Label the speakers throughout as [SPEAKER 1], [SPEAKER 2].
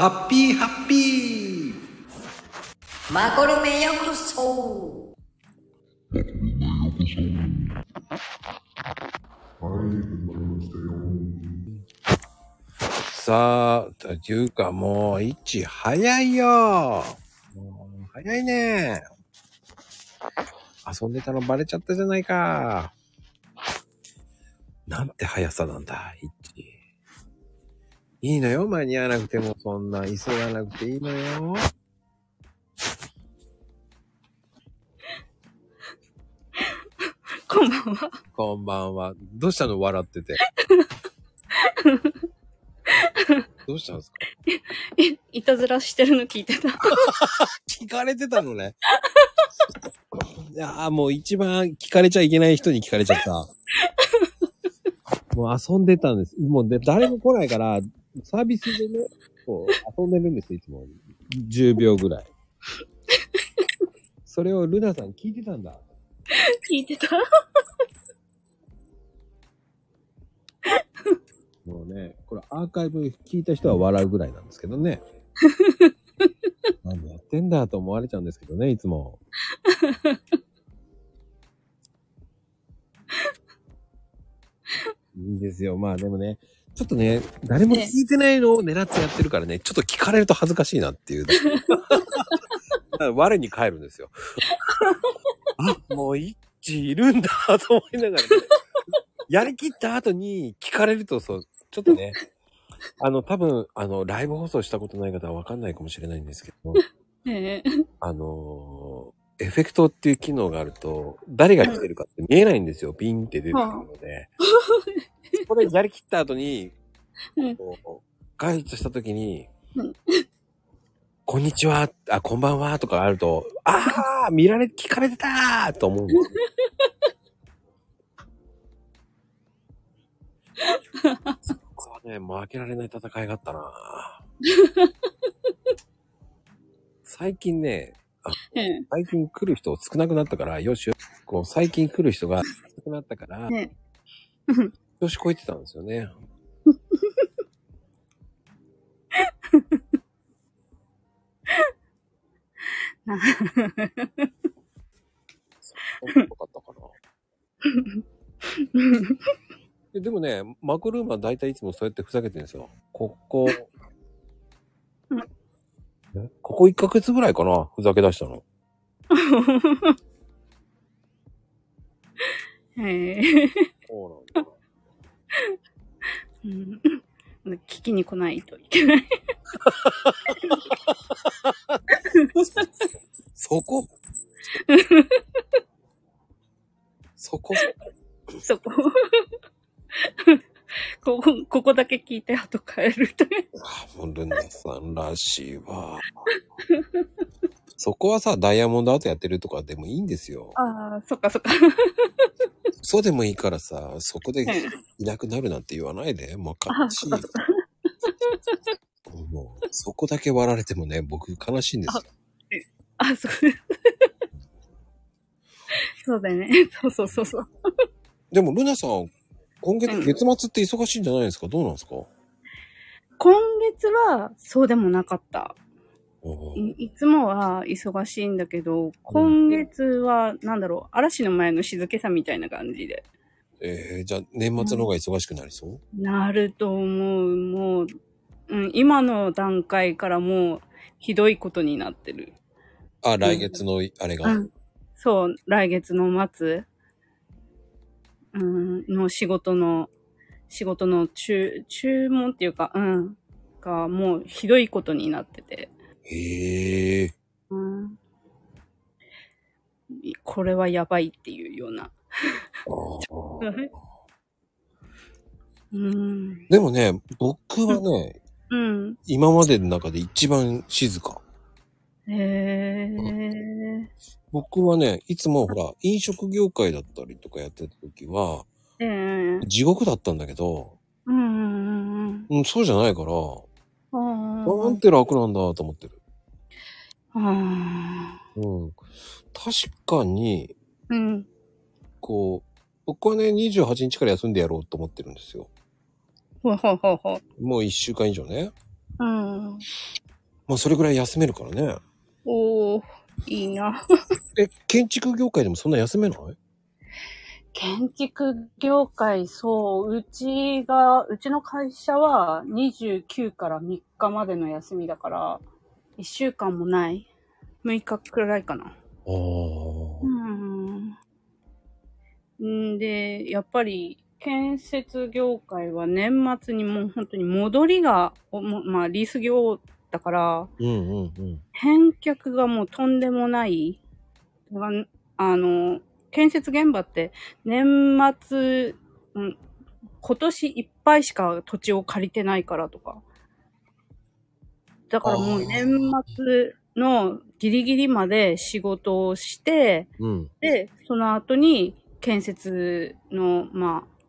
[SPEAKER 1] ハッピーハッピー
[SPEAKER 2] マコルメようこそマコルメようこそ
[SPEAKER 3] はい、始まりましたよ。
[SPEAKER 1] さあ、というかもう、一早いよもう早いね遊んでたのバレちゃったじゃないか。なんて速さなんだ、一。いいのよ、間に合わなくても、そんな急がなくていいのよ。
[SPEAKER 4] こんばんは。
[SPEAKER 1] こんばんは。どうしたの？笑ってて。どうしたんですか？
[SPEAKER 4] い、いたずらしてるの聞いてた？
[SPEAKER 1] 聞かれてたのね。いやーもう一番聞かれちゃいけない人に聞かれちゃった。もう遊んでたんです。もうで誰も来ないから、サービスでね、こう遊んでるんですよ、いつも。10秒ぐらい。それをルナさん聞いてたんだ。
[SPEAKER 4] 聞いてた？
[SPEAKER 1] もうね、これアーカイブ聞いた人は笑うぐらいなんですけどね。何やってんだと思われちゃうんですけどね、いつも。いいですよ。まあでもね、ちょっとね、誰も聞いてないのを狙ってやってるからね、ちょっと聞かれると恥ずかしいなっていう。我に返るんですよ。あ、もう一致いるんだと思いながらね。やりきった後に聞かれるとそう、ちょっとね、あの、多分、あの、ライブ放送したことない方はわかんないかもしれないんですけど、
[SPEAKER 4] ええ
[SPEAKER 1] あのーエフェクトっていう機能があると、誰が来てるかって見えないんですよ。ビンって出てくるので。それやりきった後に
[SPEAKER 4] うん、
[SPEAKER 1] こう、ガイドした時に
[SPEAKER 4] うん、
[SPEAKER 1] こんにちは、あ、こんばんはとかあると、ああ見られ、聞かれてたーと思うんですよ。そこはね、負けられない戦いがあったな最近ね、
[SPEAKER 4] ええ
[SPEAKER 1] 最近来る人少なくなったから、よしよし、こう、最近来る人が少なくなったから、
[SPEAKER 4] ええ
[SPEAKER 1] 調子こいてたんですよね。
[SPEAKER 4] な
[SPEAKER 1] かったかな。ででもね、マクルームは大体いつもそうやってふざけてるんですよ。ここ、ここ1ヶ月ぐらいかなふざけ出したの。
[SPEAKER 4] ええ
[SPEAKER 1] そうな。
[SPEAKER 4] うん聞きに来ないといけない。
[SPEAKER 1] そこ？そこ？
[SPEAKER 4] そこ。ここ、ここだけ聞いて後帰るという。
[SPEAKER 1] あ、もうルナさんらしいわ。そこはさ、ダイヤモンドアートやってるとかでもいいんですよ。
[SPEAKER 4] ああ、そっかそっか。
[SPEAKER 1] そうでもいいからさ、そこで
[SPEAKER 4] え
[SPEAKER 1] いなくなるなんて言わないで。もう
[SPEAKER 4] あ
[SPEAKER 1] 悲しい。もう、そこだけ割られてもね、僕悲しいんですよ。
[SPEAKER 4] あ、そうです。そうだよね。そうそうそうそう。
[SPEAKER 1] でも、ルナさん、今月、
[SPEAKER 4] うん
[SPEAKER 1] 月末って忙しいんじゃないですか？どうなんですか？
[SPEAKER 4] 今月はそうでもなかった。いいつもは忙しいんだけど、今月は、なんだろう、嵐の前の静けさみたいな感じで。
[SPEAKER 1] えー、じゃあ、年末の方が忙しくなりそう、
[SPEAKER 4] なると思う。もう、うん、今の段階からもう、ひどいことになってる。
[SPEAKER 1] あ、来月の、あれが？
[SPEAKER 4] うん。そう、来月の末、うん、の仕事の、仕事の注、注文っていうか、うん、がもうひどいことになってて。
[SPEAKER 1] へえ。
[SPEAKER 4] うん。これはやばいっていうような。うん。
[SPEAKER 1] でもね、僕はね、
[SPEAKER 4] うん。
[SPEAKER 1] 今までの中で一番静か。
[SPEAKER 4] へえ。
[SPEAKER 1] 僕はね、いつもほら、飲食業界だったりとかやってた時は、
[SPEAKER 4] ええ。
[SPEAKER 1] 地獄だったんだけど、
[SPEAKER 4] うんうんうん
[SPEAKER 1] うん、そうじゃないから、
[SPEAKER 4] うん。
[SPEAKER 1] なんて楽なんだと思ってる。
[SPEAKER 4] あ
[SPEAKER 1] うん。確かに、
[SPEAKER 4] ーうん。
[SPEAKER 1] こう、僕はね、28日から休んでやろうと思ってるんですよ。もう1週間以上ね。
[SPEAKER 4] うん。
[SPEAKER 1] まあそれぐらい休めるからね。
[SPEAKER 4] おー、いいな。
[SPEAKER 1] え、建築業界でもそんな休めない？
[SPEAKER 4] 建築業界、そう、うちが、うちの会社は29から3日までの休みだから、1週間もない。6日くらいかな。
[SPEAKER 1] ああ。
[SPEAKER 4] うん。んで、やっぱり、建設業界は年末にもう本当に戻りが、まあ、リース業だから、
[SPEAKER 1] うんうんうん。
[SPEAKER 4] 返却がもうとんでもない。あの、建設現場って年末、うん、今年いっぱいしか土地を借りてないからとか。だからもう年末のギリギリまで仕事をして、
[SPEAKER 1] うん。
[SPEAKER 4] で、その後に建設の、まあ、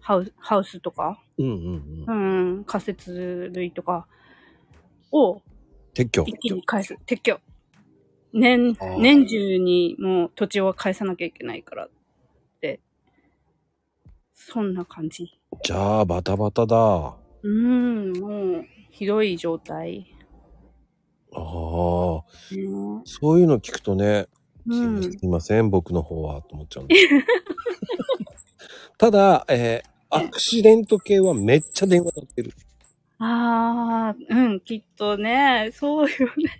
[SPEAKER 4] ハウス、ハウスとか、
[SPEAKER 1] うんうんうん。
[SPEAKER 4] うん、仮設類とかを
[SPEAKER 1] 撤去。
[SPEAKER 4] 一気に返す。撤去。年年中にもう土地を返さなきゃいけないからって。そんな感じ。
[SPEAKER 1] じゃあ、バタバタだ。あ
[SPEAKER 4] うーん、もう、ひどい状態。
[SPEAKER 1] あ。
[SPEAKER 4] ね
[SPEAKER 1] そういうの聞くとね、
[SPEAKER 4] うん。
[SPEAKER 1] すいません、僕の方は、と思っちゃうんです。ただ、えーアクシデント系はめっちゃ電話鳴ってる。
[SPEAKER 4] ああ、うん、きっとね、そうよね。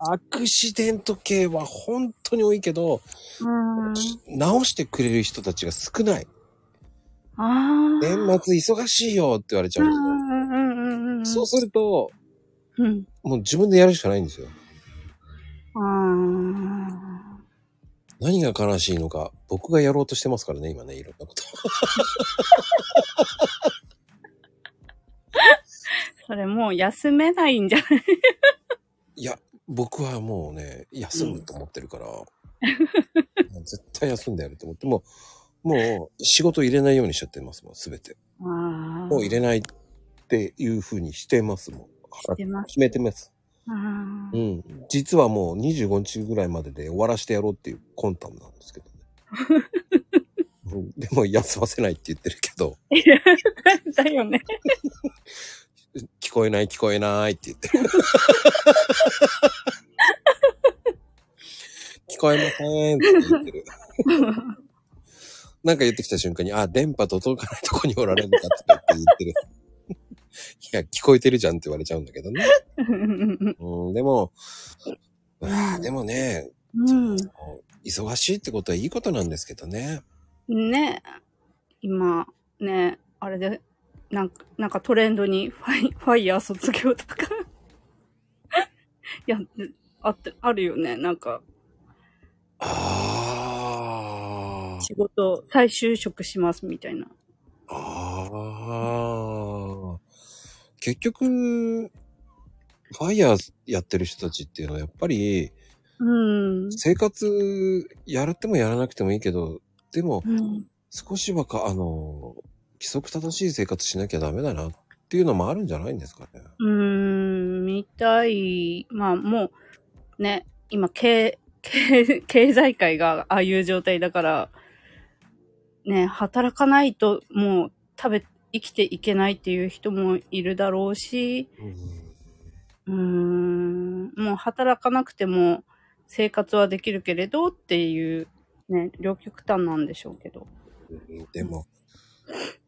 [SPEAKER 1] アクシデント系は本当に多いけど、
[SPEAKER 4] うん。
[SPEAKER 1] 直してくれる人たちが少ない。
[SPEAKER 4] ああ。
[SPEAKER 1] 年末忙しいよって言われちゃ
[SPEAKER 4] う
[SPEAKER 1] うんですよ。そうすると、
[SPEAKER 4] うん。
[SPEAKER 1] もう自分でやるしかないんですよ。
[SPEAKER 4] ああ。
[SPEAKER 1] 何が悲しいのか、僕がやろうとしてますからね、今ね、いろんなこと。
[SPEAKER 4] それもう休めないんじゃない？
[SPEAKER 1] いや、僕はもうね、休むと思ってるから、絶対休んでやると思って、もう、もう仕事入れないようにしちゃってますもん、すべて。もう入れないっていう風にしてますもん。
[SPEAKER 4] してます
[SPEAKER 1] 決めてます。
[SPEAKER 4] あ
[SPEAKER 1] う
[SPEAKER 4] ー
[SPEAKER 1] ん。実はもう25日ぐらいまでで終わらしてやろうっていう魂胆なんですけどね。うんでも休ませないって言ってるけど、
[SPEAKER 4] いや、だよね。
[SPEAKER 1] 聞こえない聞こえないって言って。聞こえませんって言ってる。なんか言ってきた瞬間に、あ、電波届かないとこにおられるんだって言ってる。いや、聞こえてるじゃんって言われちゃうんだけどね。うん、でも、あーでもね、
[SPEAKER 4] うん。
[SPEAKER 1] 忙しいってことはいいことなんですけどね。
[SPEAKER 4] ね、今、ね、あれで、なんか、なんかトレンドにファイ、ファイヤー卒業とか。い や、あって、あるよね。なんか、
[SPEAKER 1] ああ。
[SPEAKER 4] 仕事再就職しますみたいな。
[SPEAKER 1] ああ。結局、ファイヤーやってる人たちっていうのはやっぱり、
[SPEAKER 4] うん。
[SPEAKER 1] 生活やるってもやらなくてもいいけど、でも
[SPEAKER 4] うん。
[SPEAKER 1] 少しはか、あの、規則正しい生活しなきゃダメだなっていうのもあるんじゃないんですかね。
[SPEAKER 4] うーん、みたい。まあもう、ね、今、経、経、経済界がああいう状態だから、ね、働かないともう食べ、生きていけないっていう人もいるだろうし、うーん、もう働かなくても生活はできるけれどっていう、ね、両極端なんでしょうけど。
[SPEAKER 1] うんでも、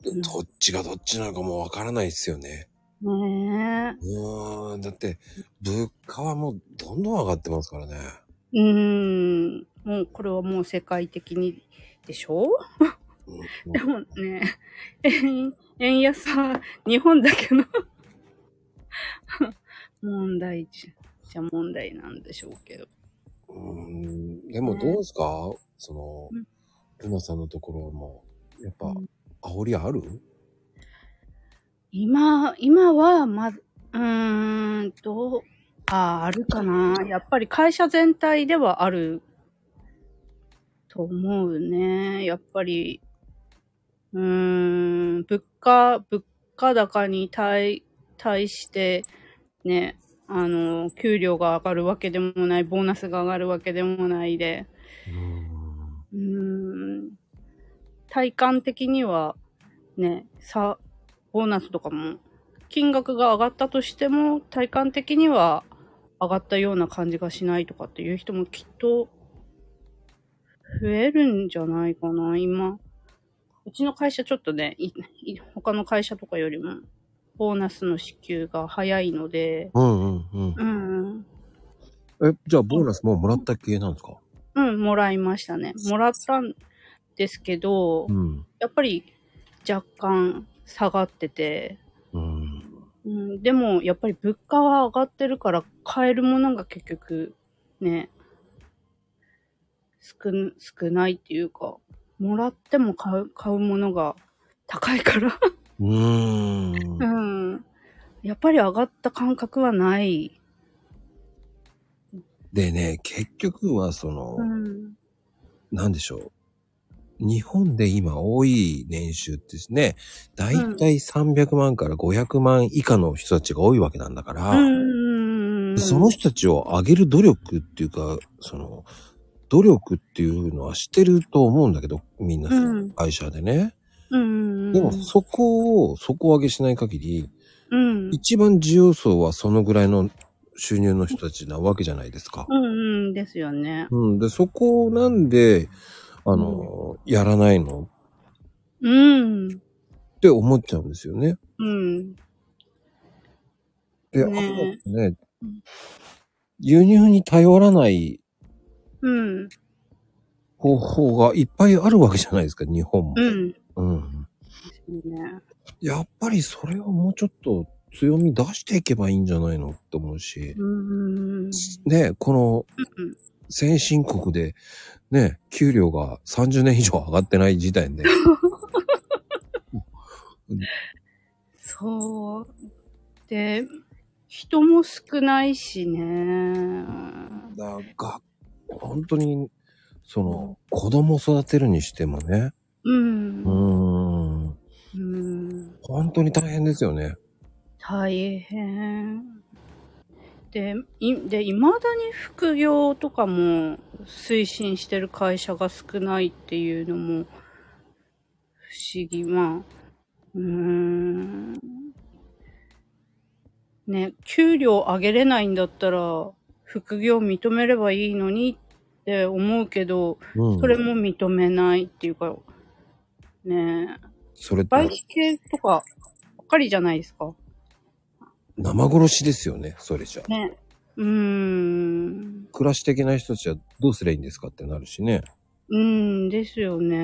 [SPEAKER 4] うん
[SPEAKER 1] どっちがどっちなのかもわからないですよね。
[SPEAKER 4] ね
[SPEAKER 1] うーん、だって、物価はもうどんどん上がってますからね。
[SPEAKER 4] え。うーん、もうこれはもう世界的にでしょ？
[SPEAKER 1] うん
[SPEAKER 4] でもね、円、円安は日本だけの問題じゃ、問題なんでしょうけど。
[SPEAKER 1] うーんでもどうですか、その
[SPEAKER 4] うん、
[SPEAKER 1] ルナさんのところも、やっぱ
[SPEAKER 4] うん、
[SPEAKER 1] 煽りある？
[SPEAKER 4] 今、今は、まず、うーんと、ああ、あるかな。やっぱり会社全体ではあると思うね。やっぱり、うーん、物価、物価高に対、対して、ね、あの、給料が上がるわけでもない、ボーナスが上がるわけでもないで、うーん、体感的には、ね、さ、ボーナスとかも金額が上がったとしても、体感的には上がったような感じがしないとかっていう人もきっと増えるんじゃないかな、今。うちの会社ちょっとね、他の会社とかよりも、ボーナスの支給が早いので、
[SPEAKER 1] うんうんうん。
[SPEAKER 4] うん、
[SPEAKER 1] え、じゃあボーナスもうもらった系なんですか？
[SPEAKER 4] うん、もらいましたね。もらったんですけど、
[SPEAKER 1] うん。
[SPEAKER 4] やっぱり若干下がってて、
[SPEAKER 1] うん。
[SPEAKER 4] うん、でもやっぱり物価は上がってるから買えるものが結局ね、少ん少ないっていうか、もらっても買う買うものが高いから、
[SPEAKER 1] うーん。
[SPEAKER 4] うん、やっぱり上がった感覚はない。
[SPEAKER 1] でね、結局はその、
[SPEAKER 4] うん、
[SPEAKER 1] なんでしょう。日本で今多い年収ってですね、だいたい300万から500万以下の人たちが多いわけなんだから、
[SPEAKER 4] うん、
[SPEAKER 1] その人たちを上げる努力っていうか、その、努力っていうのはしてると思うんだけど、みんな
[SPEAKER 4] うん
[SPEAKER 1] 会社でね。
[SPEAKER 4] うん、
[SPEAKER 1] でもそこを底上げしない限り、
[SPEAKER 4] うん、
[SPEAKER 1] 一番需要層はそのぐらいの収入の人たちなわけじゃないですか。
[SPEAKER 4] うん、うん、ですよね。
[SPEAKER 1] うん。で、そこなんで、あの、やらないの？
[SPEAKER 4] うん、
[SPEAKER 1] って思っちゃうんですよね。
[SPEAKER 4] うん、
[SPEAKER 1] で、
[SPEAKER 4] ね
[SPEAKER 1] あとね、輸入に頼らない
[SPEAKER 4] うん、
[SPEAKER 1] 方法がいっぱいあるわけじゃないですか、日本も。
[SPEAKER 4] うん、
[SPEAKER 1] うん。
[SPEAKER 4] ね。
[SPEAKER 1] やっぱりそれをもうちょっと強み出していけばいいんじゃないのって思うし。
[SPEAKER 4] うん、
[SPEAKER 1] ね、この
[SPEAKER 4] うん
[SPEAKER 1] 先進国で、ね、給料が30年以上上がってない時点で。
[SPEAKER 4] そう。で、人も少ないしね。
[SPEAKER 1] だが、本当に、その、子供育てるにしてもね、
[SPEAKER 4] うん
[SPEAKER 1] う。ーん、
[SPEAKER 4] うん。
[SPEAKER 1] 本当に大変ですよね。
[SPEAKER 4] 大変。で、い、で、未だに副業とかも推進してる会社が少ないっていうのも不思議。まあ、うーん。ね、給料上げれないんだったら副業認めればいいのにって思うけど、
[SPEAKER 1] うん。
[SPEAKER 4] それも認めないっていうか、ね
[SPEAKER 1] それって
[SPEAKER 4] 外資系とかばっかりじゃないですか？
[SPEAKER 1] 生殺しですよね、それじゃ。
[SPEAKER 4] ね。うーん。
[SPEAKER 1] 暮らし的な人たちはどうすりゃいいんですかってなるしね。
[SPEAKER 4] うーん、ですよね。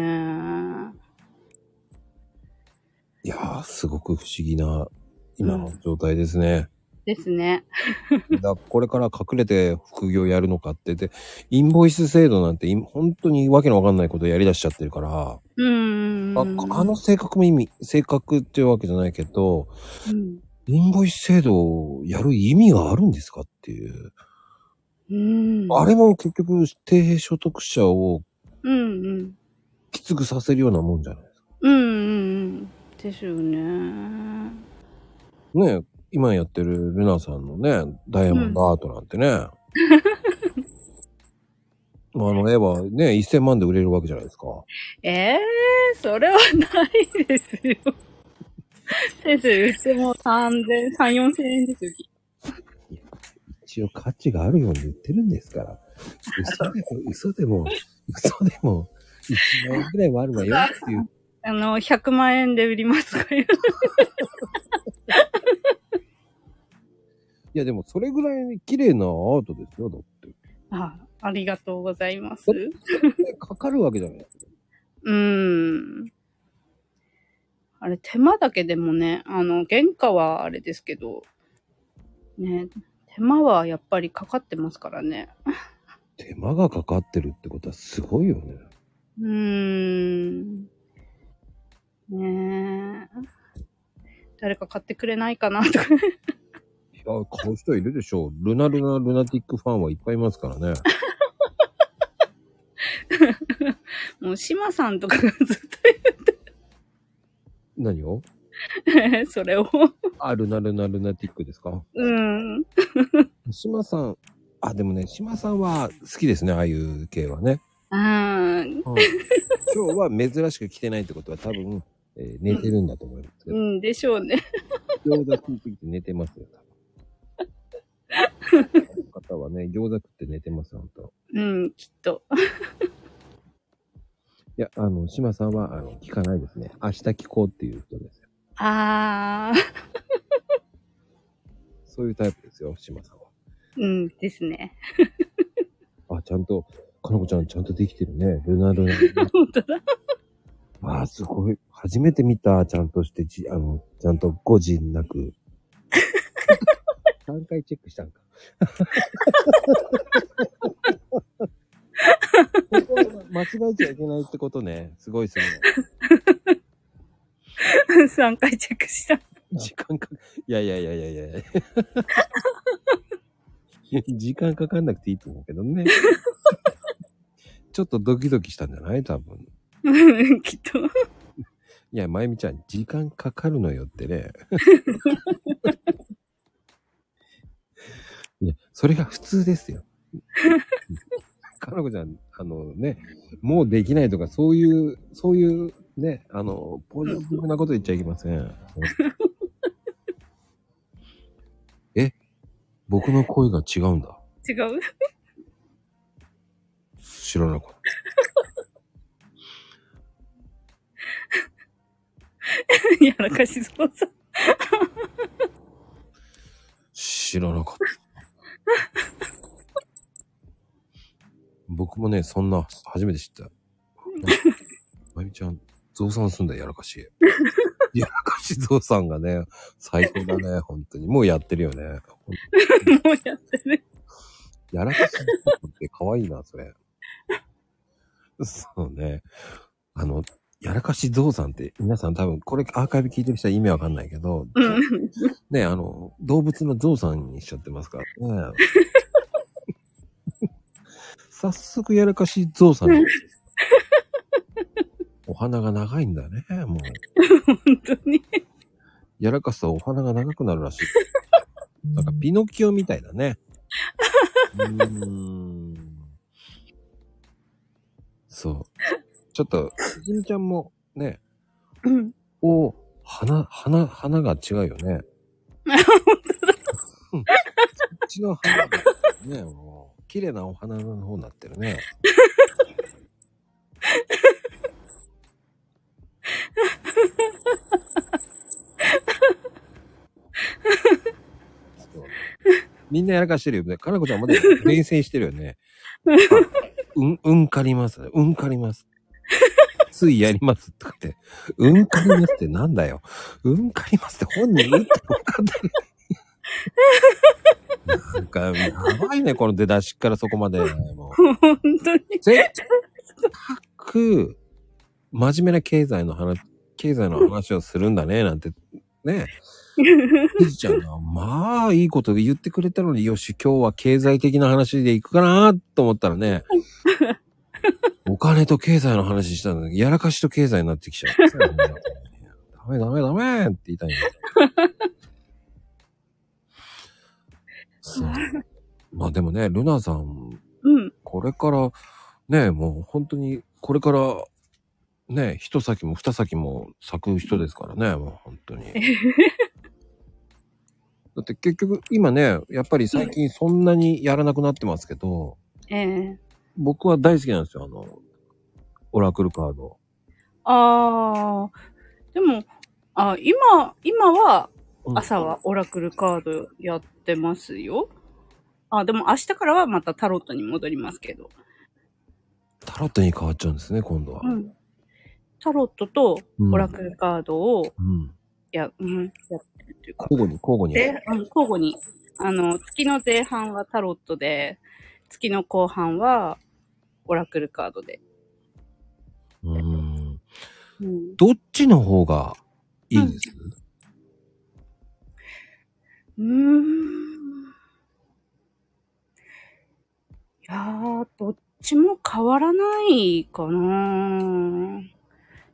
[SPEAKER 1] いやー、すごく不思議な、今の状態ですね。
[SPEAKER 4] ですね。
[SPEAKER 1] だこれから隠れて副業やるのかってで、インボイス制度なんてい本当にわけのわかんないことやり出しちゃってるから、
[SPEAKER 4] うーん。
[SPEAKER 1] ああの性格も意味、性格っていうわけじゃないけど、
[SPEAKER 4] うん。
[SPEAKER 1] インボイス制度をやる意味があるんですかっていう。
[SPEAKER 4] うーん。
[SPEAKER 1] あれも結局低所得者を
[SPEAKER 4] うんうん。
[SPEAKER 1] きつくさせるようなもんじゃないですか。
[SPEAKER 4] うんうんうん。ですよね。
[SPEAKER 1] ねえ今やってるルナさんのね、ダイヤモンドアートなんてね。あの絵はね、1000万で売れるわけじゃないですか。
[SPEAKER 4] ええー、それはないですよ。先生、うちも3000、3、4000円ですよ。
[SPEAKER 1] 一応価値があるように言ってるんですから。嘘でも、嘘でも、嘘でも、1万円ぐらいはあるわよっていう。
[SPEAKER 4] あの、100万円で売ります。
[SPEAKER 1] いやでもそれぐらい綺麗なアートですよ、だって。
[SPEAKER 4] あ、ありがとうございます。
[SPEAKER 1] かかるわけじゃない。
[SPEAKER 4] うーん。あれ、手間だけでもね、あの、原価はあれですけど、ね、手間はやっぱりかかってますからね。
[SPEAKER 1] 手間がかかってるってことはすごいよね。
[SPEAKER 4] うーん。ねえ。誰か買ってくれないかなとか。
[SPEAKER 1] いや、買う人いるでしょう。ルナルナルナティックファンはいっぱいいますからね。
[SPEAKER 4] もう、島さんとかがずっ
[SPEAKER 1] 何を？
[SPEAKER 4] と それを。
[SPEAKER 1] あ、ルナルナルナティックですか？
[SPEAKER 4] うん。
[SPEAKER 1] 島さん、あ、でもね、島さんは好きですね、ああいう系はね。
[SPEAKER 4] あ
[SPEAKER 1] うん今日は珍しく来てないってことは多分、えー寝てるんだと思いますけど。
[SPEAKER 4] うんでしょうね。
[SPEAKER 1] 餃子食いすぎて寝てますよ、方はね、餃子食って寝てます、本当。
[SPEAKER 4] うん、きっと。
[SPEAKER 1] いや、あの、島さんは、あの、聞かないですね。明日聞こうっていう人ですよ。
[SPEAKER 4] あ
[SPEAKER 1] そういうタイプですよ、島さんは。
[SPEAKER 4] ー、うんですね。
[SPEAKER 1] あ、ちゃんと、かなこちゃんちゃんとできてるね。ルナルナ。
[SPEAKER 4] 本当だ。
[SPEAKER 1] あー、すごい。初めて見た、ちゃんとして、じ、あの、ちゃんと誤字なく。3回チェックしたんか。間違えちゃいけないってことね。すごいっすね。
[SPEAKER 4] 3回チェックした。
[SPEAKER 1] 時間か、いやいやいやいやいやいや。時間かかんなくていいと思うけどね。ちょっとドキドキしたんじゃない？多分。
[SPEAKER 4] う んきっと。
[SPEAKER 1] いや、まゆみちゃん、時間かかるのよってね。いや、それが普通ですよ。かなこちゃん、あのね、もうできないとか、そういう、そういうね、あの、ポジティブなこと言っちゃいけません。え僕の声が違うんだ。
[SPEAKER 4] 違う？
[SPEAKER 1] 知らなかった。
[SPEAKER 4] やらかしそうさ。
[SPEAKER 1] 知らなかった。僕もね、そんな、初めて知った。まゆみちゃん、ゾウさんすんだ、やらかし。やらかしゾウさんがね、最高だね、本当に。もうやってるよね。
[SPEAKER 4] もうやってる。
[SPEAKER 1] やらかしって可愛いな、それ。そうね。あの、やらかしゾウさんって、皆さん多分、これアーカイブ聞いてる人は意味わかんないけど、
[SPEAKER 4] うん。
[SPEAKER 1] ね、あの、動物のゾウさんにしちゃってますからね。早速やらかしゾウさんに。お花が長いんだね、もう。
[SPEAKER 4] 本当に。
[SPEAKER 1] やらかすとお花が長くなるらしい。なんかピノキオみたいだね。うーん。そう。ちょっと、すずみちゃんもね、
[SPEAKER 4] うん。
[SPEAKER 1] お花、花、花が違うよね。うんこっちの花がね、もう、綺麗なお花の方になってるね。みんなやらかしてるよね。かなこちゃんまで冷静してるよね。あうん、うんかります。うんかります。ついやりますとかって。うんかりますってなんだよ。うんかりますって本人うんって分かってる。なんか、やばいね、この出だしからそこまで。もう
[SPEAKER 4] 本当に。
[SPEAKER 1] せっかく、真面目な経済の話、経済の話をするんだね、なんて、ね。ひじちゃんが、まあ、いいこと言ってくれたのに、よし、今日は経済的な話でいくかなと思ったらね、お金と経済の話したのに、やらかしと経済になってきちゃう。ダメダメダメって言いたいんだよ。そう。まあでもね、ルナさん、
[SPEAKER 4] うん。
[SPEAKER 1] これから、ね、もう本当に、これから、ね、一先も二先も咲く人ですからね、もう本当に。だって結局、今ね、やっぱり最近そんなにやらなくなってますけど、
[SPEAKER 4] ええ
[SPEAKER 1] 僕は大好きなんですよ、あの、オラクルカード。
[SPEAKER 4] ああ、でも、あ、今、今は
[SPEAKER 1] うん
[SPEAKER 4] 朝はオラクルカードやってますよ。あ、でも明日からはまたタロットに戻りますけど。
[SPEAKER 1] タロットに変わっちゃうんですね、今度は。
[SPEAKER 4] うん。タロットと
[SPEAKER 1] うん
[SPEAKER 4] オラクルカードを
[SPEAKER 1] うん。
[SPEAKER 4] や、うん、やってるっていうか。
[SPEAKER 1] 交互に、交互に。
[SPEAKER 4] で、うん、交互に。あの、月の前半はタロットで、月の後半はオラクルカードで。
[SPEAKER 1] うん。
[SPEAKER 4] うん。
[SPEAKER 1] どっちの方がいいです、
[SPEAKER 4] うーん。いやー、どっちも変わらないかな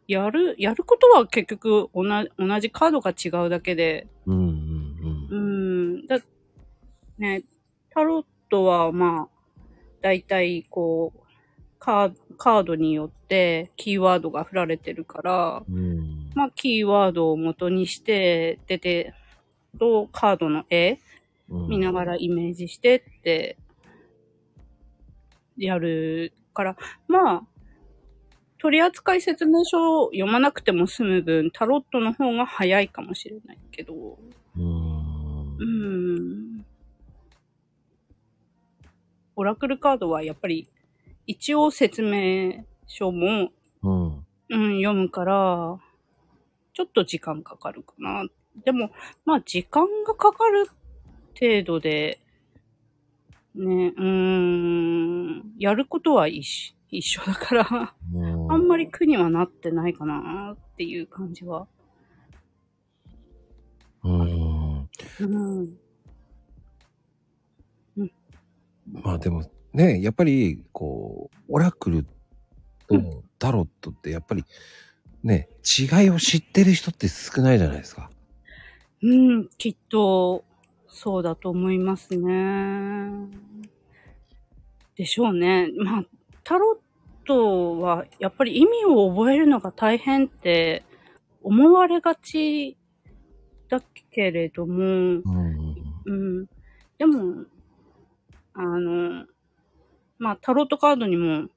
[SPEAKER 4] やる、やることは結局同じ同じカードが違うだけで、
[SPEAKER 1] うん、うん、
[SPEAKER 4] うーん、だ、ね、タロットはまあ、だいたいこう、カードによってキーワードが振られてるから、
[SPEAKER 1] うん。うん。
[SPEAKER 4] まあ、キーワードを元にして出てとカードの絵
[SPEAKER 1] うん
[SPEAKER 4] 見ながらイメージしてって、やるから、まあ、取扱説明書を読まなくても済む分、タロットの方が早いかもしれないけど、
[SPEAKER 1] うーん
[SPEAKER 4] うーん。オラクルカードはやっぱり、一応説明書も、
[SPEAKER 1] うん。
[SPEAKER 4] うん、読むから、ちょっと時間かかるかな。でも、まあ、時間がかかる程度で、ね、うーん、やることは一緒一緒だから、
[SPEAKER 1] うん
[SPEAKER 4] あんまり苦にはなってないかなっていう感じは。
[SPEAKER 1] うん。
[SPEAKER 4] うん。
[SPEAKER 1] まあでもね、やっぱり、こう、オラクルとタロットってやっぱり、ね、違いを知ってる人って少ないじゃないですか。
[SPEAKER 4] うん、きっと、そうだと思いますね。でしょうね。まあ、タロットは、やっぱり意味を覚えるのが大変って思われがちだけれども、
[SPEAKER 1] うん。
[SPEAKER 4] うん。でも、あの、まあ、タロットカードにも、ん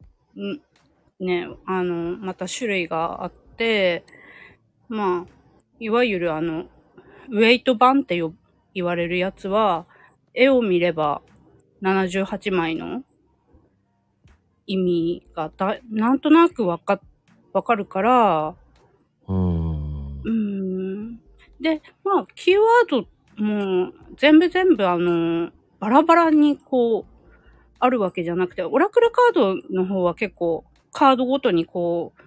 [SPEAKER 4] ね、あの、また種類があって、まあ、いわゆるあの、ウェイト版ってよ言われるやつは、絵を見れば78枚の意味がだ、なんとなくわか、わかるから、
[SPEAKER 1] うん
[SPEAKER 4] う。ーんで、まあ、キーワードも全部全部あの、バラバラにこう、あるわけじゃなくて、オラクルカードの方は結構カードごとにこう、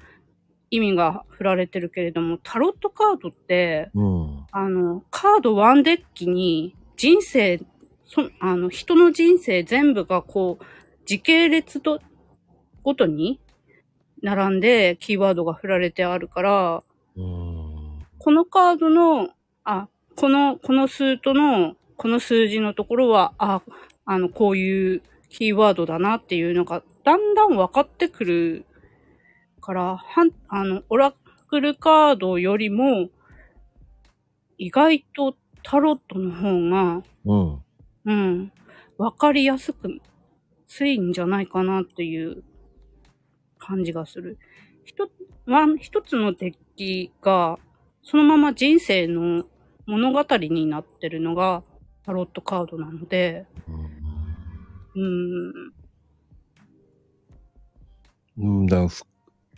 [SPEAKER 4] 意味が振られてるけれども、タロットカードって、
[SPEAKER 1] うん。
[SPEAKER 4] あの、カードワンデッキに人生、そあの、人の人生全部がこう、時系列と、ごとに並んでキーワードが振られてあるから、
[SPEAKER 1] うん。
[SPEAKER 4] このカードの、あ、この、このスートの、この数字のところは、あ、あの、こういうキーワードだなっていうのが、だんだん分かってくるから、はん、あの、オラクルカードよりも、意外とタロットの方が、
[SPEAKER 1] うん。
[SPEAKER 4] うん、分かりやすく、ついんじゃないかなっていう感じがする。一つ、ワン、一つのデッキが、そのまま人生の物語になってるのがタロットカードなので、うん、
[SPEAKER 1] うん。だからふ、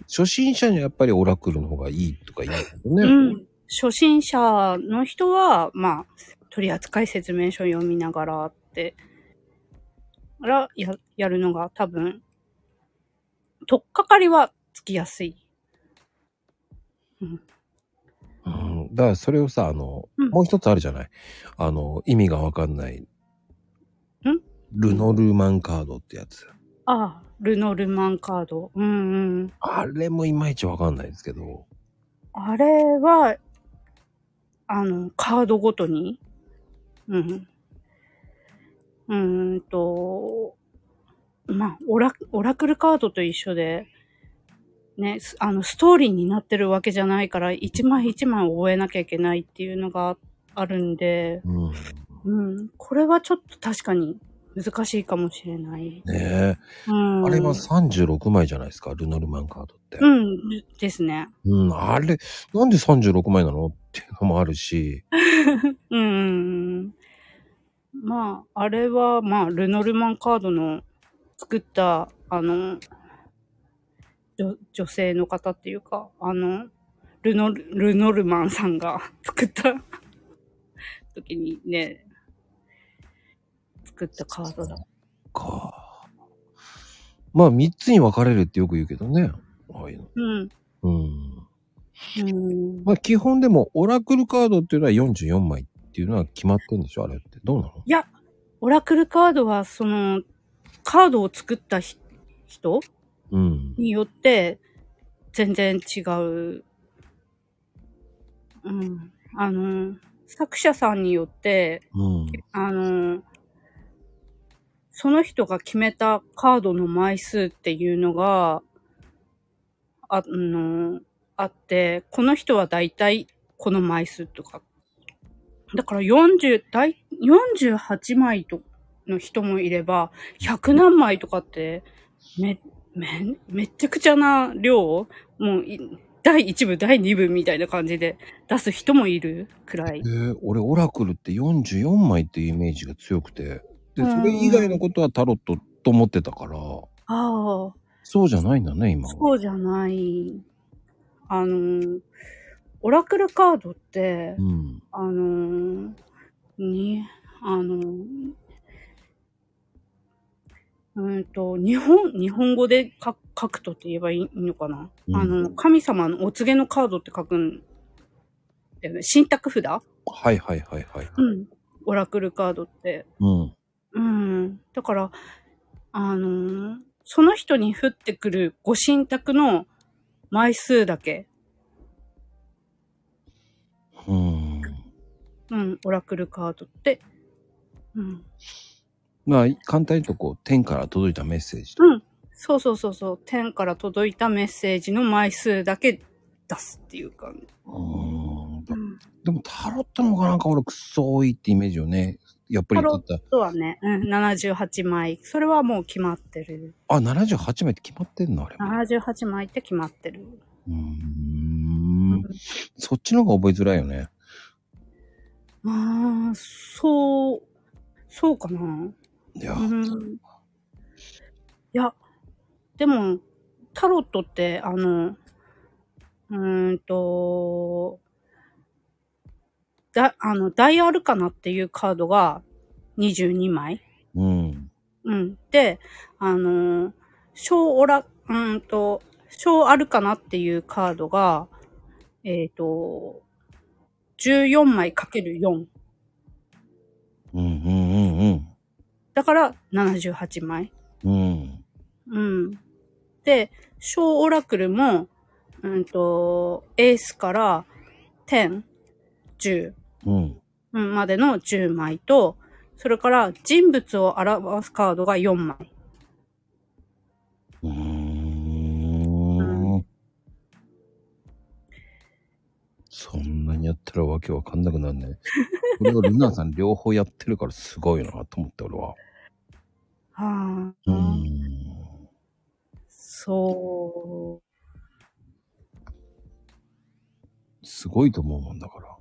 [SPEAKER 1] 初心者にはやっぱりオラクルの方がいいとか言うけどね。
[SPEAKER 4] うん。初心者の人は、まあ、取扱説明書読みながらって、ら、や、やるのが多分、とっかかりはつきやすい。
[SPEAKER 1] うん。だからそれをさ、あの、
[SPEAKER 4] うん
[SPEAKER 1] もう一つあるじゃない。あの、意味がわかんない。
[SPEAKER 4] ん
[SPEAKER 1] ルノルマンカードってやつ。
[SPEAKER 4] ああ、ルノルマンカード。うんうん。
[SPEAKER 1] あれもいまいちわかんないですけど。
[SPEAKER 4] あれは、あの、カードごとに、うん。うーんと、まあ、オラ、オラクルカードと一緒で、ね、すあの、ストーリーになってるわけじゃないから、一枚一枚覚えなきゃいけないっていうのがあるんで、
[SPEAKER 1] うん。
[SPEAKER 4] うん、これはちょっと確かに難しいかもしれない。
[SPEAKER 1] ねえ。
[SPEAKER 4] うん。
[SPEAKER 1] あれは36枚じゃないですか、ルノルマンカードって。
[SPEAKER 4] うん、ですね。
[SPEAKER 1] うん、あれ、なんで36枚なのっていうのもあるし。
[SPEAKER 4] うん。まあ、あれは、まあ、ルノルマンカードの作った、あの、女女性の方っていうか、あの、ルノル、ルノルマンさんが作った 時にね、作ったカードだ。
[SPEAKER 1] か。まあ、3つに分かれるってよく言うけどね。ああいうの。
[SPEAKER 4] うん。
[SPEAKER 1] うん。
[SPEAKER 4] うん。
[SPEAKER 1] まあ、基本でも、オラクルカードっていうのは44枚っていうのは決まってんでしょあれって。どうなの？
[SPEAKER 4] いや、オラクルカードは、その、カードを作ったひ人？
[SPEAKER 1] うん。
[SPEAKER 4] によって全然違う。うん。あの、作者さんによって、
[SPEAKER 1] うん。
[SPEAKER 4] あの、その人が決めたカードの枚数っていうのが、あの、あって、この人はだいたいこの枚数とかだから40、大、48枚、の人もいれば、100何枚とかって、め、め、めっちゃくちゃな量もう、第1部、第2部みたいな感じで出す人もいるくらい
[SPEAKER 1] え。ー、俺、オラクルって44枚っていうイメージが強くて、で、
[SPEAKER 4] うん
[SPEAKER 1] それ以外のことはタロットと思ってたから、
[SPEAKER 4] ああ、
[SPEAKER 1] そうじゃないんだね、今は。
[SPEAKER 4] そうじゃない。あの、オラクルカードって
[SPEAKER 1] う、ん。
[SPEAKER 4] あの、に、あの、うんと、日本、日本語で書書くとって言えばいいのかな、
[SPEAKER 1] うん
[SPEAKER 4] あの、神様のお告げのカードって書くんだよね。信託札？
[SPEAKER 1] はいはいはいはい。
[SPEAKER 4] うん。オラクルカードって。
[SPEAKER 1] うん。
[SPEAKER 4] うん。だから、あのーその人に降ってくるご神託の枚数だけ、
[SPEAKER 1] うん。
[SPEAKER 4] うん、オラクルカードって、うん。
[SPEAKER 1] まあ、簡単に言うとこう、天から届いたメッセージ。
[SPEAKER 4] うん。そうそうそうそう。天から届いたメッセージの枚数だけ出すっていう感じ。
[SPEAKER 1] うーん。
[SPEAKER 4] うん。
[SPEAKER 1] でも、タロットの方がなんか俺、くっそ多いってイメージをね、やっぱり言ってた。
[SPEAKER 4] そうはね、うん、78枚。それはもう決まってる。
[SPEAKER 1] あ、78枚って決まってんのあれ。
[SPEAKER 4] 78枚って決まってる。
[SPEAKER 1] うーん。そっちの方が覚えづらいよね。
[SPEAKER 4] ああ、そう、そうかな。
[SPEAKER 1] いや、
[SPEAKER 4] うん。いや、でも、タロットって、あの、うーんと、だ、あの、大アルカナっていうカードが22枚。
[SPEAKER 1] うん。
[SPEAKER 4] うん。で、あの、小オラ、うーんと、小アルカナっていうカードが、えっ、と、14枚かける4。
[SPEAKER 1] うんうんうんうん。
[SPEAKER 4] だから78枚。
[SPEAKER 1] うん。
[SPEAKER 4] うん。で、小オラクルも、うんと、エースから10、10、
[SPEAKER 1] うん。
[SPEAKER 4] うん、までの10枚と、それから人物を表すカードが4枚。
[SPEAKER 1] うーん。そんなにやったらわけわかんなくなるね。これをルナさん両方やってるからすごいなと思って俺は。
[SPEAKER 4] はあ、
[SPEAKER 1] うーん。
[SPEAKER 4] そ
[SPEAKER 1] すごいと思うもんだから。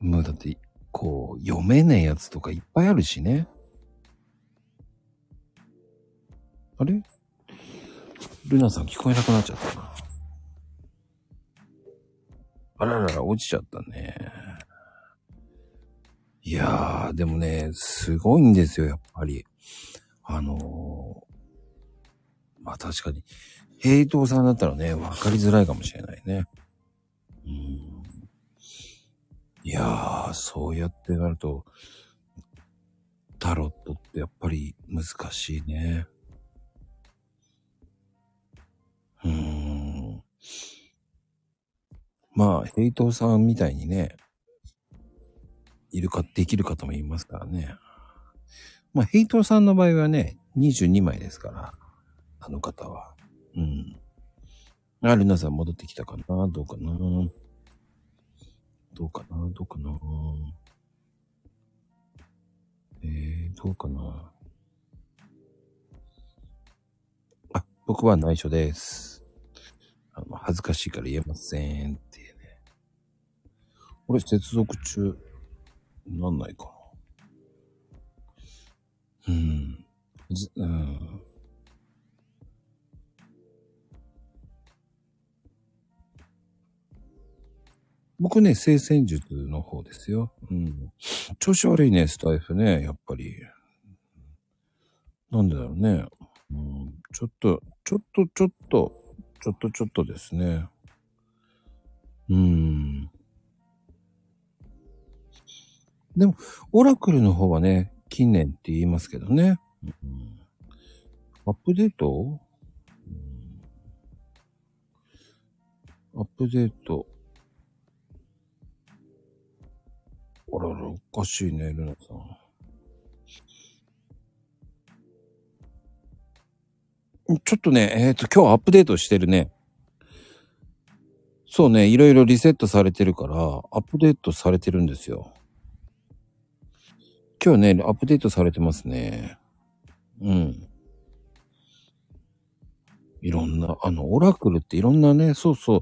[SPEAKER 1] もうだって、こう、読めねえやつとかいっぱいあるしね。あれ？ルナさん聞こえなくなっちゃったな。あららら、落ちちゃったね。いやー、でもね、すごいんですよ、やっぱり。あのーまあ確かに、平等さんだったらね、わかりづらいかもしれないね。うん。いやー、そうやってなると、タロットってやっぱり難しいね。うーん。まあ、平等さんみたいにね、いるか、できる方もいますからね。まあ、平等さんの場合はね、22枚ですから。あの方は。うん。あ、ルナさん戻ってきたかな？どうかな？どうかな？どうかな？えー、どうかな？あ、僕は内緒です。あの、恥ずかしいから言えませんっていうね。俺、接続中、なんないかな。うん。うん。僕ね、聖戦術の方ですよ。うん。調子悪いね、スタイフね、やっぱり。なんでだろうね。うん、ちょっと、ちょっと、ちょっと、ちょっと、ちょっとですね。うん。でも、オラクルの方はね、近年って言いますけどね。うん、アップデート、うんアップデート。あらら、おかしいね、ルナさん。ちょっとね、えっ、と、今日アップデートしてるね。そうね、いろいろリセットされてるから、アップデートされてるんですよ。今日ね、アップデートされてますね。うん。いろんな、あの、オラクルっていろんなね、そうそう、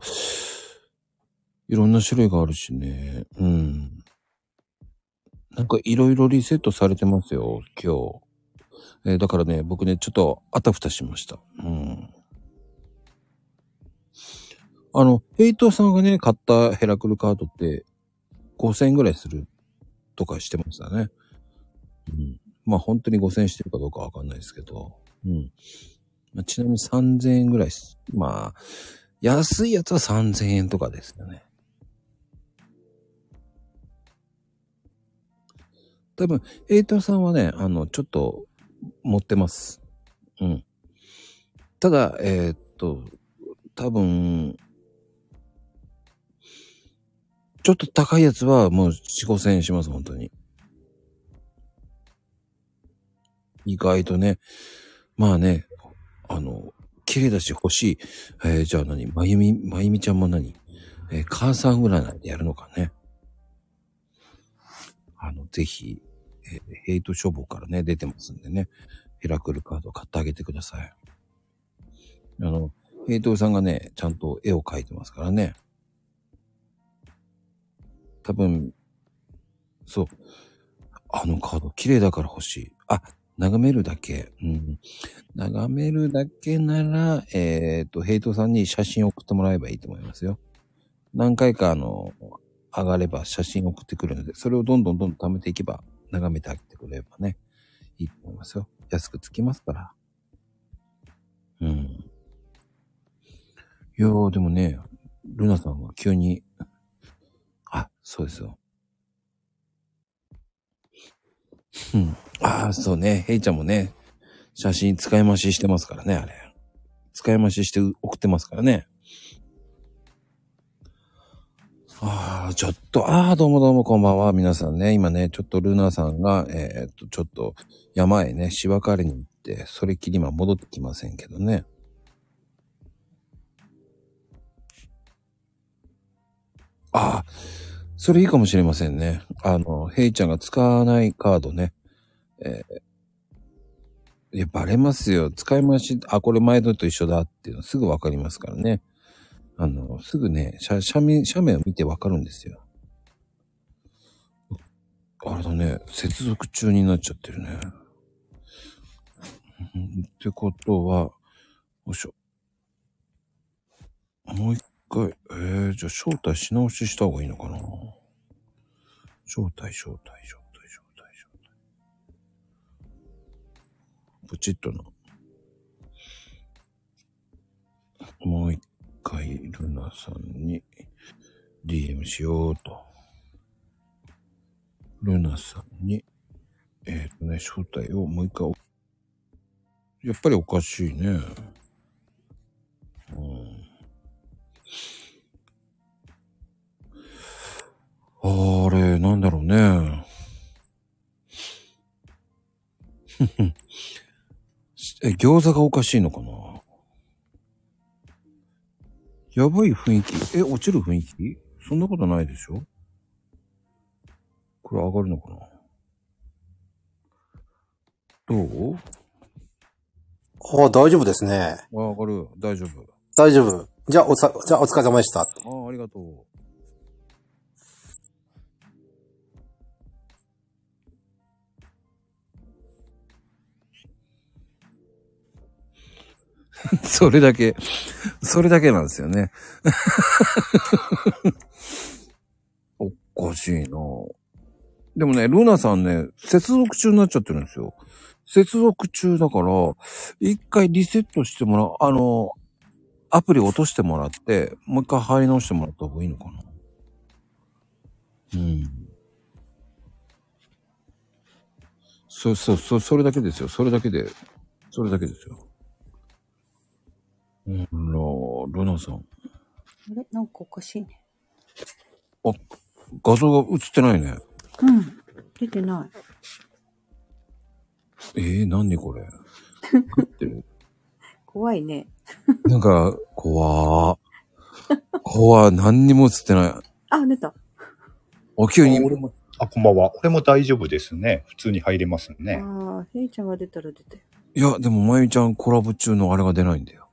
[SPEAKER 1] いろんな種類があるしね。うん。なんかいろいろリセットされてますよ、今日。えーだからね、僕ね、ちょっとあたふたしました。うん。あの、ヘイトさんがね、買ったヘラクルカードって5000円ぐらいするとかしてましたね。うん。まあ本当に5000円してるかどうかわかんないですけど。うん。まあ、ちなみに3000円ぐらい。まあ、安いやつは3000円とかですよね。多分、ヘイトさんはね、あの、ちょっと持ってます。うん。ただ、えーっと、多分、ちょっと高いやつはもう4、5千円します、本当に。意外とね、まあね、あの、綺麗だし欲しい。えーじゃあ何？まゆみ、まゆみちゃんも何？えー母さん占いでやるのかね。あの、ぜひ、ヘイト処方からね、出てますんでね、ヘラクルカード買ってあげてください。あの、ヘイトさんがね、ちゃんと絵を描いてますからね。多分、そう。あのカード綺麗だから欲しい。あ、眺めるだけ。うん。眺めるだけなら、えっ、と、ヘイトさんに写真送ってもらえばいいと思いますよ。何回かあの、上がれば写真送ってくるので、それをどんどんどんどん貯めていけば、眺めてあげてくれればね、いいと思いますよ。安くつきますから。うん。いやー、でもね、ルナさんが急に、あ、そうですよ。うん。ああ、そうね。ヘイちゃんもね、写真使い回ししてますからね、あれ。使い回しして送ってますからね。ああ、ちょっと、ああ、どうもどうもこんばんは、皆さんね。今ね、ちょっとルナさんが、えーっと、ちょっと山へね、芝刈りに行って、それっきり今戻ってきませんけどね。ああ、それいいかもしれませんね。あの、ヘイちゃんが使わないカードね。えーいや、バレますよ。使い回し、あ、これ前のと一緒だっていうのすぐわかりますからね。あの、すぐね、写、写メ、写メを見てわかるんですよ。あれだね、接続中になっちゃってるね。ってことは、よいしょ。もう一回、えー、じゃあ招待し直しした方がいいのかな招待、招待、招待、招待、招待。ポチッとな。もう一回、ルナさんに DM しようと。ルナさんに、えっ、とね、招待をもう一回、やっぱりおかしいね。うん。あれ、なんだろうね。え、餃子がおかしいのかな？やばい雰囲気。え、落ちる雰囲気？そんなことないでしょ？これ上がるのかな？どう？
[SPEAKER 5] ああ、大丈夫ですね。
[SPEAKER 1] あ上がる。大丈夫。
[SPEAKER 5] 大丈夫。じゃあ、おさ、じゃあ、お疲れ様でした。
[SPEAKER 1] ああ、ありがとう。それだけ、それだけなんですよね。おかしいなでもね、ルナさんね、接続中になっちゃってるんですよ。接続中だから、一回リセットしてもらう、あの、アプリ落としてもらって、もう一回入り直してもらった方がいいのかな。うん。そうそうそ、それだけですよ。それだけで、それだけですよ。うん、ら、ルナさん。
[SPEAKER 6] あれ？なんかおかしいね。
[SPEAKER 1] 画像が映ってないね。
[SPEAKER 6] うん。出てない。
[SPEAKER 1] えー、何これ？
[SPEAKER 6] 怖いね。
[SPEAKER 1] なんか、怖ー。子は何にも映ってない。
[SPEAKER 6] あ、出た。
[SPEAKER 1] お急に。
[SPEAKER 7] 俺も、あ、こんばんは。俺も大丈夫ですね。普通に入れますね。
[SPEAKER 6] ああ、ヘイちゃんが出たら出たよ。
[SPEAKER 1] いや、でも、まゆみちゃんコラボ中のあれが出ないんだよ。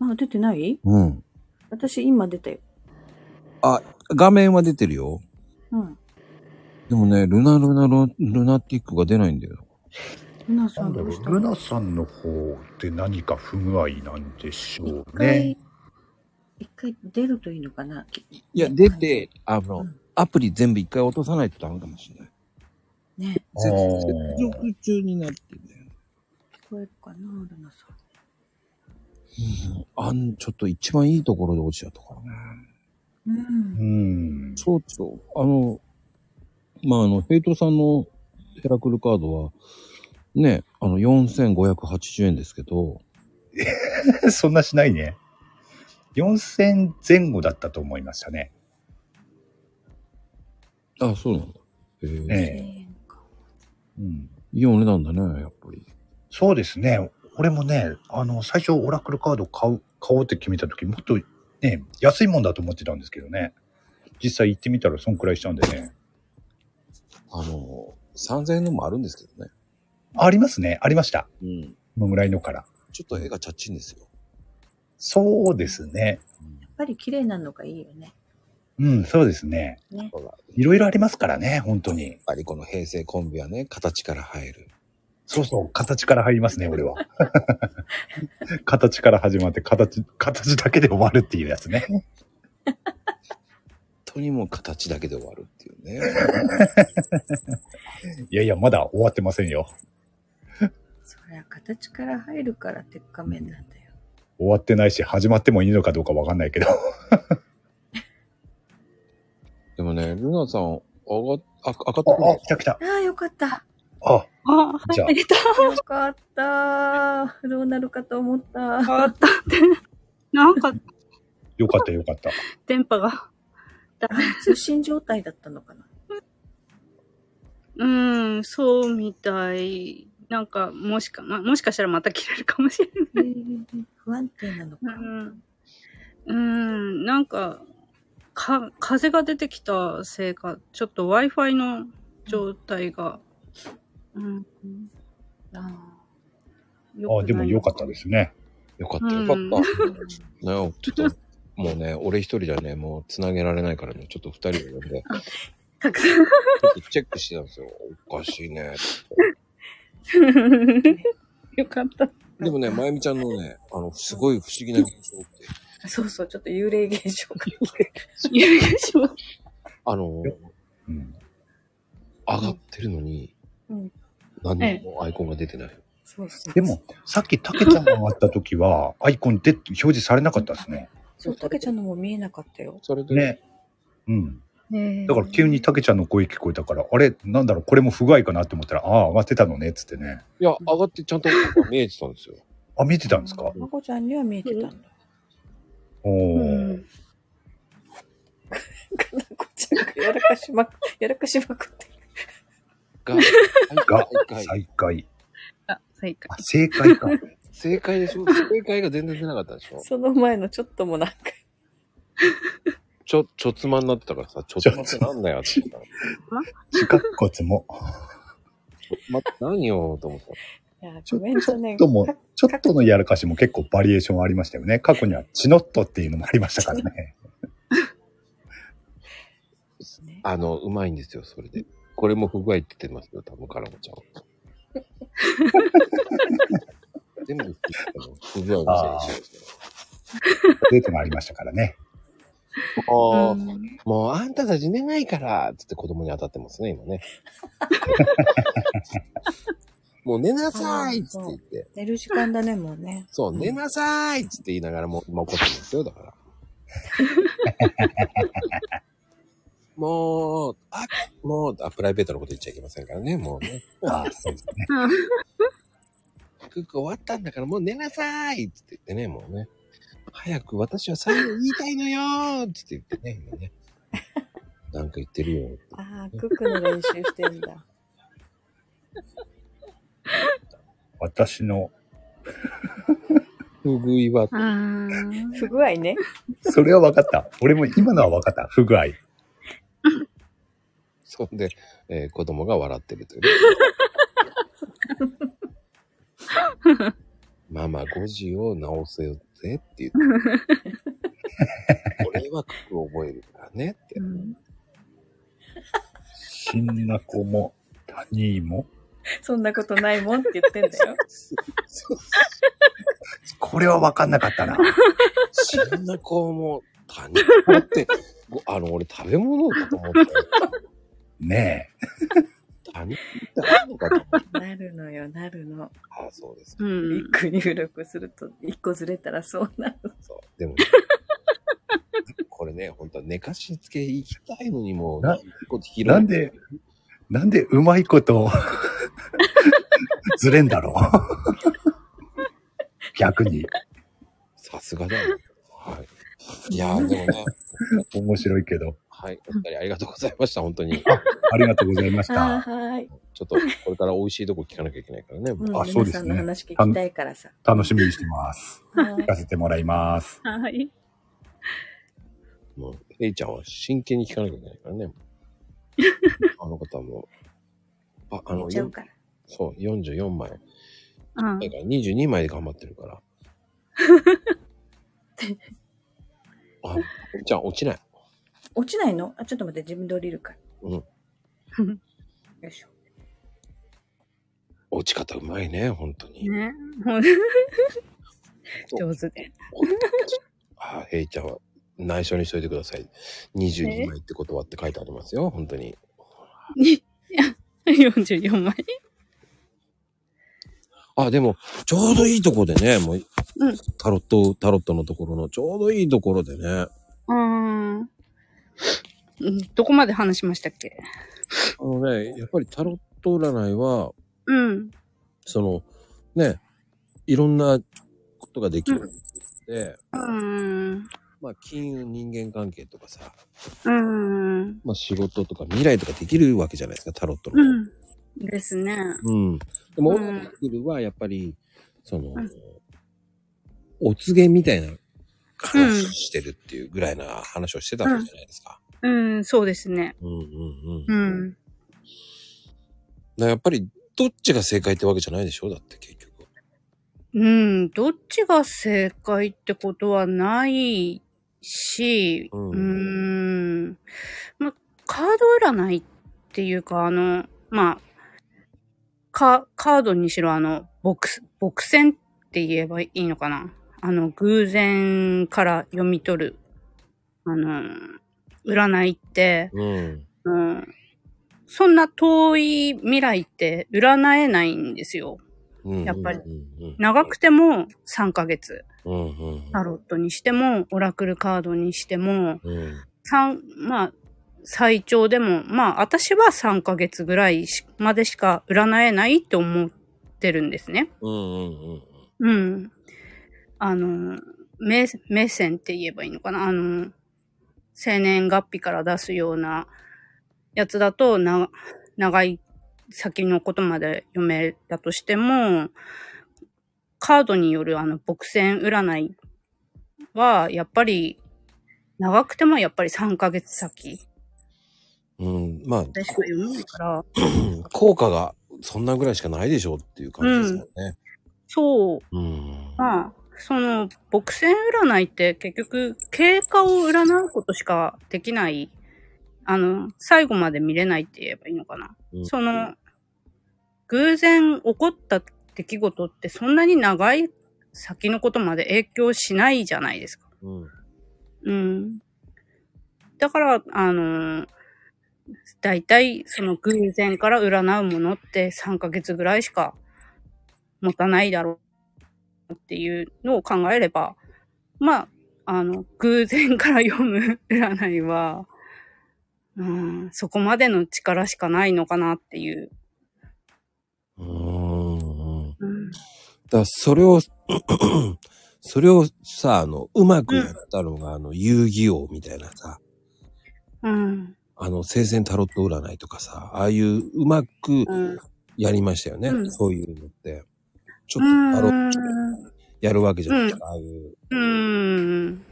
[SPEAKER 6] あ、出てない？
[SPEAKER 1] うん。
[SPEAKER 6] 私今出たよ。
[SPEAKER 1] あ、画面は出てるよ。
[SPEAKER 6] うん。
[SPEAKER 1] でもね、ルナルナルルナティックが出ないんだよ。
[SPEAKER 6] ルナさ
[SPEAKER 7] なんだろう、
[SPEAKER 6] んどうした？
[SPEAKER 7] ルナさんの方って何か不具合なんでしょ
[SPEAKER 6] 一
[SPEAKER 7] う
[SPEAKER 6] 回
[SPEAKER 7] ね。、
[SPEAKER 6] 一回出るといいのかな？い
[SPEAKER 1] や、出て、あの、
[SPEAKER 6] うん
[SPEAKER 1] アプリ全部一回落とさないとダメかもしれない。
[SPEAKER 6] ね、
[SPEAKER 7] あ
[SPEAKER 1] 接
[SPEAKER 7] ー
[SPEAKER 1] 続中になってんだよ。
[SPEAKER 6] 聞こえるかなルナさ
[SPEAKER 1] あん、ちょっと一番いいところで落ちちゃったからね。
[SPEAKER 6] ん。う。
[SPEAKER 7] うんん。
[SPEAKER 1] そうそう。あの、まあ、あの、ヘイトさんのヘラクルカードは、ね、あの、4580円ですけど、
[SPEAKER 7] そんなしないね。4000前後だったと思いましたね。
[SPEAKER 1] あ、そうなんだ。へえ
[SPEAKER 7] え
[SPEAKER 6] 1000
[SPEAKER 7] え。うん。
[SPEAKER 1] いいお値段だね、やっぱり。
[SPEAKER 7] そうですね。俺もね、あの、最初オラクルカード買う、買おうって決めた時、もっとね、安いもんだと思ってたんですけどね。実際行ってみたらそんくらいしたんでね。
[SPEAKER 1] あの、3000円のもあるんですけどね。
[SPEAKER 7] ありますね。ありました。
[SPEAKER 1] うん。
[SPEAKER 7] このぐらいのから。
[SPEAKER 1] ちょっと絵がチャッチいんですよ。
[SPEAKER 7] そうですね。
[SPEAKER 6] やっぱり綺麗なのがいいよね。
[SPEAKER 7] うん、そうですね。
[SPEAKER 6] ね。
[SPEAKER 7] いろいろありますからね、本当に。
[SPEAKER 1] ぱりこの平成コンビはね、形から入る。
[SPEAKER 7] そうそう、形から入りますね、俺は。形から始まって、形、形だけで終わるっていうやつね。
[SPEAKER 1] とにも形だけで終わるっていうね。
[SPEAKER 7] いやいや、まだ終わってませんよ。
[SPEAKER 6] そりゃ形から入るから鉄仮面なんだよ。
[SPEAKER 7] 終わってないし、始まってもいいのかどうかわかんないけど。
[SPEAKER 1] でもね、ルナさん、上がっ、あ、上がってく
[SPEAKER 7] あ、来た来た。
[SPEAKER 6] ああ、よかった。
[SPEAKER 7] あ、
[SPEAKER 4] あ、
[SPEAKER 7] じゃあ
[SPEAKER 4] 入った。
[SPEAKER 6] よかった。どうなるかと思った。
[SPEAKER 4] 変わったって。なんか、
[SPEAKER 7] よかったよかった。
[SPEAKER 4] 電波が。だ
[SPEAKER 6] 通信状態だったのかな。
[SPEAKER 4] うん、そうみたい。なんか、もしかな。もしかしたらまた切れるかもしれない。
[SPEAKER 6] 不安定なのか。
[SPEAKER 4] うん、うん、なんか、か、風が出てきたせいか、ちょっと Wi-Fi の状態が、うん、
[SPEAKER 6] あ
[SPEAKER 7] あ、でもよかったですね。
[SPEAKER 1] よかったよかった。ね、ちょっと、もうね、俺一人じゃね、もう繋げられないからね、ちょっと二人で呼んで、
[SPEAKER 4] たくさん。
[SPEAKER 1] ちょっとチェックしてたんですよ。おかしいね。
[SPEAKER 4] よかった。
[SPEAKER 1] でもね、まゆみちゃんのね、あの、すごい不思議な現象って、
[SPEAKER 6] あそうそう、ちょっと幽霊現象が。
[SPEAKER 4] いやいやします
[SPEAKER 1] あの、
[SPEAKER 7] うん。
[SPEAKER 1] 上がってるのに、
[SPEAKER 6] うん
[SPEAKER 1] 何もアイコンが出てない。
[SPEAKER 6] そうそう。
[SPEAKER 7] でも、さっきたけちゃんが上がった時は、アイコンで表示されなかったですね。
[SPEAKER 6] そう、たけちゃんのも見えなかったよ。
[SPEAKER 1] それで、
[SPEAKER 7] ね。うん。
[SPEAKER 4] ね
[SPEAKER 7] だから急にたけちゃんの声聞こえたから、あれ、なんだろう、これも不具合かなって思ったら、ああ、上がってたのね、つってね。
[SPEAKER 1] いや、上がってちゃんと見えてたんですよ。
[SPEAKER 7] あ、見てたんですか？
[SPEAKER 6] まこちゃんには見えてたんだ。
[SPEAKER 7] お
[SPEAKER 4] う
[SPEAKER 7] ー。
[SPEAKER 4] ん。
[SPEAKER 6] かなこちゃんがやらかしまく、やらかしまくって。
[SPEAKER 1] が、
[SPEAKER 7] が
[SPEAKER 1] 再開。
[SPEAKER 7] 再開。
[SPEAKER 4] あ、再開。
[SPEAKER 7] あ、正解か。
[SPEAKER 1] 正解でしょ？正解が全然出なかったでしょ？
[SPEAKER 6] その前のちょっともなんか、
[SPEAKER 1] ちょ、ちょつまになってたからさ、ちょつまってなんだよって言ったら。
[SPEAKER 7] 四角骨も。
[SPEAKER 1] ま、何よと。思った。
[SPEAKER 6] いや、
[SPEAKER 7] ちょ
[SPEAKER 6] ごめん。
[SPEAKER 7] ちょっと。も
[SPEAKER 6] か、
[SPEAKER 7] ちょっと。のやらかしも結構バリエーションありましたよね。過去にはチノットっていうのもありましたからね。
[SPEAKER 6] ね
[SPEAKER 1] あの、うまいんですよ、それで。これも不具合って言ってますよ、多分、カラモちゃん。全部不具合のせいにし
[SPEAKER 7] デートがありましたからね。
[SPEAKER 1] もう、
[SPEAKER 4] うん
[SPEAKER 1] もうあんたたち寝ないから、つって子供に当たってますね、今ね。もう寝なさいっつって言って。
[SPEAKER 6] 寝る時間だね、もうね。
[SPEAKER 1] そう、寝なさいっつって言いながらもう今怒ってますよ、だから。もう、あ、もう、あ、プライベートのこと言っちゃいけませんからね、もうね。
[SPEAKER 7] ああ、そうですね。
[SPEAKER 1] クック終わったんだからもう寝なさいっつって言ってね、もうね。早く私は最後言いたいのよーっつって言ってね、今ね。なんか言ってるよって。
[SPEAKER 6] ああ、クックの練習してんだ。
[SPEAKER 7] 私の
[SPEAKER 1] 不具合は、
[SPEAKER 6] 不具合ね。
[SPEAKER 7] それは分かった。俺も今のは分かった。不具合。
[SPEAKER 1] そんで、えー子供が笑ってるという。ママ5時を直せよぜって言って。俺は書く覚えるからねって。
[SPEAKER 7] 死んだ子も、他人も？
[SPEAKER 6] そんなことないもんって言ってんだよ。
[SPEAKER 7] これは分かんなかったな。
[SPEAKER 1] 死んだ子も他人もって、ごあの、俺食べ物かと思ったよ。
[SPEAKER 7] ね
[SPEAKER 1] 他人ってあるのかと思った。
[SPEAKER 6] なるのよ、なるの。
[SPEAKER 1] ああ、そうです。
[SPEAKER 4] うん
[SPEAKER 6] ビッグ入力すると、一個ずれたらそうなる。
[SPEAKER 1] そう。でも、これね、本当は寝かしつけ行きたいのにもう、
[SPEAKER 7] な
[SPEAKER 1] なん
[SPEAKER 7] で、なんでうまいこと、ずれんだろう。逆に。
[SPEAKER 1] さすがだよ。はい。いやー、でもね、
[SPEAKER 7] 面白いけど。
[SPEAKER 1] はい。お二人ありがとうございました、本当に。
[SPEAKER 7] ありがとうございまし
[SPEAKER 6] あ
[SPEAKER 7] た。
[SPEAKER 6] はい。
[SPEAKER 1] ちょっと、これから美味しいとこ聞かなきゃいけないからね。
[SPEAKER 6] うん、
[SPEAKER 7] あそうですね
[SPEAKER 6] 皆さんの話聞きたいからさ。
[SPEAKER 7] 楽しみにしてます。
[SPEAKER 6] はい
[SPEAKER 7] 聞かせてもらいます。
[SPEAKER 4] はい。
[SPEAKER 1] もう、ヘイちゃんは真剣に聞かなきゃいけないからね。あの方も、あ、あの、
[SPEAKER 6] うから。
[SPEAKER 1] そう、44枚。
[SPEAKER 4] うん
[SPEAKER 1] だから22枚で頑張ってるから。あ、ヘイちゃん落ちない。
[SPEAKER 6] 落ちないの？あ、ちょっと待って、自分で降りるから。
[SPEAKER 1] うん。
[SPEAKER 6] よいしょ。
[SPEAKER 1] 落ち方うまいね、本当に。
[SPEAKER 4] ね。上手で。
[SPEAKER 1] あ、ヘイちゃんは内緒にしといてください。22枚ってことはって書いてありますよ、本当に。
[SPEAKER 4] に、いや、44枚？
[SPEAKER 1] あ、でも、ちょうどいいとこでね、もう、
[SPEAKER 4] うん
[SPEAKER 1] タロット、タロットのところのちょうどいいところでね。
[SPEAKER 4] うーん。うんどこまで話しましたっけ？
[SPEAKER 1] あのね、やっぱりタロット占いは、
[SPEAKER 4] うん。
[SPEAKER 1] その、ね、いろんなことができるので、
[SPEAKER 4] うーん。
[SPEAKER 1] まあ、金融、人間関係とかさ、
[SPEAKER 4] うーん。
[SPEAKER 1] まあ、仕事とか未来とかできるわけじゃないですか、タロットの。
[SPEAKER 4] うん。ですね。
[SPEAKER 1] うん。でも、オ
[SPEAKER 4] うん
[SPEAKER 1] ラクルはやっぱり、その、
[SPEAKER 4] うん
[SPEAKER 1] お告げみたいな話をしてるっていうぐらいな話をしてたわけじゃないですか。
[SPEAKER 4] うん、そうですね。
[SPEAKER 1] うんうんうん。
[SPEAKER 4] うん。
[SPEAKER 1] らやっぱり、どっちが正解ってわけじゃないでしょ？だって結局。
[SPEAKER 4] うん、どっちが正解ってことはないし、
[SPEAKER 1] うん
[SPEAKER 4] うーん、ま、カード占いっていうか、あの、まあ、カカードにしろ、あの、ボクス、ボクセンって言えばいいのかな？あの、偶然から読み取る、あの、占いって、
[SPEAKER 1] うん。
[SPEAKER 4] うん、そんな遠い未来って占えないんですよ。
[SPEAKER 1] うん
[SPEAKER 4] やっぱり長くても3ヶ月。タロットにしても、オラクルカードにしても、
[SPEAKER 1] うん
[SPEAKER 4] 三まあ、最長でも、まあ、私は3ヶ月ぐらいしまでしか占えないって思ってるんですね。
[SPEAKER 1] うんうんうん
[SPEAKER 4] うん。あの、目、目線って言えばいいのかな？あの、生年月日から出すようなやつだと、な、長い先のことまで読めたとしても、カードによるあの、ボクセン占いは、やっぱり、長くてもやっぱり3ヶ月先
[SPEAKER 1] うん。まあ、
[SPEAKER 4] でしか読めないから、
[SPEAKER 1] 効果がそんなぐらいしかないでしょうっていう感じですもんね。
[SPEAKER 4] そう、
[SPEAKER 1] うん。
[SPEAKER 4] まあ、その、ボクセン占いって結局、経過を占うことしかできない、あの、最後まで見れないって言えばいいのかな。
[SPEAKER 1] うん
[SPEAKER 4] その、偶然起こった出来事ってそんなに長い先のことまで影響しないじゃないですか。
[SPEAKER 1] うん。
[SPEAKER 4] うん。だから、あの、大体、その偶然から占うものって3ヶ月ぐらいしか持たないだろうっていうのを考えれば、まあ、あの、偶然から読む占いは、うん、そこまでの力しかないのかなっていう。
[SPEAKER 1] うーん。だそれを、それをさ、あの、うまくやったのが、あの、遊戯王みたいなさ、
[SPEAKER 4] うん、
[SPEAKER 1] あの、聖戦タロット占いとかさ、ああいううまく
[SPEAKER 4] うん。
[SPEAKER 1] やりましたよね。
[SPEAKER 4] うん
[SPEAKER 1] そういうのって。ちょ
[SPEAKER 4] う
[SPEAKER 1] っとタロッ
[SPEAKER 4] ん
[SPEAKER 1] トやるわけじゃないですか、ああいう。
[SPEAKER 4] うーん。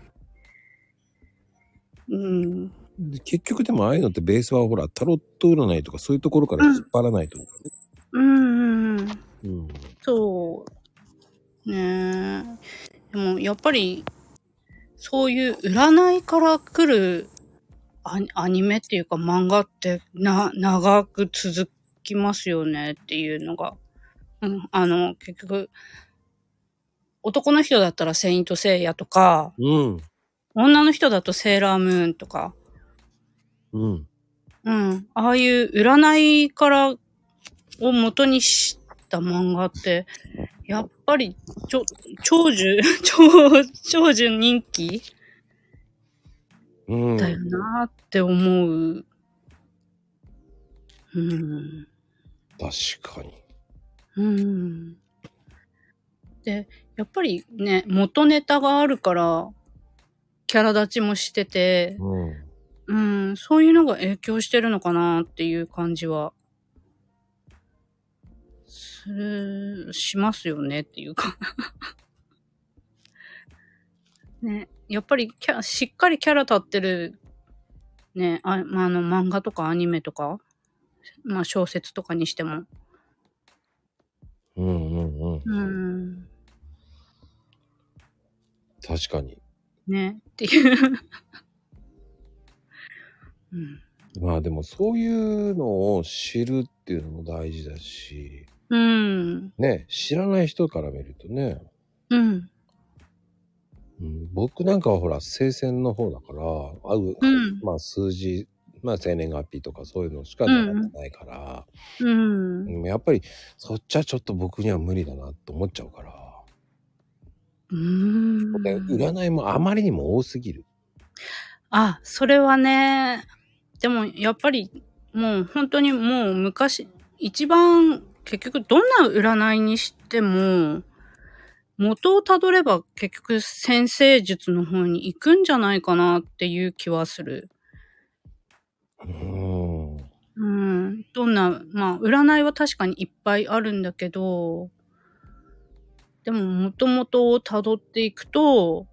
[SPEAKER 4] うん。
[SPEAKER 1] で結局でもああいうのってベースはほら、タロット占いとかそういうところから引っ張らないと思
[SPEAKER 4] うん。
[SPEAKER 1] う。うん。
[SPEAKER 4] そう。ねえ。でも、やっぱり、そういう占いから来るアニアニメっていうか漫画ってな、長く続きますよねっていうのが。うん、あの、結局、男の人だったらセイントセイヤとか、
[SPEAKER 1] うん。
[SPEAKER 4] 女の人だとセーラームーンとか、
[SPEAKER 1] うん。
[SPEAKER 4] うん。ああいう占いからを元にした漫画って、やっぱり、ちょ、長寿、長、長寿人気
[SPEAKER 1] うん。
[SPEAKER 4] だよなって思う。うん。
[SPEAKER 1] 確かに。
[SPEAKER 4] うん。で、やっぱりね、元ネタがあるから、キャラ立ちもしてて、
[SPEAKER 1] うん。
[SPEAKER 4] うん、そういうのが影響してるのかなっていう感じは、する、しますよねっていうか。ね、やっぱりキャしっかりキャラ立ってる、ね、あ,、まあ、あの漫画とかアニメとか、まあ小説とかにしても。
[SPEAKER 1] うんうんうん。
[SPEAKER 4] うん、
[SPEAKER 1] 確かに。
[SPEAKER 4] ね、っていう。うん。
[SPEAKER 1] まあでもそういうのを知るっていうのも大事だし、
[SPEAKER 4] うん。
[SPEAKER 1] ね、知らない人から見るとね、
[SPEAKER 4] うん。
[SPEAKER 1] うん、僕なんかはほら、聖戦の方だから、あう、
[SPEAKER 4] うん
[SPEAKER 1] まあ数字、まあ生年月日とかそういうのしかないから、
[SPEAKER 4] うん。
[SPEAKER 1] うんやっぱりそっちはちょっと僕には無理だなと思っちゃうから、
[SPEAKER 4] うん。
[SPEAKER 1] で占いもあまりにも多すぎる。
[SPEAKER 4] あ、それはね、でもやっぱりもう本当にもう昔、一番結局どんな占いにしても、元をたどれば結局先生術の方に行くんじゃないかなっていう気はする。
[SPEAKER 1] うん。
[SPEAKER 4] どんな、まあ占いは確かにいっぱいあるんだけど、でも元々をたどっていくと、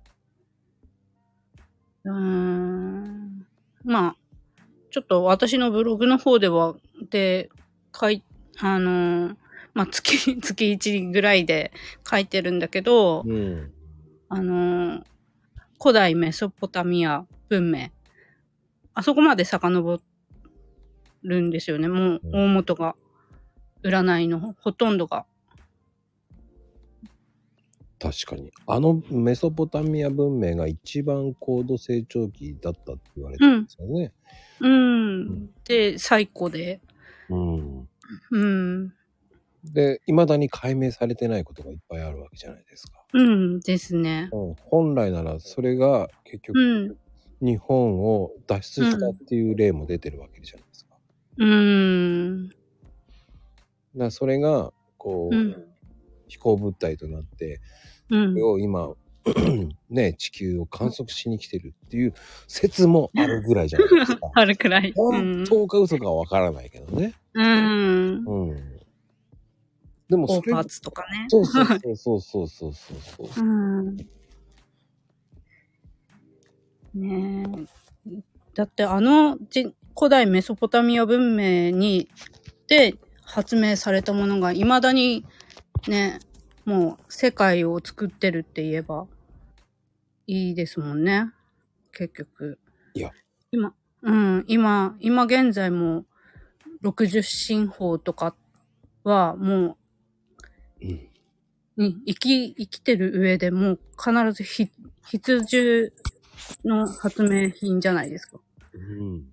[SPEAKER 4] うん、まあ、ちょっと私のブログの方では、で、書い、あの、まあ月、月1ぐらいで書いてるんだけど、
[SPEAKER 1] うん。
[SPEAKER 4] あの、古代メソポタミア文明。あそこまで遡るんですよね。もう大元が。占いのほとんどが。
[SPEAKER 1] 確かに。あのメソポタミア文明が一番高度成長期だったって言われてるんですよね。
[SPEAKER 4] うん。で、最古で。
[SPEAKER 1] うん。
[SPEAKER 4] うん。
[SPEAKER 1] で、未だに解明されてないことがいっぱいあるわけじゃないですか。
[SPEAKER 4] うんですね。
[SPEAKER 1] うん、本来ならそれが結局
[SPEAKER 4] うん。
[SPEAKER 1] 日本を脱出したっていう例も出てるわけじゃないですか。
[SPEAKER 4] うん。
[SPEAKER 1] だからそれがこう、
[SPEAKER 4] うん。
[SPEAKER 1] 飛行物体となって、
[SPEAKER 4] うん
[SPEAKER 1] それ。を今 ね地球を観測しに来てるっていう説もあるぐらいじゃないですか。
[SPEAKER 4] あるくらい。うん。
[SPEAKER 1] 本当か嘘かはわからないけどね。
[SPEAKER 4] うん。
[SPEAKER 1] うん。でもそれ
[SPEAKER 4] パーツとかね。
[SPEAKER 1] そうそうそうそうそうそうそうそう。
[SPEAKER 4] うん。ねえ。だってあのじ古代メソポタミア文明に、で発明されたものが未だにね、もう世界を作ってるって言えばいいですもんね。結局。
[SPEAKER 1] いや。
[SPEAKER 4] 今、うん、今、今現在も60進法とかはもう
[SPEAKER 1] うん
[SPEAKER 4] に生き、生きてる上でもう必ずひ必需の発明品じゃないですか。
[SPEAKER 1] うん。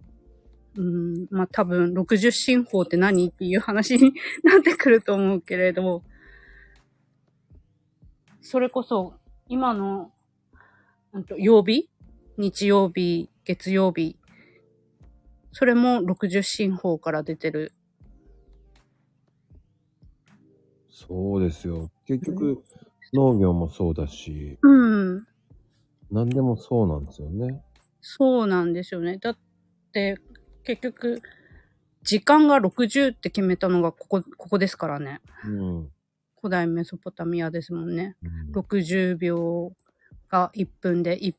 [SPEAKER 4] うん、まあ多分60進法って何っていう話に なってくると思うけれど、それこそ今の、うんと曜日？日曜日、月曜日？それも60進法から出てる。
[SPEAKER 1] そうですよ。結局、農業もそうだし、
[SPEAKER 4] うん。
[SPEAKER 1] 何でもそうなんですよね。
[SPEAKER 4] そうなんですよね。だって、結局、時間が60って決めたのがここ、ここですからね。
[SPEAKER 1] うん。
[SPEAKER 4] 古代メソポタミアですもんね。
[SPEAKER 1] うん
[SPEAKER 4] 60秒が1分で、い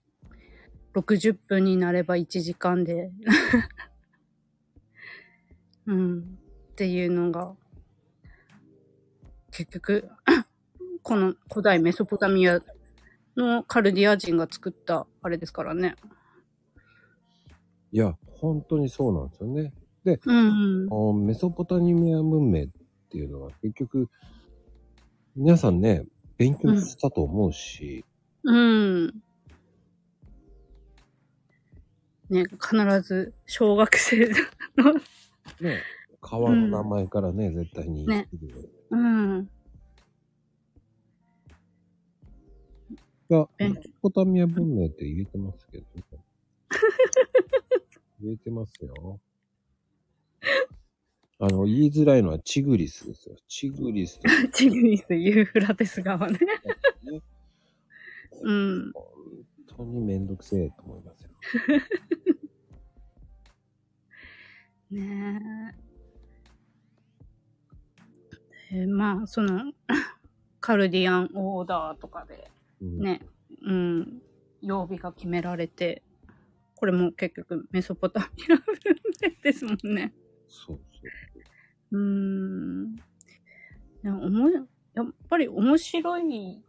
[SPEAKER 4] 60分になれば1時間で。うん。っていうのが、結局、この古代メソポタミアのカルディア人が作ったあれですからね。
[SPEAKER 1] いや、本当にそうなんですよね。
[SPEAKER 4] うん、うん。
[SPEAKER 1] メソポタミア文明っていうのは結局、皆さんね、勉強したと思うし、
[SPEAKER 4] うん。ね、必ず小学生の、
[SPEAKER 1] ね、川の名前からね、絶対に。
[SPEAKER 4] ねうん。
[SPEAKER 1] いや、
[SPEAKER 4] 勉
[SPEAKER 1] メソポタミア文明って言えてますけど、言えてますよ。あの、言いづらいのはチグリスですよ。チグリス
[SPEAKER 4] チグリス、ユーフラテス川ね。
[SPEAKER 1] ね。
[SPEAKER 4] うん。
[SPEAKER 1] 本当にめんどくせえと思いますよ。
[SPEAKER 4] ねえ。えーまあ、その、カルディアンオーダーとかで、
[SPEAKER 1] うん、
[SPEAKER 4] ね、うん、曜日が決められて、これも結局メソポタミア文明ですもんね。
[SPEAKER 1] そうそう。
[SPEAKER 4] うーん。いや、おも、やっぱり面白い、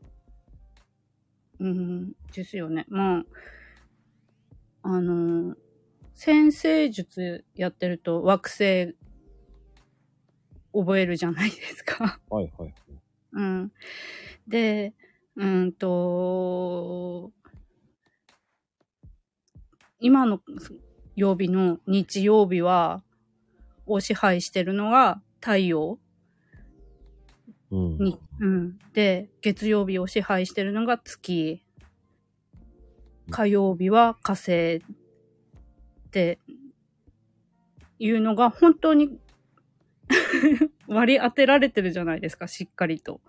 [SPEAKER 4] うん、ですよね。まあ、あの、先生術やってると惑星覚えるじゃないですか。
[SPEAKER 1] はいはいはい。
[SPEAKER 4] うん。で、うんと、今の曜日の日曜日は、を支配してるのが太陽
[SPEAKER 1] うん。
[SPEAKER 4] に、うん。で、月曜日を支配してるのが月。火曜日は火星っていうのが本当に 割り当てられてるじゃないですか、しっかりと。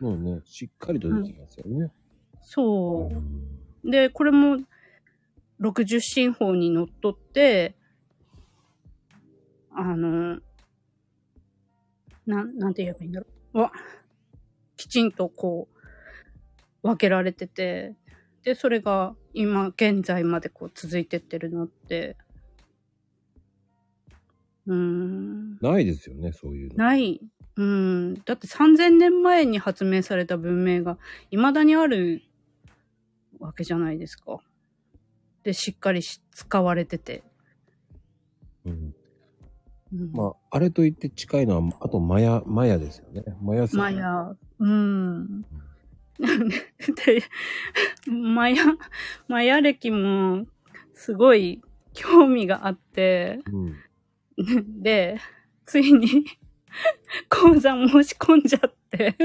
[SPEAKER 1] もうね、しっかりと出てきますよね。
[SPEAKER 4] そうう。
[SPEAKER 1] ん
[SPEAKER 4] で、これも60進法にのっとって、あの、なん、なんて言えばいいんだろう。わ、きちんとこう、分けられてて、で、それが今現在までこう続いてってるのって、うーん、
[SPEAKER 1] ないですよね、そういうの。
[SPEAKER 4] ない。うん。だって3000年前に発明された文明が未だにあるわけじゃないですか。で、しっかりし使われてて。
[SPEAKER 1] うん、
[SPEAKER 4] うん、
[SPEAKER 1] まあ、あれと言って近いのは、あとマヤ、マヤですよね。マヤ。
[SPEAKER 4] マヤ、うん。で、マヤ、マヤ歴もすごい興味があって、
[SPEAKER 1] うん。
[SPEAKER 4] で、ついに 講座申し込んじゃって、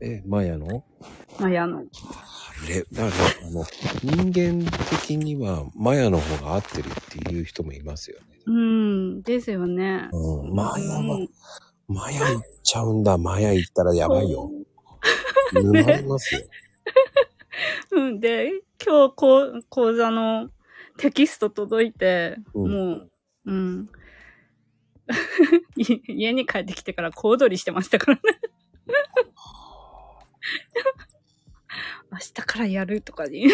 [SPEAKER 1] え、マヤの？
[SPEAKER 4] マヤの。
[SPEAKER 1] あれ、だから、あの、人間的にはマヤの方が合ってるっていう人もいますよね。
[SPEAKER 4] うん、ですよね。
[SPEAKER 1] うん。マヤは
[SPEAKER 4] うん、
[SPEAKER 1] マヤ行っちゃうんだ。マヤ行ったらやばいよ。沼りますよ。
[SPEAKER 4] うん、で、今日こう講座のテキスト届いて、
[SPEAKER 1] うん
[SPEAKER 4] もう、うん。い家に帰ってきてから小躍りしてましたからね。明日からやるとかに。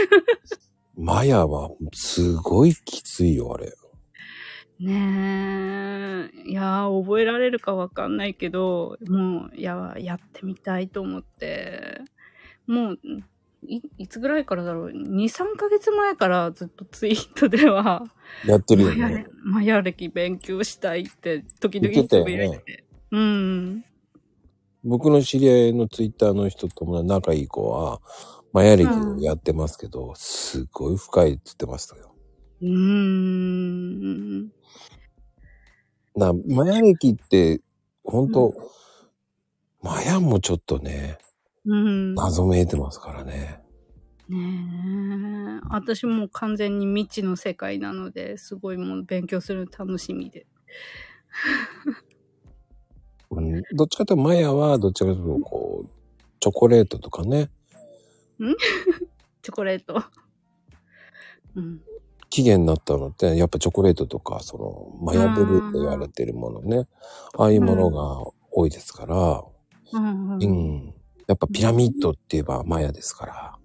[SPEAKER 1] マヤはすごいきついよ、あれ。
[SPEAKER 4] ねえ。いやー、覚えられるかわかんないけど、もう、いや、やってみたいと思って。もう、いいつぐらいからだろう？2、3ヶ月前からずっとツイートでは、
[SPEAKER 1] やってるよね。
[SPEAKER 4] マヤ歴勉強したいって、時々
[SPEAKER 1] 言ってたよね
[SPEAKER 4] て。うん。
[SPEAKER 1] 僕の知り合いのツイッターの人とも仲いい子は、マヤ歴をやってますけど、すごい深いって言ってましたよ。
[SPEAKER 4] うーん。
[SPEAKER 1] な、マヤ歴って、本当、マヤもちょっとね、
[SPEAKER 4] うん。
[SPEAKER 1] 謎めいてますからね。
[SPEAKER 4] ねえ。私もう完全に未知の世界なので、すごいもう勉強するの楽しみで。
[SPEAKER 1] うん、どっちかというと、マヤはどっちかというと、こう、チョコレートとかね、
[SPEAKER 4] チョコレート？うん。
[SPEAKER 1] 起源になったのって、やっぱチョコレートとか、その、マヤブルーと言われてるものね、ああいうものが多いですから、
[SPEAKER 4] うんうん。
[SPEAKER 1] うん。やっぱピラミッドって言えばマヤですから。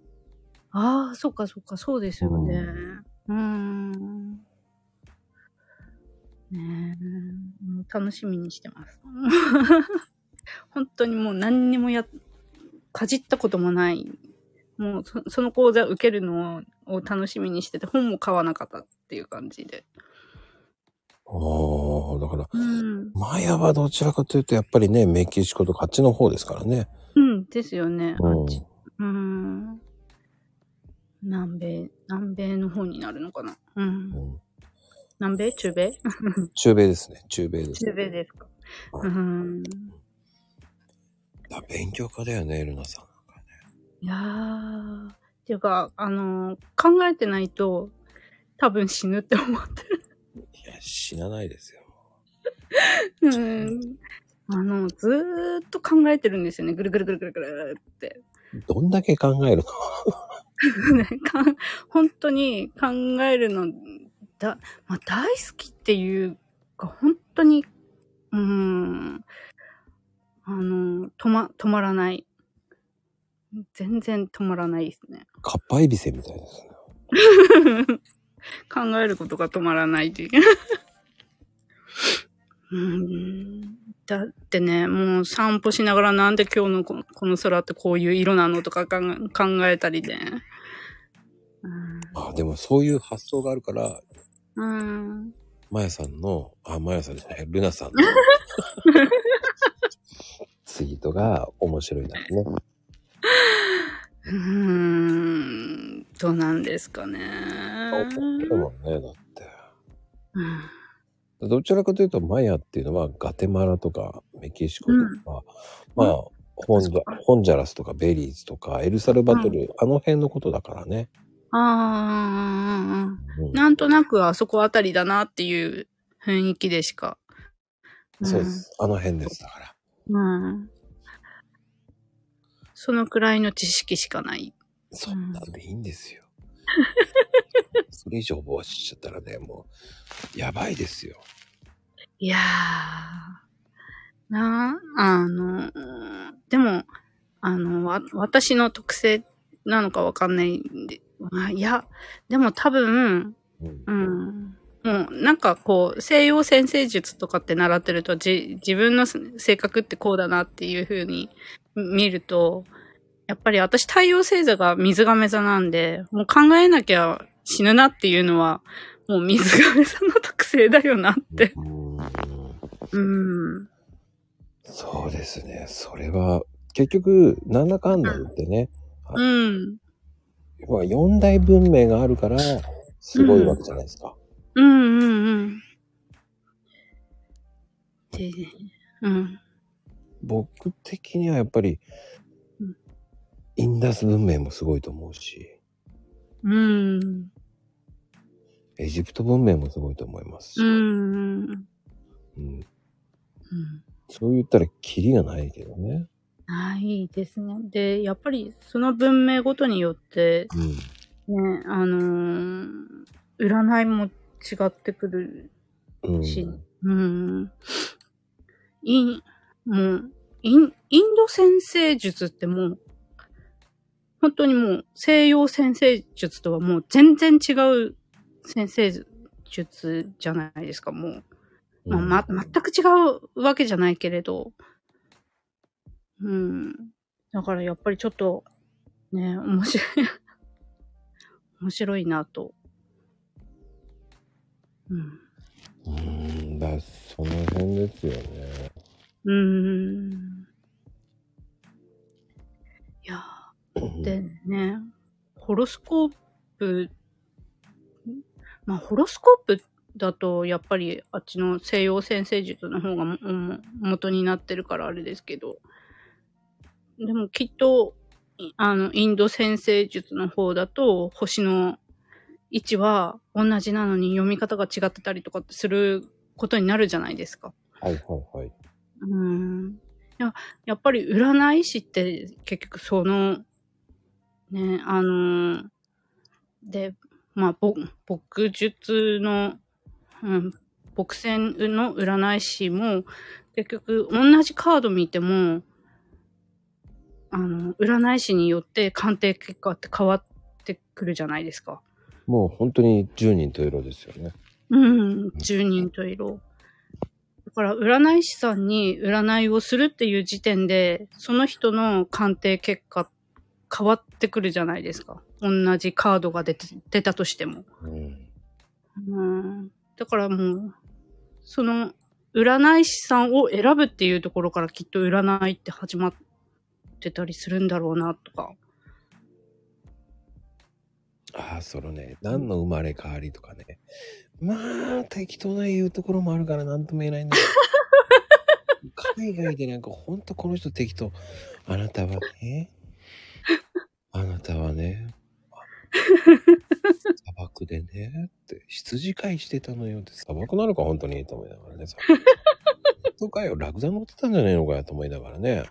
[SPEAKER 4] ああ、そっかそっか、そうですよね。うーん。ねえ、楽しみにしてます。本当にもう何にもや、かじったこともない。もうそその講座受けるのを楽しみにしてて、本も買わなかったっていう感じで。
[SPEAKER 1] おー、だから、
[SPEAKER 4] うん。
[SPEAKER 1] マヤはどちらかというと、やっぱりね、メキシコとかあっちの方ですからね。
[SPEAKER 4] うん、ですよね。あ
[SPEAKER 1] うん
[SPEAKER 4] っち。うん。南米、南米の方になるのかな。うん。
[SPEAKER 1] うん
[SPEAKER 4] 南米？中米？
[SPEAKER 1] 中米ですね。中米です。
[SPEAKER 4] 中米ですか。
[SPEAKER 1] は
[SPEAKER 4] うん。
[SPEAKER 1] あ勉強家だよね、ルナさん。
[SPEAKER 4] いやー。っていうか、あのー考えてないと、多分死ぬって思ってる。
[SPEAKER 1] いや、死なないですよ。
[SPEAKER 4] うん。あの、ずーっと考えてるんですよね。ぐるぐるぐるぐるぐるって。
[SPEAKER 1] どんだけ考えるの？
[SPEAKER 4] 本当に考えるの、だ、まあ、大好きっていうか、本当に、うーん、あの、止ま、止まらない。全然止まらないですね。
[SPEAKER 1] カッパエビセみたいですね。
[SPEAKER 4] 考えることが止まらないっていう。うんだってね、もう散歩しながらなんで今日のこの空ってこういう色なのとか考えたりで。うん
[SPEAKER 1] あ、でもそういう発想があるから、
[SPEAKER 4] うん。
[SPEAKER 1] マヤさんの、あ、マヤさんじゃない、ルナさんの ツイートが面白いんだね。
[SPEAKER 4] うーん。どうなんですかね。
[SPEAKER 1] でもね、だって。
[SPEAKER 4] うん
[SPEAKER 1] どちらかというと、マヤっていうのはガテマラとかメキシコとか、まあ、ホンジャホンジャラスとかベリーズとかエルサルバトル、あの辺のことだからね。
[SPEAKER 4] ああ、
[SPEAKER 1] うん
[SPEAKER 4] なんとなくあそこあたりだなっていう雰囲気でしか。
[SPEAKER 1] そうです。あの辺です。だから。
[SPEAKER 4] うん。そのくらいの知識しかない。
[SPEAKER 1] そんなんでいいんですよ。それ以上覚えしちゃったらね、もう、やばいですよ。
[SPEAKER 4] いやー。なあ、あの、でも、あの、わ、私の特性なのかわかんないんで、あいや、でも多分、
[SPEAKER 1] うん
[SPEAKER 4] うん。もう、なんかこう、西洋先生術とかって習ってると、じ、自分の性格ってこうだなっていう風に見ると、やっぱり私太陽星座が水亀座なんで、もう考えなきゃ死ぬなっていうのは、もう水亀座の特性だよなって。
[SPEAKER 1] うん
[SPEAKER 4] うん。
[SPEAKER 1] そうですね。それは、結局、なんだかんだ言ってね、
[SPEAKER 4] うん。
[SPEAKER 1] まあ四大文明があるから、すごいわけじゃないですか。
[SPEAKER 4] うんうんうん。で、うん。
[SPEAKER 1] 僕的にはやっぱり
[SPEAKER 4] うん、
[SPEAKER 1] インダス文明もすごいと思うし、
[SPEAKER 4] うん。
[SPEAKER 1] エジプト文明もすごいと思いますし、
[SPEAKER 4] うん。
[SPEAKER 1] うん
[SPEAKER 4] うん。
[SPEAKER 1] そう言ったらキリがないけどね。
[SPEAKER 4] ないですね。で、やっぱりその文明ごとによって、
[SPEAKER 1] うん。
[SPEAKER 4] ね、あのー占いも違ってくる
[SPEAKER 1] うん。
[SPEAKER 4] し、うん。イン、もう、イン、インド先生術ってもう、本当にもう西洋先生術とはもう全然違う先生術じゃないですか、もう。まあ、ま、全く違うわけじゃないけれど。うん。だからやっぱりちょっと、ね、面白い。面白いなと。うん。
[SPEAKER 1] うん、だその辺ですよね。
[SPEAKER 4] うーん。いやー、でね、ホロスコープ、まあ、ホロスコープだと、やっぱりあっちの西洋先生術の方がもも元になってるからあれですけど、でもきっと、いあの、インド先生術の方だと、星の位置は同じなのに読み方が違ってたりとかってすることになるじゃないですか。
[SPEAKER 1] はいはいはい。
[SPEAKER 4] うん。いや、やっぱり占い師って結局その、ね、あのーで、まあ、ぼ、牧術の、うん、牧戦の占い師も、結局同じカード見ても、あの、占い師によって鑑定結果って変わってくるじゃないですか。
[SPEAKER 1] もう本当に10人と色ですよね。
[SPEAKER 4] うん、10人と色。だから、占い師さんに占いをするっていう時点で、その人の鑑定結果変わってくるじゃないですか。同じカードが出て出たとしても。
[SPEAKER 1] うん。
[SPEAKER 4] うん。だからもう、その、占い師さんを選ぶっていうところからきっと占いって始まってたりするんだろうな、とか。
[SPEAKER 1] ああ、そのね、何の生まれ変わりとかね。まあ、適当な言うところもあるから何とも言えないんだけど。海外でなんかほんとこの人適当。あなたはね、あなたはね、砂漠でね、って、羊飼いしてたのよって、砂漠なのか本当にと思いながらね。本当かよ、ラクダ乗ってたんじゃねえのかよと思いながらね。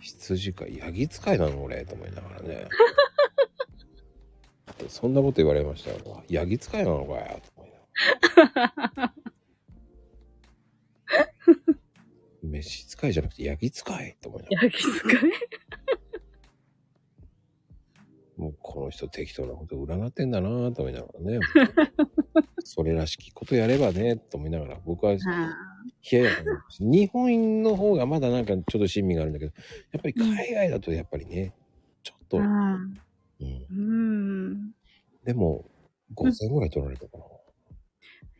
[SPEAKER 1] 羊飼い、ヤギ使いなの俺と思いながらね。そんなこと言われましたよ。ヤギ使いなのかよと思いながら。飯使いじゃなくてヤギ使い？と思いながら。
[SPEAKER 4] ヤギ使い？
[SPEAKER 1] もうこの人適当なこと占ってんだなぁと思いながらね。それらしきことやればね、と思いながら、僕は、いやいや、日本の方がまだなんかちょっと親身があるんだけど、やっぱり海外だとやっぱりね、ちょっと、うん、
[SPEAKER 4] うん。
[SPEAKER 1] でも、5000ぐらい取られたかな。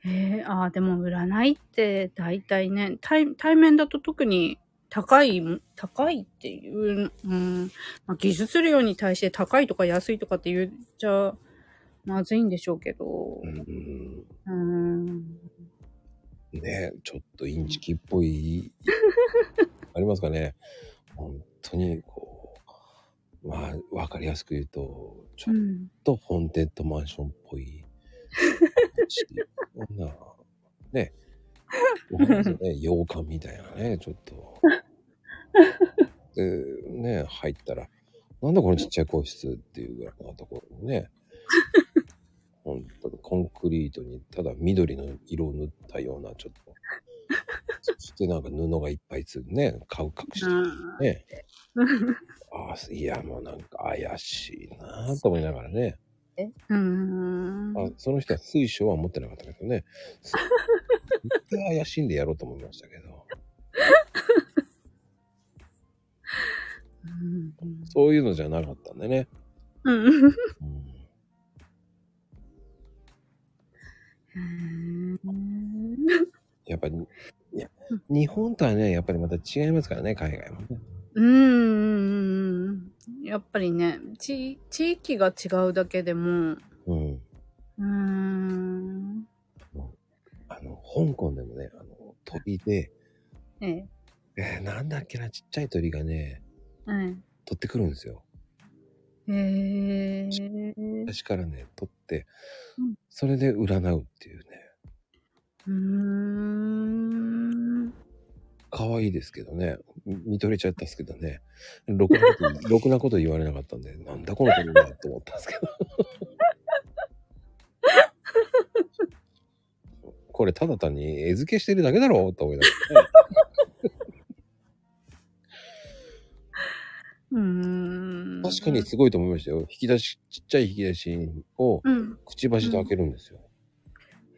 [SPEAKER 4] えー、ああ、でも占いって大体ね、対対面だと特に高い、高いっていう、うん、まあ、技術量に対して高いとか安いとかって言っちゃまずいんでしょうけど。
[SPEAKER 1] うん。
[SPEAKER 4] うん。
[SPEAKER 1] ねちょっとインチキっぽい、ありますかね。本当に、こう、まあ、わかりやすく言うと、ちょっ
[SPEAKER 4] うん。
[SPEAKER 1] とホーンテッドマンションっぽい。そんな、ね、ね、洋館みたいなね、ちょっと。で、ね、入ったら、なんだこのちっちゃい個室っていうぐらいのところにね、本当にコンクリートにただ緑の色を塗ったようなちょっと、そしてなんか布がいっぱいつね、顔隠して
[SPEAKER 4] うん
[SPEAKER 1] ね。ああ、いやもうなんか怪しいなぁと思いながらね。
[SPEAKER 4] うん。
[SPEAKER 1] あその人は水晶は持ってなかったけどね。す 絶対怪しんでやろうと思いましたけど。
[SPEAKER 4] うん
[SPEAKER 1] そういうのじゃなかったんでね。
[SPEAKER 4] うん。
[SPEAKER 1] うん
[SPEAKER 4] うん
[SPEAKER 1] やっぱり、いや、日本とはね、やっぱりまた違いますからね、海外もね。
[SPEAKER 4] うーん。やっぱりね、地、地域が違うだけでも、
[SPEAKER 1] うん。
[SPEAKER 4] うーん。
[SPEAKER 1] あの、香港でもね、あの、鳥で、
[SPEAKER 4] ええ。
[SPEAKER 1] えーなんだっけな、ちっちゃい鳥がね、
[SPEAKER 4] はい。
[SPEAKER 1] 取ってくるんですよ。
[SPEAKER 4] へえ。
[SPEAKER 1] 私からね、取って
[SPEAKER 4] うん、
[SPEAKER 1] それで占うっていうね。
[SPEAKER 4] うーん。
[SPEAKER 1] 可愛いですけどね。み見とれちゃったんですけどね。ろくなこと、ろくなこと言われなかったんで、なんだこの鳥はと思ったんですけど。これただ単に餌付けしてるだけだろうと思いながらね。
[SPEAKER 4] うーん。
[SPEAKER 1] 確かに。すごいと思いましたよ。引き出し、ちっちゃい引き出しを
[SPEAKER 4] うん。
[SPEAKER 1] くちばしで開けるんですよ。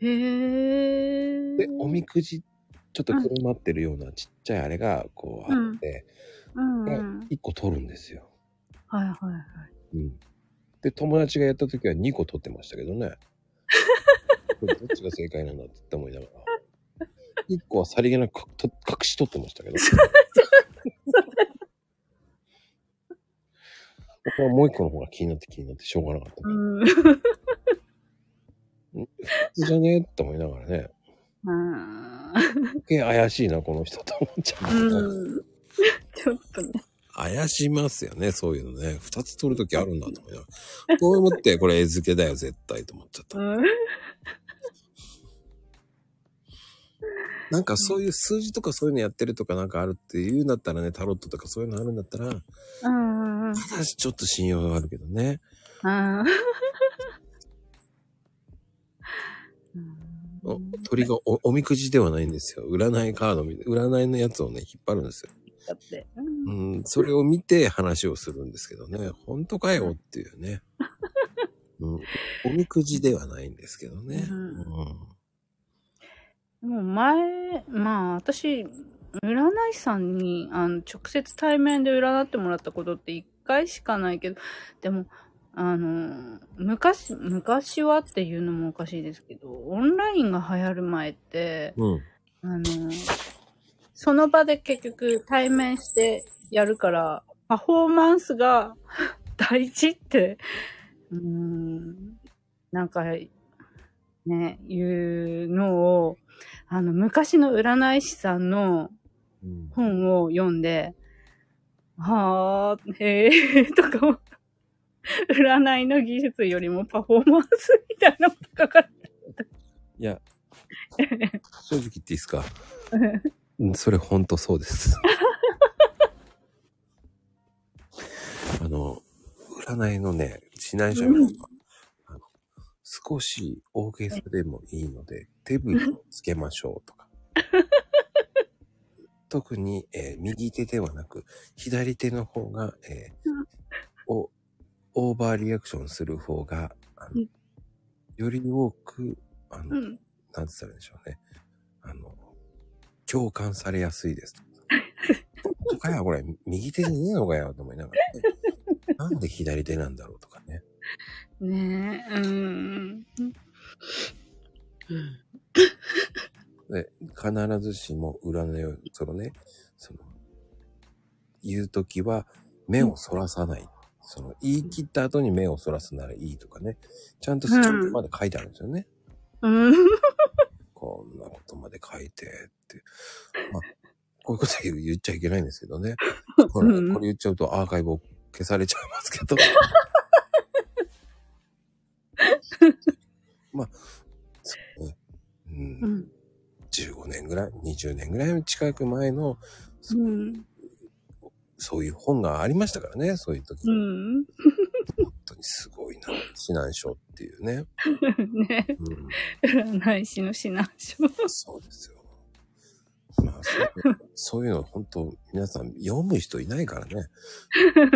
[SPEAKER 4] へえ。
[SPEAKER 1] で、おみくじ、ちょっとくるまってるようなちっちゃいあれがこうあって、
[SPEAKER 4] うんうん。
[SPEAKER 1] 一個取るんですよ。
[SPEAKER 4] はいはいはい。
[SPEAKER 1] うん。で、友達がやった時は2個取ってましたけどね。どっちが正解なんだって思いながら。1個はさりげなく隠し取ってましたけど。僕は もう1個の方が気になって気になってしょうがなかった。
[SPEAKER 4] うん。
[SPEAKER 1] 普通じゃね？えって思いながらね。
[SPEAKER 4] うん
[SPEAKER 1] 余計怪しいな、この人と思っちゃう、
[SPEAKER 4] うん。ちょっとね。
[SPEAKER 1] 怪しますよね、そういうのね。2つ取るときあるんだと思いながら。こう思って、これ絵付けだよ、絶対と思っちゃった。
[SPEAKER 4] うん。
[SPEAKER 1] なんかそういう数字とかそういうのやってるとかなんかあるっていうんだったらね、タロットとかそういうのあるんだったら、
[SPEAKER 4] うん。うん。
[SPEAKER 1] ただしちょっと信用があるけどね。お 鳥がおおみくじではないんですよ。占いカードみたい占いのやつをね、引っ張るんですよ。
[SPEAKER 4] かって。うん
[SPEAKER 1] うん、それを見て話をするんですけどね、本当かよっていうね。うん、おみくじではないんですけどね。
[SPEAKER 4] う
[SPEAKER 1] うんん。
[SPEAKER 4] でも前、まあ私、占い師さんにあの直接対面で占ってもらったことって一回しかないけど、でも、あの、昔、昔はっていうのもおかしいですけど、オンラインが流行る前って、
[SPEAKER 1] うん。
[SPEAKER 4] あの、その場で結局対面してやるから、パフォーマンスが 大事って、うーん、なんか、ね、いうのを、あの、昔の占い師さんの
[SPEAKER 1] うん
[SPEAKER 4] 本を読んで、はあ、へえ、とかも、占いの技術よりもパフォーマンスみたいなのがかかって
[SPEAKER 1] いや、正直言っていいですか？うんそれ本当そうです。あの、占いのね、指南書
[SPEAKER 4] うん。
[SPEAKER 1] が、あの少し大げさでもいいので、手振りをつけましょうとか。特に、えー右手ではなく、左手の方が、えーおオーバーリアクションする方が、あの
[SPEAKER 4] うん
[SPEAKER 1] より多く、あの、
[SPEAKER 4] うん。
[SPEAKER 1] なんて言ったらいいんでしょうね。あの、共感されやすいです。本当かや、これ、右手じゃねえのかよ、と思いながら、ね。なんで左手なんだろうとかね。
[SPEAKER 4] ねえ、うん。
[SPEAKER 1] で、必ずしも占いを、そのね、その、言うときは、目をそらさない。その、言い切った後に目をそらすならいいとかね。ちゃんとスキャンまで書いてあるんですよね。
[SPEAKER 4] うん。
[SPEAKER 1] こんなことまで書いてって。まあ、こういうこと言っちゃいけないんですけどね。これ
[SPEAKER 4] うん
[SPEAKER 1] これ言っちゃうとアーカイブを消されちゃいますけど。まあ、そうね。う。
[SPEAKER 4] うんん。
[SPEAKER 1] 15年ぐらい、20年ぐらい近く前の、そ
[SPEAKER 4] うん。
[SPEAKER 1] そういう本がありましたからね、そういう時。
[SPEAKER 4] うん。
[SPEAKER 1] 本当にすごいな、指南書っていうね。
[SPEAKER 4] ね
[SPEAKER 1] うん。
[SPEAKER 4] 占い師の指南書。
[SPEAKER 1] そうですよ。まあ、そうそういうの本当、皆さん読む人いないからね。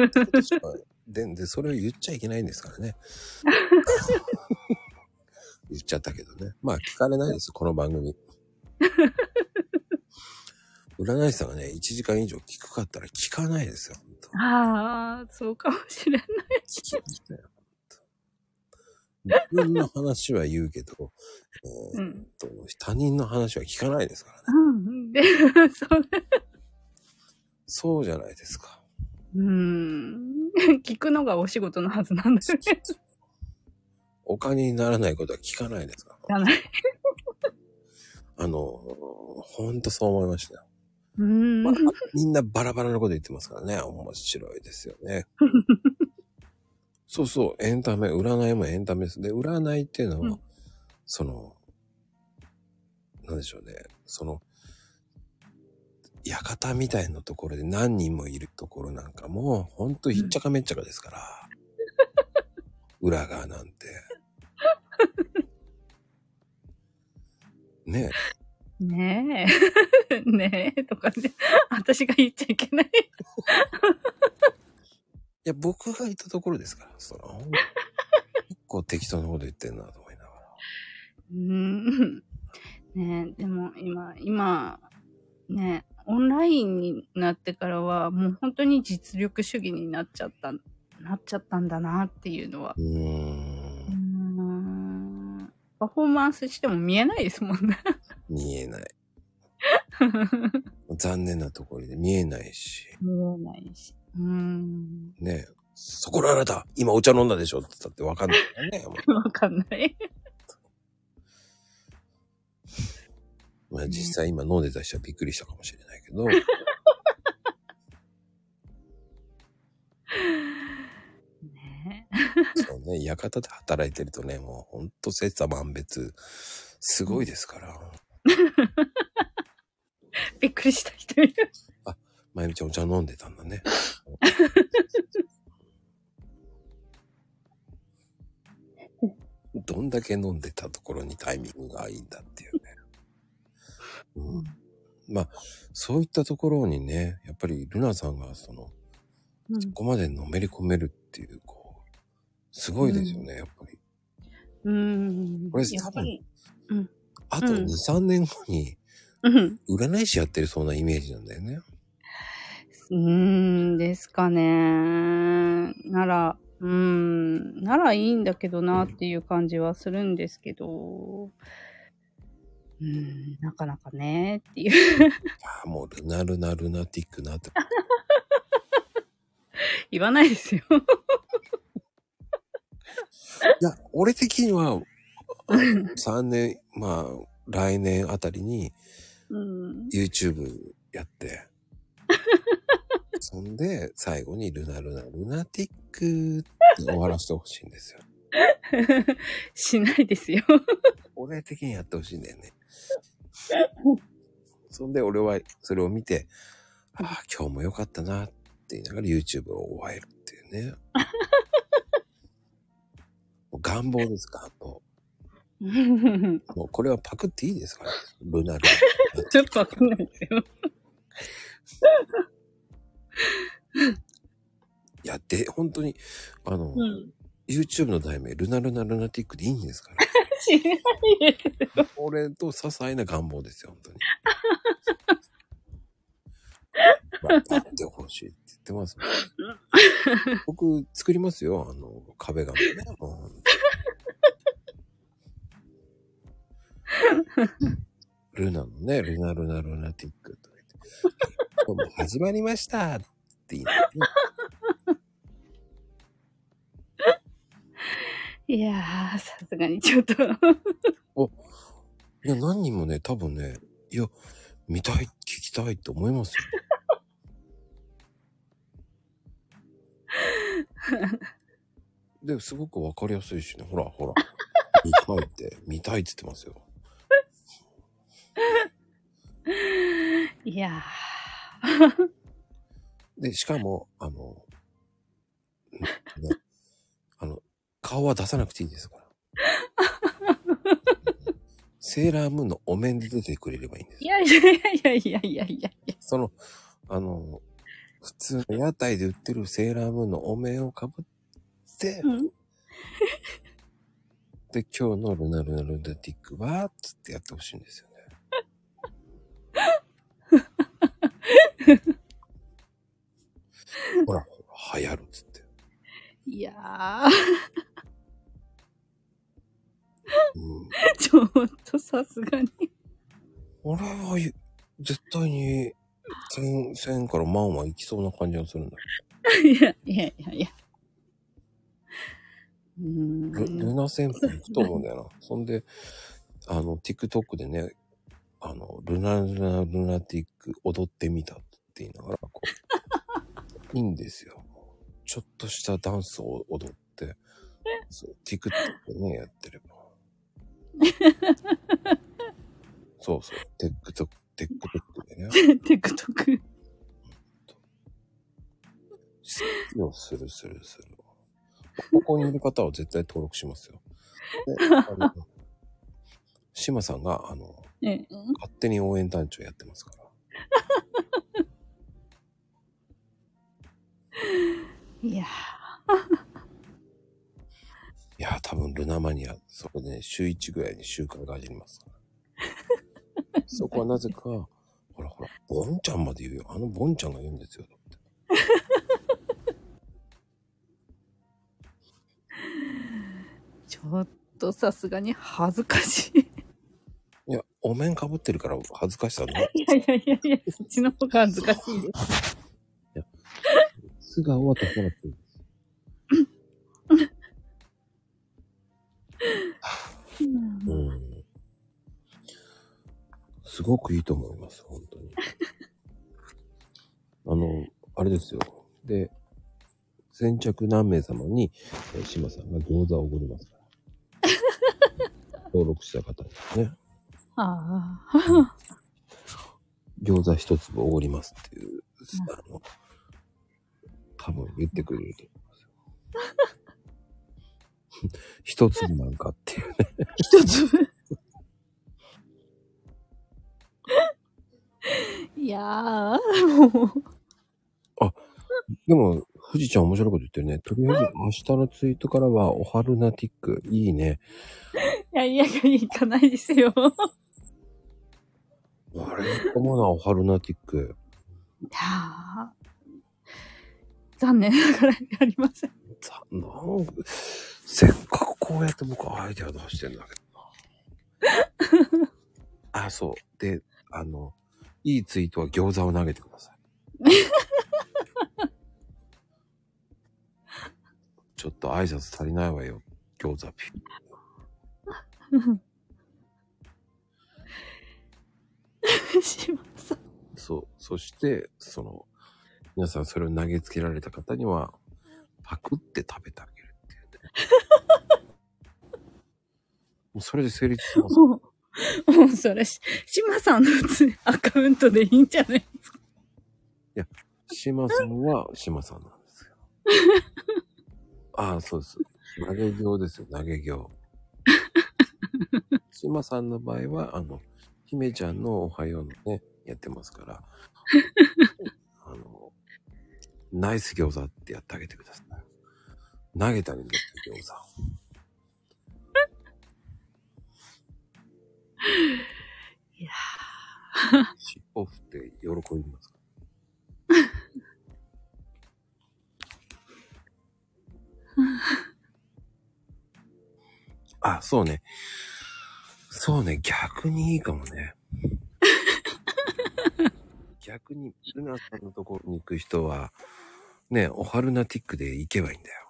[SPEAKER 1] で、で、それを言っちゃいけないんですからね。言っちゃったけどね。まあ、聞かれないです、この番組。占い師さんがね、1時間以上聞くかったら聞かないですよ。本当
[SPEAKER 4] ああ、そうかもしれない。
[SPEAKER 1] 聞きましたよ。自分の話は言うけど、えー
[SPEAKER 4] うん。
[SPEAKER 1] と他人の話は聞かないですからね。
[SPEAKER 4] うん。で、そうね。
[SPEAKER 1] そうじゃないですか。
[SPEAKER 4] うん。聞くのがお仕事のはずなんだよね。
[SPEAKER 1] お金にならないことは聞かないですから。
[SPEAKER 4] じゃない。
[SPEAKER 1] あの、ほんとそう思いましたよ。
[SPEAKER 4] うん。
[SPEAKER 1] まあみんなバラバラなこと言ってますからね。面白いですよね。そうそう、エンタメ、占いもエンタメです。で、占いっていうのは、
[SPEAKER 4] うん
[SPEAKER 1] その、なんでしょうね。その、館みたいなところで何人もいるところなんかも、ほんとひっちゃかめっちゃかですから。裏側なんて。ねえ。
[SPEAKER 4] ねえ。ねえ。とかね。私が言っちゃいけない。
[SPEAKER 1] いや、僕がいたところですから、その、結構適当なこと言ってんなと思いながら。
[SPEAKER 4] うん。ねえ、でも今、今、ねえ、オンラインになってからは、もう本当に実力主義になっちゃった、なっちゃったんだなっていうのは。
[SPEAKER 1] う
[SPEAKER 4] ん。パフォーマンスしても見えないですもんね。
[SPEAKER 1] 見えない。残念なところで見えないし、
[SPEAKER 4] 見えないし。うん。
[SPEAKER 1] ねえ、そこらあなた、今お茶飲んだでしょって言ったってわかんないね。も
[SPEAKER 4] わかんない。
[SPEAKER 1] う まあ実際今飲んでた人はびっくりしたかもしれないけど、
[SPEAKER 4] ね
[SPEAKER 1] そうね、館で働いてるとね、もうほんと切差万別、すごいですから。
[SPEAKER 4] びっくりした人いる。
[SPEAKER 1] まゆみちゃんお茶飲んでたんだね。どんだけ飲んでたところにタイミングがいいんだっていうね。うん、まあ、そういったところにね、やっぱりルナさんがその、
[SPEAKER 4] うん
[SPEAKER 1] そこまでのめり込めるっていう、こう、すごいですよね、やっぱり。
[SPEAKER 4] うん。
[SPEAKER 1] これ
[SPEAKER 4] やっぱり
[SPEAKER 1] あと2、
[SPEAKER 4] うん
[SPEAKER 1] 3年後に、
[SPEAKER 4] うん。
[SPEAKER 1] 占い師やってるそうなイメージなんだよね。
[SPEAKER 4] うーん、ですかね。なら、うーん、ならいいんだけどなっていう感じはするんですけど、うーん、なかなかねっていう。
[SPEAKER 1] ああ、もうルナルナルナティックなって。
[SPEAKER 4] 言わないですよ。
[SPEAKER 1] いや、俺的には、3年、まあ、来年あたりに
[SPEAKER 4] うん。
[SPEAKER 1] YouTube やって、そんで、最後にルナルナルナティックって終わらせてほしいんですよ。
[SPEAKER 4] しないですよ。
[SPEAKER 1] 俺的にやってほしいんだよね。そんで俺はそれを見て、ああ、今日も良かったなって言いながら YouTube を終えるっていうね。願望です、願望。もうこれはパクっていいですから、ルナルナ。
[SPEAKER 4] ちょっとわかんないですよ。
[SPEAKER 1] いや、で、本当に、あの、
[SPEAKER 4] うん。
[SPEAKER 1] YouTube の題名、ルナルナルナティックでいいんですから。
[SPEAKER 4] しないです。
[SPEAKER 1] 俺と些細な願望ですよ、本当に。やってほしいって言ってますもん。僕、作りますよ、あの、壁紙ね。ルナのね、ルナルナルナティックとか言って、も始まりましたって言いながらね
[SPEAKER 4] いやー、さすがにちょっと。
[SPEAKER 1] いや、何人もね、多分ね、いや、見たい、聞きたいって思いますよ。で、すごくわかりやすいしね、ほら、ほら。見たいって、見たいって言ってますよ。
[SPEAKER 4] いや
[SPEAKER 1] で、しかも、あの、ね、あの、顔は出さなくていいですから。セーラームーンのお面で出てくれればいいんです
[SPEAKER 4] ー。い。やいやいやいやいやいやいや。
[SPEAKER 1] その、あの、普通の屋台で売ってるセーラームーンのお面をかぶって、
[SPEAKER 4] うん。
[SPEAKER 1] で、今日のルナルナルナティックは、つってやってほしいんですよね。ほら、ほら、流行るっつって。
[SPEAKER 4] いや
[SPEAKER 1] うん。
[SPEAKER 4] ー、ちょっとさすがに。
[SPEAKER 1] 俺はゆ、絶対に、千、千から万は行きそうな感じがするんだ
[SPEAKER 4] いやいやいやいや。うー
[SPEAKER 1] けど。ルル
[SPEAKER 4] ん。
[SPEAKER 1] ナ旋風行くと思うんだよな。そんで、あの、TikTok でね、あの、ルナルナルナティック踊ってみたって言いながら、こう、いいんですよ。ちょっとしたダンスを踊って、そう TikTok でね、やってれば。そうそう、TikTok、TikTok でね、
[SPEAKER 4] TikTok。
[SPEAKER 1] 好きをするするする。ここにいる方は絶対登録しますよ。で、あの、島さんが、あの、
[SPEAKER 4] ええ
[SPEAKER 1] 勝手に応援団長やってますから。
[SPEAKER 4] いや
[SPEAKER 1] いや、多分ルナマニア、そこでね、週1ぐらいに集会が始まりますから。そこはなぜか、ほらほら、ボンちゃんまで言うよ。あのボンちゃんが言うんですよ。だって
[SPEAKER 4] ー、ちょっとさすがに恥ずかしい。
[SPEAKER 1] いや、お面かぶってるから恥ずかしさない。
[SPEAKER 4] いやいやいやいや、そっちの方が恥ずかしいです。
[SPEAKER 1] 素顔は出さなくていいです。うん。すごくいいと思います、本当に。あの、あれですよ。で、先着何名様に、えー、島さんが餃子をおごりますから。登録した方にね、
[SPEAKER 4] ああ。
[SPEAKER 1] 餃子一粒おごりますっていう、あの、多分言ってくれると思いますよ。一粒なんかっていうね。
[SPEAKER 4] 一つ。やー、もう。
[SPEAKER 1] でも、富士ちゃん面白いこと言ってるね。とりあえず、明日のツイートからは、おはるなティック。いいね。
[SPEAKER 4] いやいやいや、行かないですよ。
[SPEAKER 1] あれ、いいと思うな、おはるなティック。
[SPEAKER 4] いやー残念ながらやりません。
[SPEAKER 1] さなんせっかくこうやって僕アイデア出してんだけどな。あ、そう。で、あの、いいツイートは餃子を投げてください。ちょっと挨拶足りないわよ。餃子ピ
[SPEAKER 4] しま さん。
[SPEAKER 1] そう。そして、その、皆さんそれを投げつけられた方には、パクって食べてあげるっていうね。もうそれで成立します。
[SPEAKER 4] もう、もうそれし、しまさんのつアカウントでいいんじゃないですか？
[SPEAKER 1] 島さんは島さんなんですよ。ああ、そうです。投げ行ですよ、投げ行。島さんの場合は、あの、姫ちゃんのおはようのね、やってますから、あの、ナイス餃子ってやってあげてください。投げたりね、餃子。
[SPEAKER 4] いや
[SPEAKER 1] 尻尾振って喜びます。あ、そうね。そうね、逆にいいかもね。逆に、ルナさんのところに行く人は、ね、オハルナティックで行けばいいんだよ。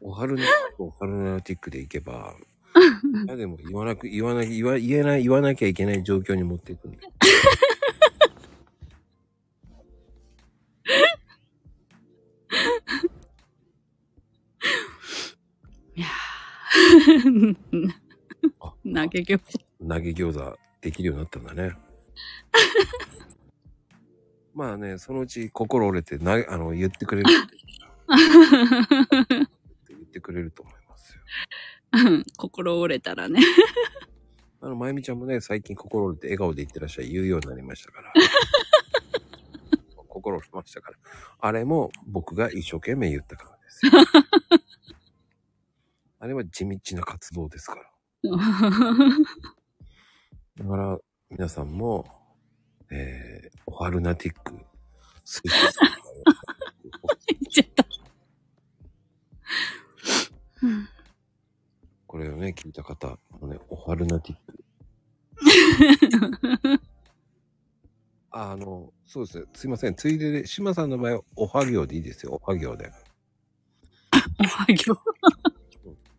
[SPEAKER 1] オハルナ、オハルナティックで行けば、いやでも言わなく、言わな言わ、言えない、言わなきゃいけない状況に持っていくんだよ。
[SPEAKER 4] 投げ餃子。
[SPEAKER 1] 投げ餃子できるようになったんだね。まあね、そのうち心折れて、な、あの、言ってくれる。言ってくれると思いますよ。
[SPEAKER 4] うん心折れたらね。
[SPEAKER 1] あの、まゆみちゃんもね、最近心折れて笑顔で言ってらっしゃい言うようになりましたから。心折れましたから。あれも僕が一生懸命言ったからですよ。あれは地道な活動ですから。だから、皆さんも、えー、オハルナティック、推奨してもらえれば
[SPEAKER 4] 言っちゃった。うん
[SPEAKER 1] これをね、聞いた方もね、オハルナティック。ああの、そうですね。すいません。ついでで、島さんの場合は、おは行でいいですよ。おは行で。
[SPEAKER 4] おはぎょ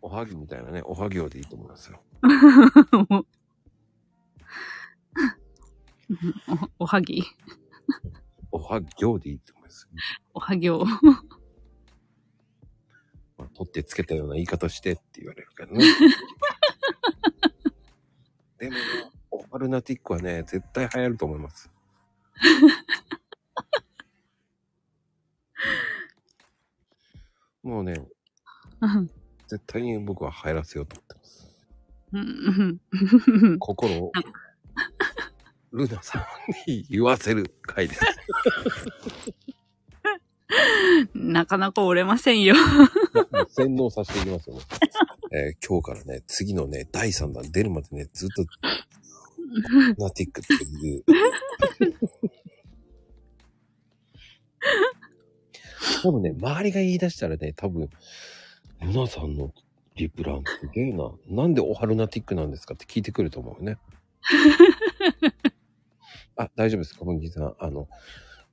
[SPEAKER 1] おはぎみたいなね、おは行 でいいと思いますよ。
[SPEAKER 4] おおはぎ。
[SPEAKER 1] おは行でいいと思います。
[SPEAKER 4] おはぎょ
[SPEAKER 1] まあ、取ってつけたような言い方してって言われるからね。でもね、オハルナティックはね、絶対流行ると思います。もうね、
[SPEAKER 4] うん
[SPEAKER 1] 絶対に僕は入らせようと思ってます。
[SPEAKER 4] うん
[SPEAKER 1] 心を、ルナさんに言わせる回です。
[SPEAKER 4] なかなか折れませんよ。
[SPEAKER 1] 洗脳させていきますよね。えー今日からね、次のね、第3弾出るまでね、ずっと、ナティックっていう。多分ね、周りが言い出したらね、多分、ルナさんのリプランすげえな。なんでオハルナティックなんですかって聞いてくると思うね。あ、大丈夫ですか、文木さん。あの、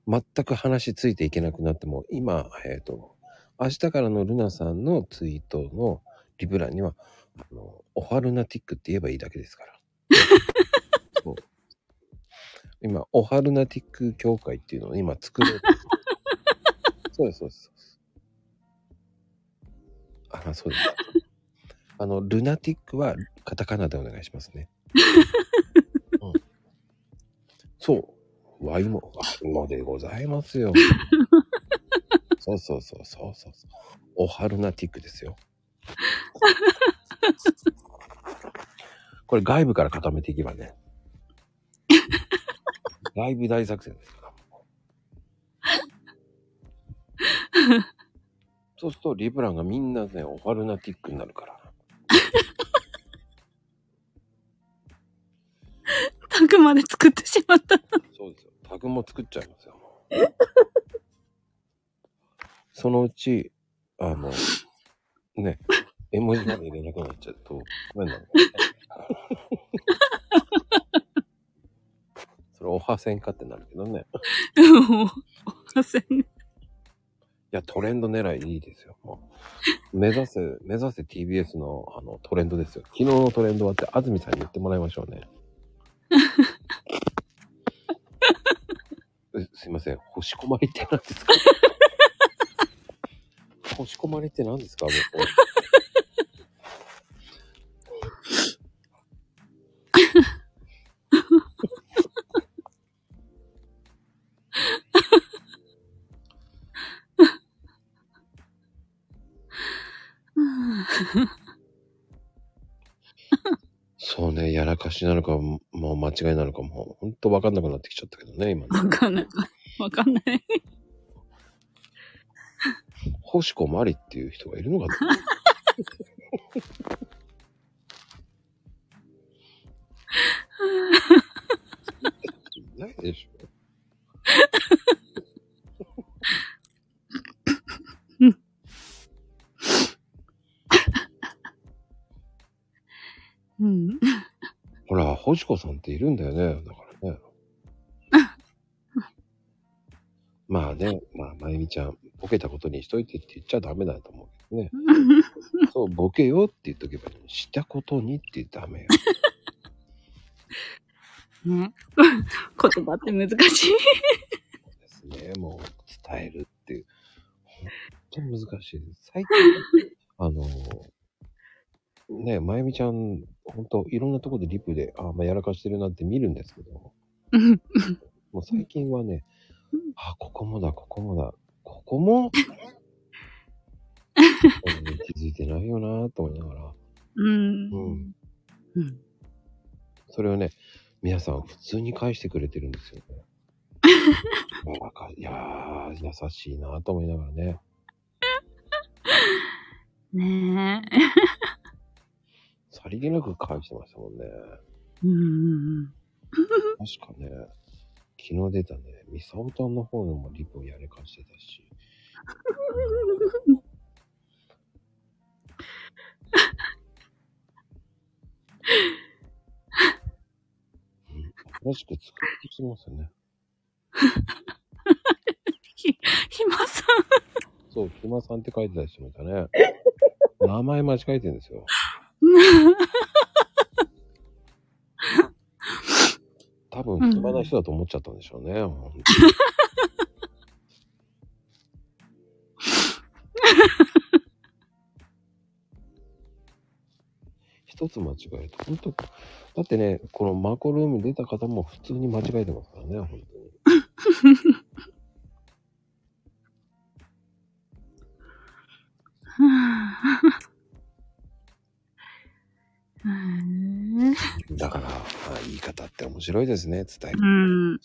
[SPEAKER 1] 全く話ついていけなくなっても、今、えっ、と、明日からのルナさんのツイートのリプランには、あの、オハルナティックって言えばいいだけですから。今、オハルナティック協会っていうのを今作ろうと。そうです、そうです。あ、そうです。あの、ルナティックはカタカナでお願いしますね。うん、そう。ワイも、ワイもでございますよ。そうそうそうそうそうそう。オハルナティックですよ。これ外部から固めていけばね。外部大作戦ですから。そうするとリブランがみんなね、オファルナティックになるから。
[SPEAKER 4] タグまで作ってしまった。
[SPEAKER 1] そうですよ。タグも作っちゃいますよ。そのうち、あの、ね、絵文字まで入れなくなっちゃうと、ごめんなさい。それ、おはせんかってなるけどね。
[SPEAKER 4] おせん
[SPEAKER 1] いや、トレンド狙いいいですよ。もう目指せ、目指せ TBS のあのトレンドですよ。昨日のトレンドはって、安住さんに言ってもらいましょうね。えすいません。星込まりって何ですか？星込まりって何ですか？もう そうね、やらかしなのか、もう間違いなのかも、ほんとわかんなくなってきちゃったけどね、今ね。
[SPEAKER 4] わかんない。わかんない。
[SPEAKER 1] 星子まりっていう人がいるのかな？い ないでしほら、星子さんっているんだよね。だからね。まあね、まあ、まゆみちゃん、ボケたことにしといてって言っちゃダメだと思うけどね。そう、ボケよって言っとけばいいのにしたことにってダメよ。
[SPEAKER 4] ね。言葉って難しい。
[SPEAKER 1] ですね。もう伝えるっていう。本当に難しいです。最近、あの、ね、まゆみちゃん、本当いろんなところでリプで、あ、まあ、やらかしてるなって見るんですけど、
[SPEAKER 4] う ん
[SPEAKER 1] もう最近はね、あ、ここもだ、ここもだ、ここも、うん気づいてないよなと思いながら、
[SPEAKER 4] うん。
[SPEAKER 1] うん。
[SPEAKER 4] うん。
[SPEAKER 1] それをね、皆さん普通に返してくれてるんですよね。いやー、優しいなと思いながらね。
[SPEAKER 4] ねえ。
[SPEAKER 1] さりげなく返してましたもんね。
[SPEAKER 4] うん。
[SPEAKER 1] 確かね、昨日出たね、ミサオタンの方でもリプをやれかしてたし。うん、新しく作ってきてますよね。
[SPEAKER 4] ひ、ひまさ
[SPEAKER 1] そう、ひまさんって書いてたりしましたね。名前間違えてるんですよ。
[SPEAKER 4] ん。
[SPEAKER 1] 多分、暇な人だと思っちゃったんでしょうね。ほんと一つ間違えると、本当だってね、このマコルーム出た方も普通に間違えてますからね、本当に。
[SPEAKER 4] うん。
[SPEAKER 1] だから、まあ、言い方って面白いですね、伝える。
[SPEAKER 4] うん。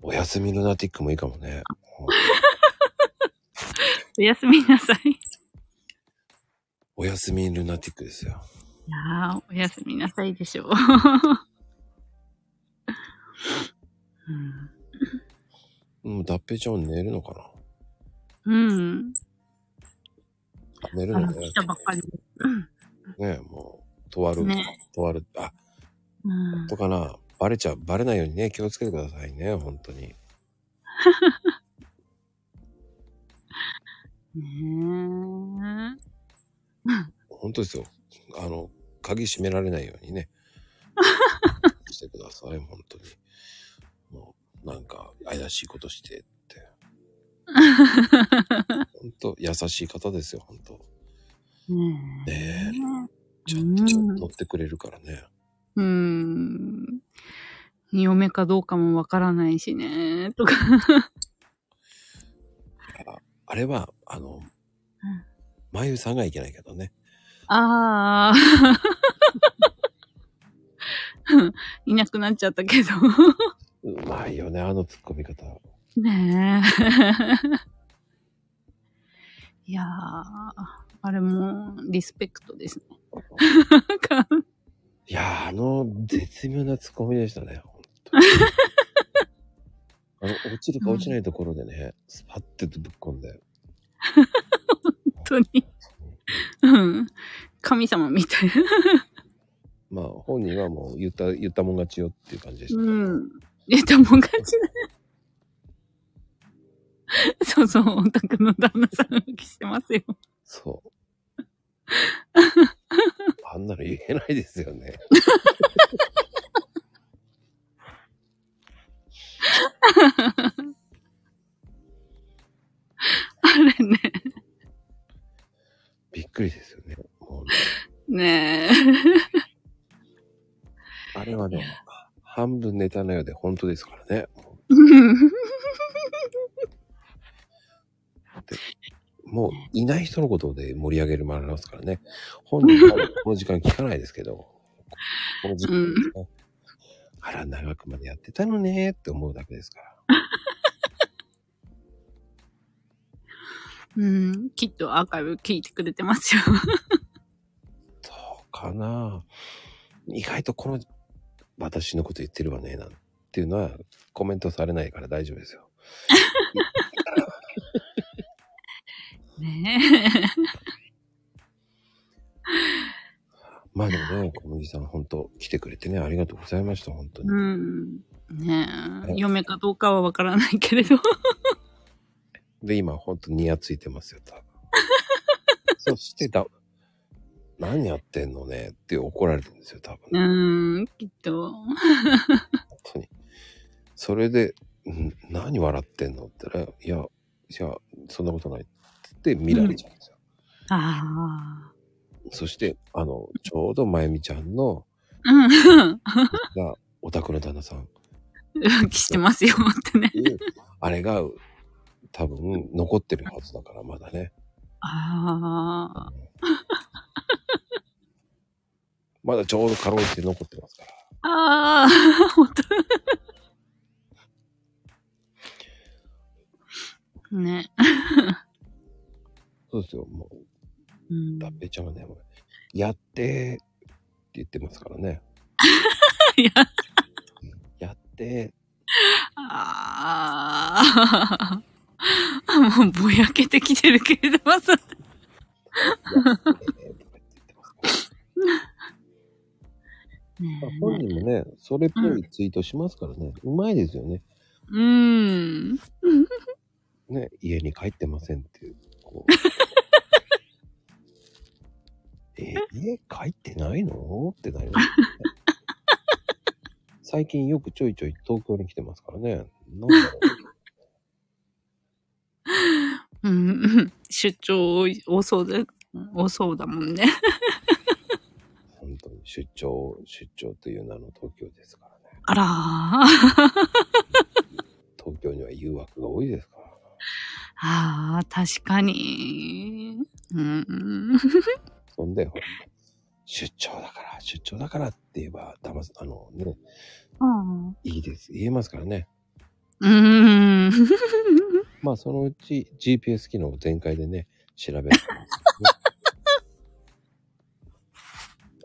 [SPEAKER 1] おやすみルナティックもいいかもね。
[SPEAKER 4] おやすみなさい。い
[SPEAKER 1] おやすみルナティックですよ。
[SPEAKER 4] やー、おやすみなさいでしょう。うん
[SPEAKER 1] うん、脱平ちゃんは寝るのか
[SPEAKER 4] うん。
[SPEAKER 1] な寝る
[SPEAKER 4] あの、
[SPEAKER 1] のね
[SPEAKER 4] 来。たばっかりで。
[SPEAKER 1] ねもう、とある、
[SPEAKER 4] ね
[SPEAKER 1] とある、あ、
[SPEAKER 4] うん。
[SPEAKER 1] とかな、バレちゃう、バレないようにね、気をつけてくださいね、本当に。
[SPEAKER 4] ね
[SPEAKER 1] 本当ですよ。あの、鍵閉められないようにね。してください、本当に。もう、なんか、怪しいことして。本当優しい方ですよ、本当
[SPEAKER 4] え。ねえ。
[SPEAKER 1] ねえ。ちゃ
[SPEAKER 4] うん
[SPEAKER 1] と乗ってくれるからね。
[SPEAKER 4] うーん。嫁かどうかもわからないしね、とか。
[SPEAKER 1] ああれは、あの、まゆさんがいけないけどね。
[SPEAKER 4] ああ。いなくなっちゃったけど。
[SPEAKER 1] うまいよね、あの突っ込み方。
[SPEAKER 4] ねえ。いやー、あれもリスペクトですね。
[SPEAKER 1] いやー、あの、絶妙な突っ込みでしたね、本当にあの、落ちるか落ちないところでね、スパッてとぶっ込んで。
[SPEAKER 4] 本当に。うん。神様みたいな。
[SPEAKER 1] まあ、本人はもう言った、言ったもん勝ちよっていう感じでした。
[SPEAKER 4] うん。言ったもん勝ちだ。そうそう、お宅の旦那さん浮気してますよ。
[SPEAKER 1] そう。あんなの言えないですよね。
[SPEAKER 4] あれね。
[SPEAKER 1] びっくりですよね。もう
[SPEAKER 4] ねえ。
[SPEAKER 1] あれはね、半分ネタのようで本当ですからね。もういない人のことで盛り上げるもらいますからね。本人はこの時間聞かないですけど、この時間ですね。あら、長くまでやってたのねって思うだけですから。
[SPEAKER 4] うん。きっとアーカイブ聞いてくれてますよ。
[SPEAKER 1] そうかな意外とこの、私のこと言ってるわね、なんていうのはコメントされないから大丈夫ですよ。
[SPEAKER 4] ね
[SPEAKER 1] まあでもね、小麦さん本当来てくれてね、ありがとうございました、本当
[SPEAKER 4] え。
[SPEAKER 1] に。
[SPEAKER 4] うん。ねえ。嫁かどうかはわからないけれど。
[SPEAKER 1] で、今本当にやついてますよ、多分。そしてだ、何やってんのねって怒られてるんですよ、多分。
[SPEAKER 4] うん、きっと。
[SPEAKER 1] 本当に。それで、ん何笑ってんのって言ったら、いや、いや、そんなことないって言って見られちゃうんですよ。
[SPEAKER 4] ああ。
[SPEAKER 1] そして、あの、ちょうどまゆみちゃんの、
[SPEAKER 4] うん。
[SPEAKER 1] が、お宅の旦那さん。
[SPEAKER 4] 浮気してますよってね。
[SPEAKER 1] あれが、多分、残ってるはずだから、まだね。
[SPEAKER 4] ああ。
[SPEAKER 1] まだちょうどかろうじて残ってますから。
[SPEAKER 4] ああ、本当。ね。
[SPEAKER 1] そうですよ、もう、
[SPEAKER 4] うん、
[SPEAKER 1] ラッペちゃんはね、やってーって言ってますからね。
[SPEAKER 4] や、
[SPEAKER 1] やって
[SPEAKER 4] ああ。もうぼやけてきてるけれどもさ。
[SPEAKER 1] ー、やってーとか言ってます。
[SPEAKER 4] ね
[SPEAKER 1] まあ本人もね、それっぽいツイートしますからね。うまいですよね。
[SPEAKER 4] うん。
[SPEAKER 1] ね、家に帰ってませんっていう。こう え家帰ってないの？ってなります、ね。最近よくちょいちょい東京に来てますからね。なんだろう。
[SPEAKER 4] うん。出張多そうで、多そうだもんね。
[SPEAKER 1] 本当に出張、出張という名の東京ですからね。
[SPEAKER 4] あらー。
[SPEAKER 1] 東京には誘惑が多いですから。
[SPEAKER 4] ああ、確かに。うん。
[SPEAKER 1] そんで、ほら、出張だから、出張だからって言えば、だます、あのね、
[SPEAKER 4] あ
[SPEAKER 1] いいです。言えますからね。
[SPEAKER 4] ーうん。
[SPEAKER 1] まあ、そのうち GPS 機能全開でね、調べる。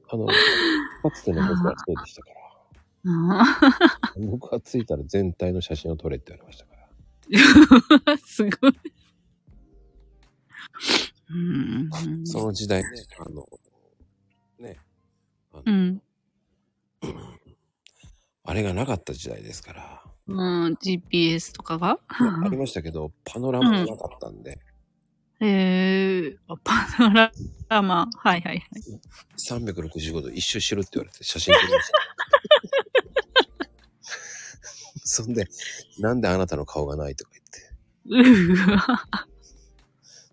[SPEAKER 1] あの、かつての僕はそうでしたから。
[SPEAKER 4] あ
[SPEAKER 1] 僕は着いたら全体の写真を撮れって言われましたから。
[SPEAKER 4] ー すごい。うん。
[SPEAKER 1] その時代ね、あの、ね、あの
[SPEAKER 4] うん。
[SPEAKER 1] あれがなかった時代ですから。
[SPEAKER 4] うん、GPS とかが？
[SPEAKER 1] ありましたけど、パノラマがなかったんで、
[SPEAKER 4] ええー、パノラマ。はいはいはい。
[SPEAKER 1] 365度一周しろって言われて写真撮りました。そんで、なんであなたの顔がないとか言って。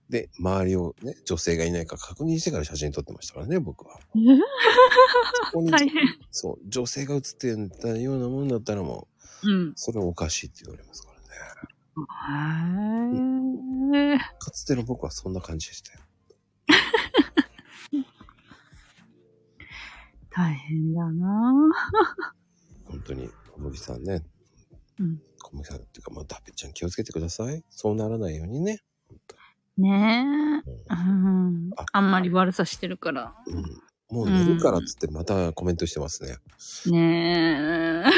[SPEAKER 1] で、周りをね、女性がいないか確認してから写真撮ってましたからね、僕は。そこに
[SPEAKER 4] 大変。
[SPEAKER 1] そう、女性が写ってたようなもんだったらもう、
[SPEAKER 4] うん。
[SPEAKER 1] それおかしいって言われますからね。
[SPEAKER 4] へ、う、
[SPEAKER 1] かつての僕はそんな感じでしたよ。
[SPEAKER 4] 大変だな
[SPEAKER 1] 本当に、小麦さんね、
[SPEAKER 4] うん。
[SPEAKER 1] 小麦さんっていうか、まあ、ダペちゃん気をつけてください。そうならないようにね。
[SPEAKER 4] ねえ。うん。あんまり悪さしてるから。
[SPEAKER 1] うん。もう寝るからっつってまたコメントしてますね。
[SPEAKER 4] ねえ。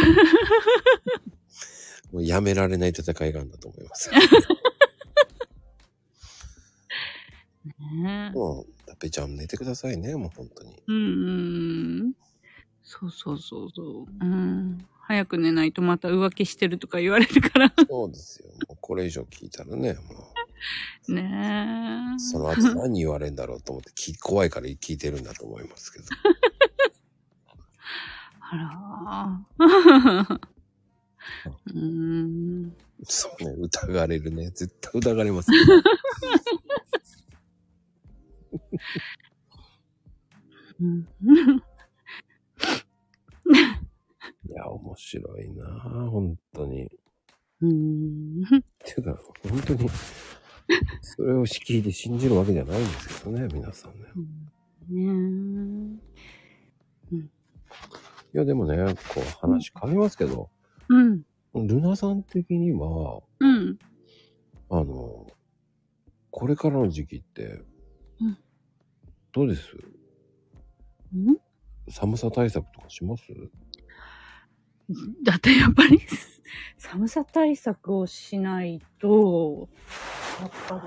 [SPEAKER 1] もうやめられない戦いがあるんだと思います。
[SPEAKER 4] ねえ。
[SPEAKER 1] もう、ダペちゃん寝てくださいね、もう本当に。
[SPEAKER 4] うんうん。そうそうそうそう。うん。早く寝ないとまた浮気してるとか言われるから。
[SPEAKER 1] そうですよ。もうこれ以上聞いたらね、も
[SPEAKER 4] ねえ
[SPEAKER 1] う、。その後何言われんだろうと思って、き怖いから聞いてるんだと思いますけど。
[SPEAKER 4] あら。うーん。
[SPEAKER 1] そうね、疑われるね。絶対疑われます、
[SPEAKER 4] う ん
[SPEAKER 1] いや、面白いなぁ、本当に。
[SPEAKER 4] うーん。
[SPEAKER 1] ていうか、本当に、それを敷居で信じるわけじゃないんですけどね、皆さんね。
[SPEAKER 4] ね
[SPEAKER 1] いや、でもね、こう話変わりますけど、
[SPEAKER 4] え。うん。
[SPEAKER 1] ルナさん的には、
[SPEAKER 4] うん。
[SPEAKER 1] あの、これからの時期って
[SPEAKER 4] うん、
[SPEAKER 1] どうです？
[SPEAKER 4] ん？
[SPEAKER 1] 寒さ対策とかします？
[SPEAKER 4] だってやっぱり、寒さ対策をしないと、やっぱ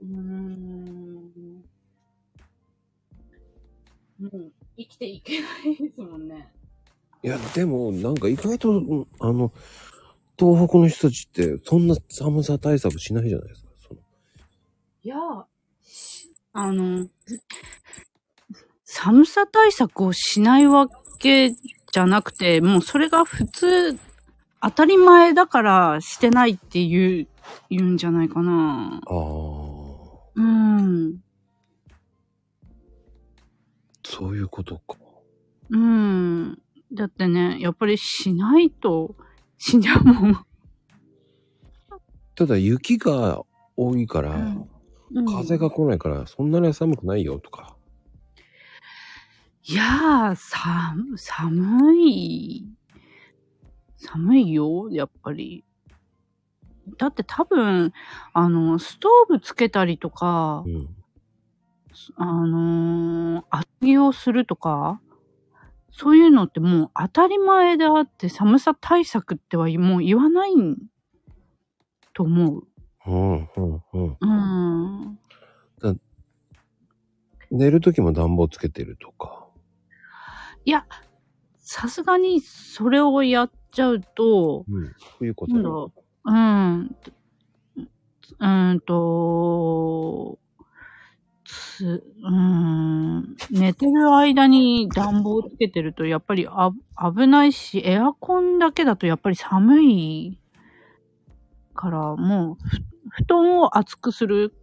[SPEAKER 4] り、うーん、もう生きていけないですもんね。
[SPEAKER 1] いや、でも、なんか意外と、うんあの、東北の人たちって、そんな寒さ対策しないじゃないですか。その
[SPEAKER 4] いや、あの、寒さ対策をしないわけじゃなくて、もうそれが普通、当たり前だからしてないっていう、言うんじゃないかな。
[SPEAKER 1] ああ、
[SPEAKER 4] うん。
[SPEAKER 1] そういうことか。
[SPEAKER 4] うん。だってね、やっぱりしないと死んじゃうもん。
[SPEAKER 1] ただ、雪が多いから、
[SPEAKER 4] うん
[SPEAKER 1] 風が来ないから、そんなに寒くないよとか。
[SPEAKER 4] いやー、さ、寒い。寒いよ、やっぱり。だって多分、あの、ストーブつけたりとか、
[SPEAKER 1] うん。
[SPEAKER 4] あのー、厚着をするとか、そういうのってもう当たり前であって寒さ対策ってはもう言わないと思う。
[SPEAKER 1] うん、うん、うん。
[SPEAKER 4] うん。
[SPEAKER 1] 寝るときも暖房つけてるとか。
[SPEAKER 4] いや、さすがにそれをやっちゃうと、
[SPEAKER 1] うん。そういうこと
[SPEAKER 4] なんだろう、うん、うーんと、つ、うーん、寝てる間に暖房つけてるとやっぱりあ危ないし、エアコンだけだとやっぱり寒いから、もう、ふ布団を熱くする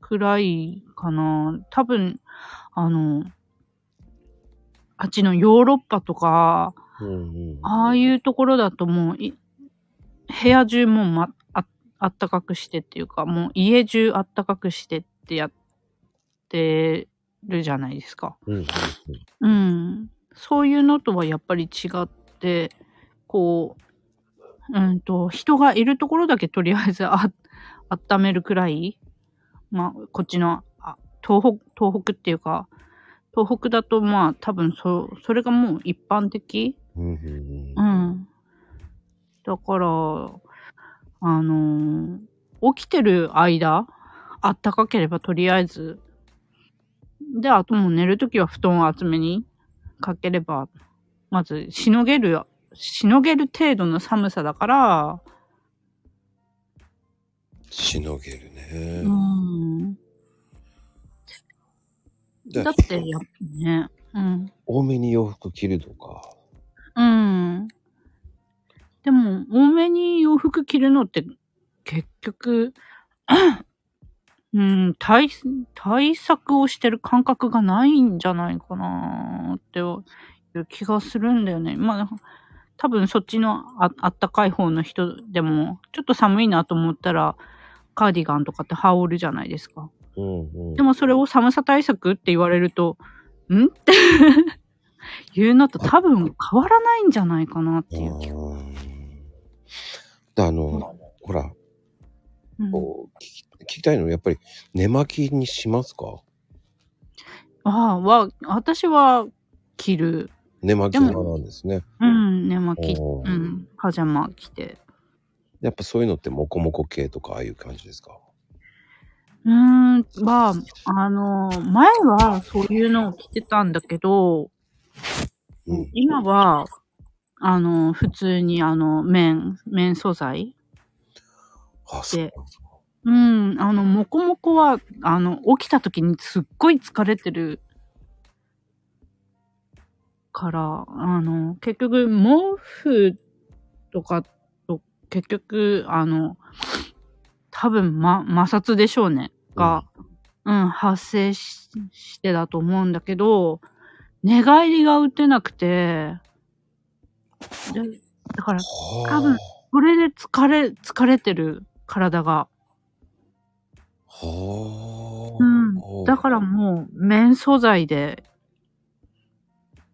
[SPEAKER 4] くらいかな。多分、あの、あっちのヨーロッパとか、
[SPEAKER 1] うんうん。
[SPEAKER 4] ああいうところだともうい、部屋中もうま、あ、あったかくしてっていうか、もう家中あったかくしてってやってるじゃないですか。
[SPEAKER 1] うんうん
[SPEAKER 4] うん。そういうのとはやっぱり違って、こう、うんと、人がいるところだけとりあえずあ、温めるくらい、まあ、こっちの、あ東北、東北っていうか、東北だとまあ多分そ、それがもう一般的？
[SPEAKER 1] うん。
[SPEAKER 4] だから、あのー起きてる間、あったかければとりあえず、で、あともう寝るときは布団を厚めにかければ、まずしのげる、しのげる程度の寒さだから、
[SPEAKER 1] しのげるね。
[SPEAKER 4] うん。だって、やっぱね、うん。
[SPEAKER 1] 多めに洋服着るとか。
[SPEAKER 4] うん。でも、多めに洋服着るのって、結局、うん、対、対策をしてる感覚がないんじゃないかなっていう気がするんだよね。まあ、多分そっちのああったかい方の人でも、ちょっと寒いなと思ったら、カーディガンとかって羽織るじゃないですか。
[SPEAKER 1] うんうん。
[SPEAKER 4] でもそれを寒さ対策って言われると、ん？っていうのと多分変わらないんじゃないかなっていう気
[SPEAKER 1] あの、ほら、
[SPEAKER 4] うん
[SPEAKER 1] 聞き聞きたいのはやっぱり寝巻きにしますか？
[SPEAKER 4] ああ、は、私は着る。
[SPEAKER 1] 寝巻き派なんですね。
[SPEAKER 4] うん、寝巻き。うん、パジャマ着て。
[SPEAKER 1] やっぱそういうのってモコモコ系とかああいう感じですか？
[SPEAKER 4] うーん、まあ、あの、前はそういうのを着てたんだけど、
[SPEAKER 1] うん。
[SPEAKER 4] 今は、あの、普通にあの、綿、綿素材
[SPEAKER 1] あ、そう。
[SPEAKER 4] うん、あの、もこもこは、あの、起きた時にすっごい疲れてるから、あの、結局、毛布とかと、結局、あの、多分、ま、摩擦でしょうね。が、うん、発生ししてだと思うんだけど、寝返りが打てなくて、でだから、
[SPEAKER 1] は
[SPEAKER 4] 多分これで疲れ、疲れてる体が。
[SPEAKER 1] は
[SPEAKER 4] うん。だからもう、綿素材で、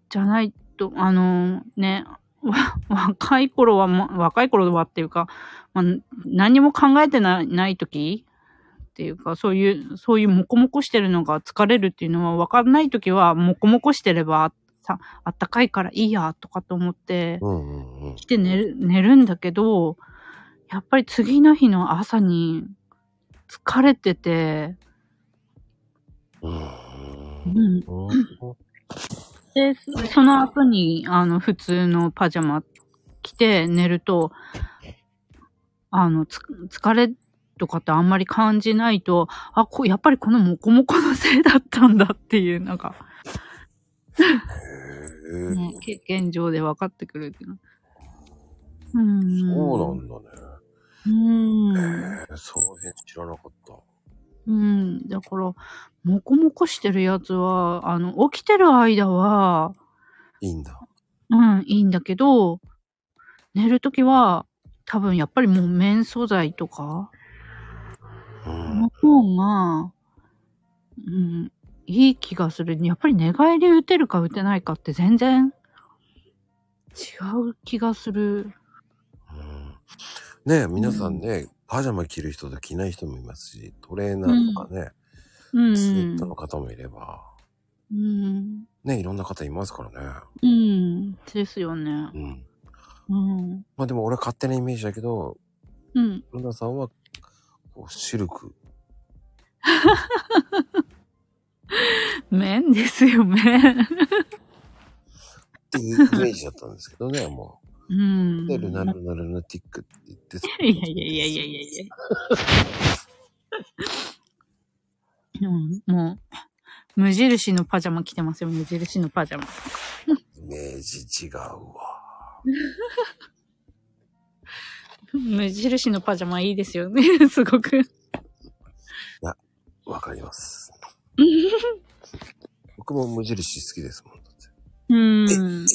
[SPEAKER 4] じゃないと、あのね、わ 若い頃はも、若い頃はっていうか、まあ、何も考えてない、ない時っていうか、そういう、そういうモコモコしてるのが疲れるっていうのは分かんない時は、モコモコしてれば、さ、あったかいからいいや、とかと思って。来て寝る、寝るんだけど、やっぱり次の日の朝に疲れてて、
[SPEAKER 1] うん
[SPEAKER 4] で、そその後に、あの、普通のパジャマ着て寝ると、あの、つ、疲れとかってあんまり感じないと、あ、こやっぱりこのモコモコのせいだったんだっていう、なんか、ね、経験上で分かってくるっていうの。うん。
[SPEAKER 1] そうなんだね。
[SPEAKER 4] うん。
[SPEAKER 1] へえ、その辺知らなかった。
[SPEAKER 4] うん。だから、モコモコしてるやつは、あの、起きてる間は、
[SPEAKER 1] いいんだ。
[SPEAKER 4] うん、いいんだけど、寝るときは、多分やっぱりもう綿素材とか、
[SPEAKER 1] うん。
[SPEAKER 4] の方が、うん、いい気がする。やっぱり寝返り打てるか打てないかって全然違う気がする。
[SPEAKER 1] うんねえ、皆さんね、パジャマ着る人と着ない人もいますし、トレーナーとかね、
[SPEAKER 4] うん。
[SPEAKER 1] スウェットの方もいれば、
[SPEAKER 4] うん。
[SPEAKER 1] ね、いろんな方いますからね。
[SPEAKER 4] うん。ですよね。
[SPEAKER 1] うん。
[SPEAKER 4] うん。
[SPEAKER 1] まあでも俺は勝手なイメージだけど、
[SPEAKER 4] うん。
[SPEAKER 1] ルナさんは、こう、シルク。
[SPEAKER 4] 綿ですよ、綿。
[SPEAKER 1] っていうイメージだったんですけどね、も
[SPEAKER 4] うん。
[SPEAKER 1] う。で、ルナルナルナティックって言って、
[SPEAKER 4] いやいやいやいやいやいや。うん、もう、無印のパジャマ着てますよ、無印のパジャマ。
[SPEAKER 1] イメージ違うわ。
[SPEAKER 4] 無印のパジャマいいですよね、すごく。
[SPEAKER 1] わかります。僕も無印好きですもん。だって
[SPEAKER 4] うん。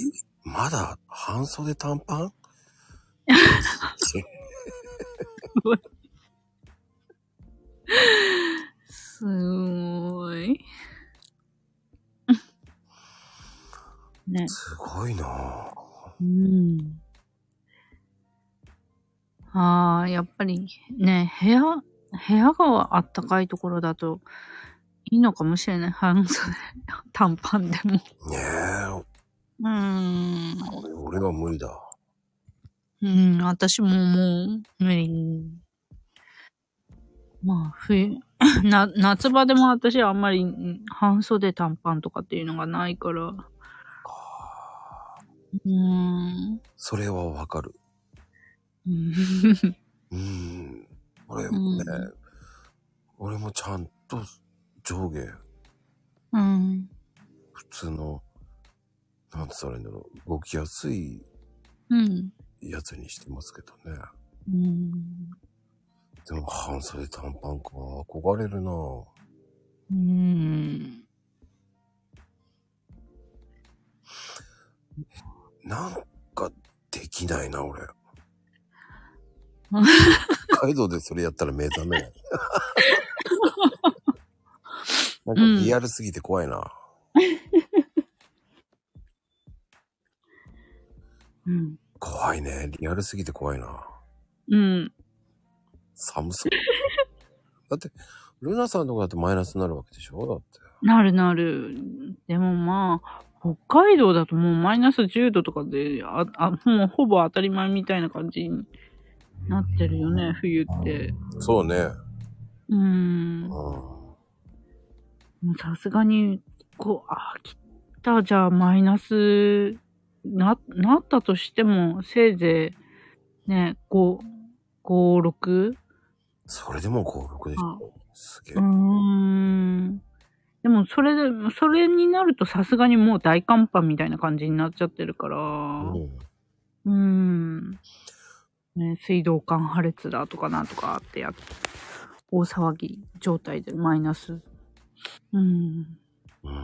[SPEAKER 1] まだ半袖短パン？
[SPEAKER 4] すごい。ね。
[SPEAKER 1] すごいなぁ。
[SPEAKER 4] うん。ああ、やっぱりね、部屋、部屋があったかいところだといいのかもしれない。半袖、短パンでも。
[SPEAKER 1] ねえ、
[SPEAKER 4] うーん。
[SPEAKER 1] 俺俺は無理だ。
[SPEAKER 4] うん、私ももう無理。まあ、冬、な、夏場でも私はあんまりうん半袖短パンとかっていうのがないから。うーん。
[SPEAKER 1] それはわかる。
[SPEAKER 4] うん
[SPEAKER 1] うん。俺もね、俺もちゃんと上下、
[SPEAKER 4] うん。
[SPEAKER 1] 普通の、なんて言ったらいいんだろう、動きやすい
[SPEAKER 4] うん。
[SPEAKER 1] やつにしてますけどね。
[SPEAKER 4] うん。
[SPEAKER 1] でも半袖短パンか、憧れるなぁ。
[SPEAKER 4] うん。
[SPEAKER 1] なんかできないな、俺。北海道でそれやったら目覚めない。なんかリアルすぎて怖いな。
[SPEAKER 4] うん、
[SPEAKER 1] 怖いね。リアルすぎて怖いな。
[SPEAKER 4] うん。
[SPEAKER 1] 寒そう。だって、ルナさんとかだってマイナスになるわけでしょ？だって。
[SPEAKER 4] なるなる。でもまあ、北海道だともうマイナス10度とかで、あ、あ、もうほぼ当たり前みたいな感じになってるよね、冬って。
[SPEAKER 1] そうね。
[SPEAKER 4] うーん。さすがに、こう、あ、来たじゃあマイナス、な、なったとしても、せいぜい、ね、5、5、6?
[SPEAKER 1] それでも5、6でし
[SPEAKER 4] あ
[SPEAKER 1] ょ。すげえ
[SPEAKER 4] うー。ん。でも、それで、それになるとさすがにもう大寒波みたいな感じになっちゃってるから、
[SPEAKER 1] うん
[SPEAKER 4] うーん。ね、水道管破裂だとかなんとかってやって、大騒ぎ状態でマイナス。うん。
[SPEAKER 1] うん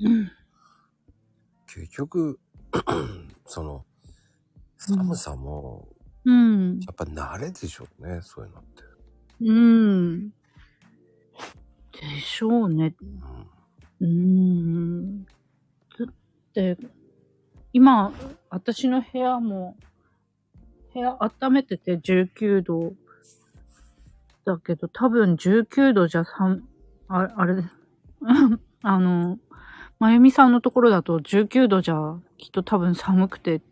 [SPEAKER 4] うん。
[SPEAKER 1] 結局、その、寒さも、
[SPEAKER 4] うん。
[SPEAKER 1] やっぱ慣れでしょうね、そういうのって。
[SPEAKER 4] うん。でしょうね。
[SPEAKER 1] うん
[SPEAKER 4] うーん。だって、今、私の部屋も、部屋温めてて19度だけど、多分19度じゃ寒、ああれ、あの、まゆみさんのところだと19度じゃきっと多分寒くて、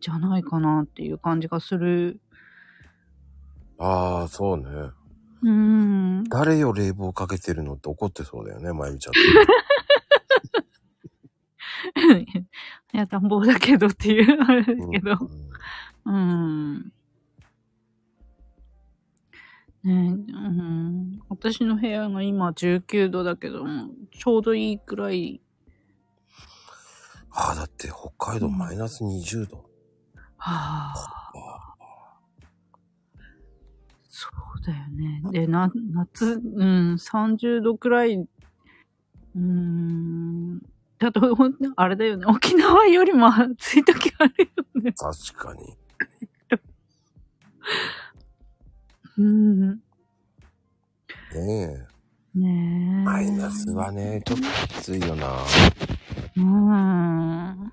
[SPEAKER 4] じゃないかなっていう感じがする。
[SPEAKER 1] ああ、そうね。
[SPEAKER 4] うーん。
[SPEAKER 1] 誰よ冷房かけてるのって怒ってそうだよね、まゆみちゃん。
[SPEAKER 4] いや、暖房だけどっていう、あれですけど。
[SPEAKER 1] うん
[SPEAKER 4] うん。ねえ、うん。私の部屋が今19度だけども、ちょうどいいくらい。
[SPEAKER 1] ああ、だって北海道マイナス20度。
[SPEAKER 4] はあ。そうだよね。で、な、夏、うん、30度くらい、うーん。だと、ほんあれだよね。沖縄よりも暑い時あるよね。
[SPEAKER 1] 確かに。
[SPEAKER 4] うん。
[SPEAKER 1] ねえ。
[SPEAKER 4] ねえ。
[SPEAKER 1] マイナスはね、ちょっときついよな。
[SPEAKER 4] うーん。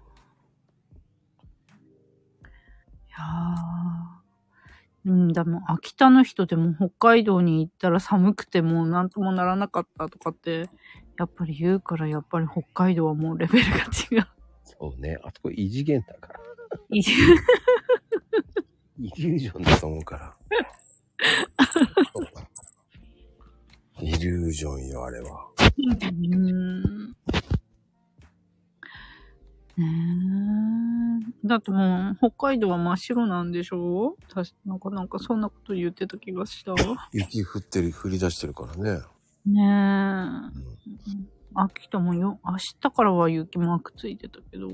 [SPEAKER 4] いやーうん、でも、秋田の人でも北海道に行ったら寒くてもうなんともならなかったとかって、やっぱり言うから、やっぱり北海道はもうレベルが違う。
[SPEAKER 1] そうね。あそこ異次元だから。
[SPEAKER 4] いい
[SPEAKER 1] イリュージョンだと思うから。イリュージョンよ、あれは。
[SPEAKER 4] うん。ねえ。だってもう、北海道は真っ白なんでしょ？たしなんか、なんかそんなこと言ってた気がした。
[SPEAKER 1] 雪降ってる、降り出してるからね。
[SPEAKER 4] ねえ。
[SPEAKER 1] うん
[SPEAKER 4] 秋田もよ、明日からは雪マークついてたけど。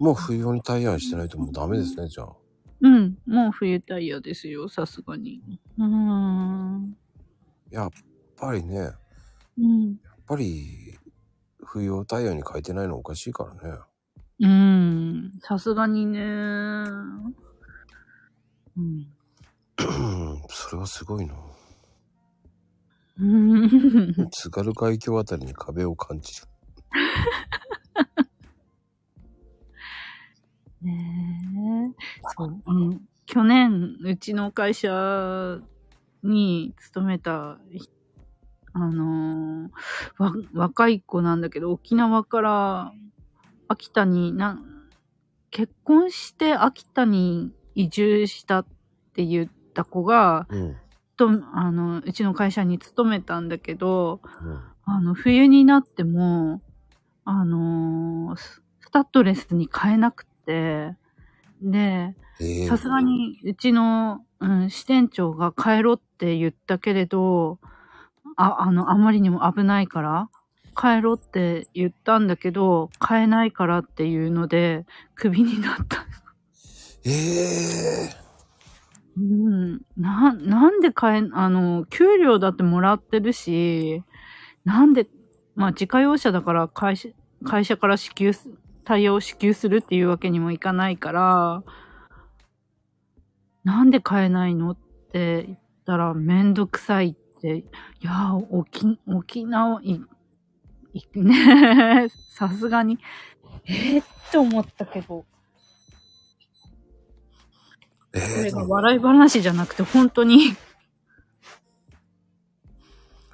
[SPEAKER 1] もう冬用にタイヤにしてないともうダメですね、じゃあ。
[SPEAKER 4] うん、もう冬タイヤですよ、さすがに。うーん。
[SPEAKER 1] やっぱりね、やっ
[SPEAKER 4] うん。
[SPEAKER 1] ぱり、冬用タイヤに変えてないのおかしいからね。
[SPEAKER 4] うん。さすがにね。うん。
[SPEAKER 1] それはすごいな。
[SPEAKER 4] うん。
[SPEAKER 1] 津軽海峡あたりに壁を感じる。
[SPEAKER 4] ねえ。そう。うん。去年、うちの会社に勤めた、あのーわ、若い子なんだけど、沖縄から秋田にな、結婚して秋田に移住したって言った子が、
[SPEAKER 1] うん。
[SPEAKER 4] と、あの、うちの会社に勤めたんだけど、
[SPEAKER 1] うん。
[SPEAKER 4] あの、冬になっても、あのーススタッドレスに変えなくて、で、
[SPEAKER 1] ええ
[SPEAKER 4] さすがにうちの、うん、支店長が帰ろうって言ったけれど、あ、あの、あまりにも危ないから、帰ろうって言ったんだけど、変えないからっていうので、クビになった。
[SPEAKER 1] ええ
[SPEAKER 4] うん。な、なんで変え、あの、給料だってもらってるし、なんで、まあ、自家用車だから会社、会社から支給す、タイヤを支給するっていうわけにもいかないから、なんで買えないのって言ったらめんどくさいって、いやー、沖、沖縄、い、いねさすがに、えー、って思ったけど、
[SPEAKER 1] え
[SPEAKER 4] これ
[SPEAKER 1] ー、
[SPEAKER 4] が笑い話じゃなくて本当に、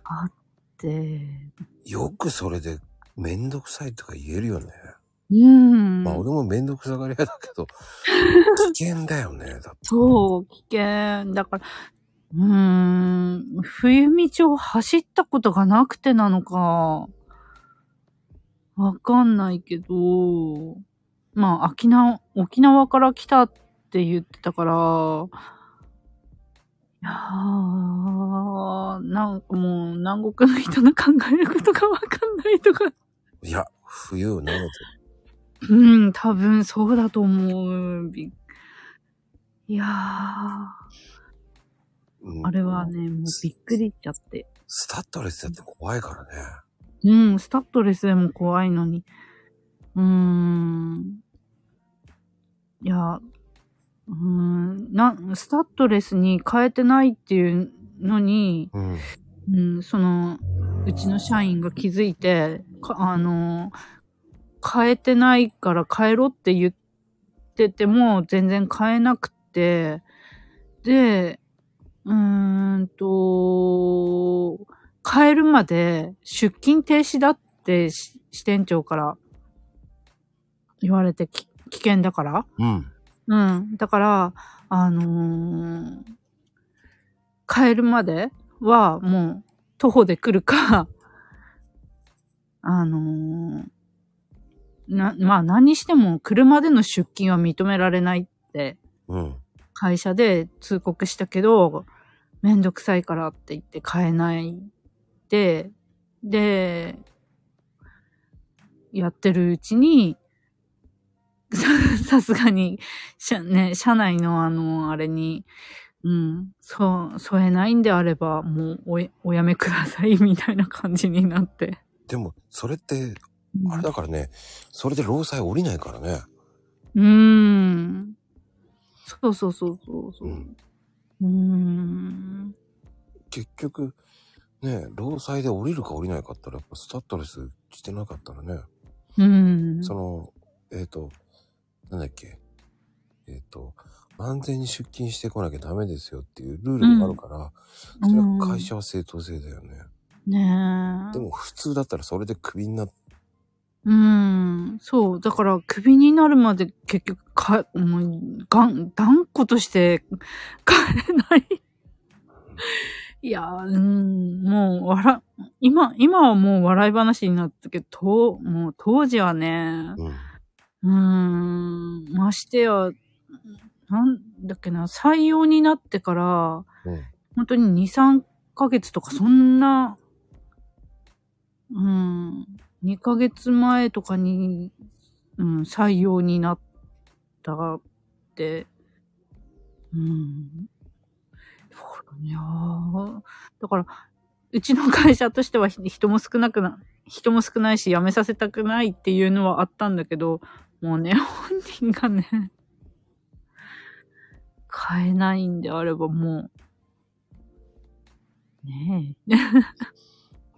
[SPEAKER 4] あって、
[SPEAKER 1] よくそれでめんどくさいとか言えるよね。
[SPEAKER 4] うん。
[SPEAKER 1] まあ俺もめんどくさがり屋だけど、危険だよね。だって
[SPEAKER 4] そう、危険。だから、うーん、冬道を走ったことがなくてなのか、わかんないけど、まあ、沖縄、沖縄から来たって言ってたから、いやー、なんかもう南国の人の考えることがわかんないとか、
[SPEAKER 1] いや、冬をなめて
[SPEAKER 4] うん、多分そうだと思う。びいやー、
[SPEAKER 1] うん
[SPEAKER 4] あれはね、もうびっくりしちゃって。
[SPEAKER 1] スタッドレスだって怖いからね。
[SPEAKER 4] うん、スタッドレスでも怖いのに。うーん。いや、うーん、な、スタッドレスに変えてないっていうのに、
[SPEAKER 1] うん。
[SPEAKER 4] うん、その、うちの社員が気づいて、かあの、変えてないから変えろって言ってても全然変えなくて、で、うーんと、変えるまで出勤停止だってし支店長から言われてき危険だから。
[SPEAKER 1] うん。
[SPEAKER 4] うん。だから、あのー帰るまではもう徒歩で来るか、あのーな、まあ何にしても車での出勤は認められないって
[SPEAKER 1] うん。
[SPEAKER 4] 会社で通告したけど、めんどくさいからって言って買えないで、で、やってるうちに、さ さすがに、社、ね、社内のあの、あれに、うん、そう、添えないんであれば、もうおや、おやめください、みたいな感じになって。
[SPEAKER 1] でも、それって、あれだからね、それで労災降りないからね。
[SPEAKER 4] うーん。そうそうそうそうそうう。
[SPEAKER 1] ん。
[SPEAKER 4] うーん。
[SPEAKER 1] 結局、ね、労災で降りるか降りないかったら、やっぱスタッドレスしてなかったらね、
[SPEAKER 4] うん。
[SPEAKER 1] その、えっ、と、なんだっけ、えっ、と、安全に出勤してこなきゃダメですよっていうルールがあるから、
[SPEAKER 4] うん
[SPEAKER 1] それは会社は正当性だよね。
[SPEAKER 4] ねえ。
[SPEAKER 1] でも普通だったらそれでクビになっ
[SPEAKER 4] うん。そう。だから、クビになるまで結局、か、もう、がん、断固として、帰れない。いやー、うん、もう、笑、今、今はもう笑い話になったけど、と、もう当時はね、
[SPEAKER 1] うん。
[SPEAKER 4] ん、ましてや、なんだっけな、採用になってから、
[SPEAKER 1] うん。
[SPEAKER 4] 本当に2、3ヶ月とか、そんな、うん、2ヶ月前とかに、うん、採用になったって、うん。いやだから、うちの会社としては人も少なくな、人も少ないし辞めさせたくないっていうのはあったんだけど、もうね、本人がね、変えないんであればもう、ねえ。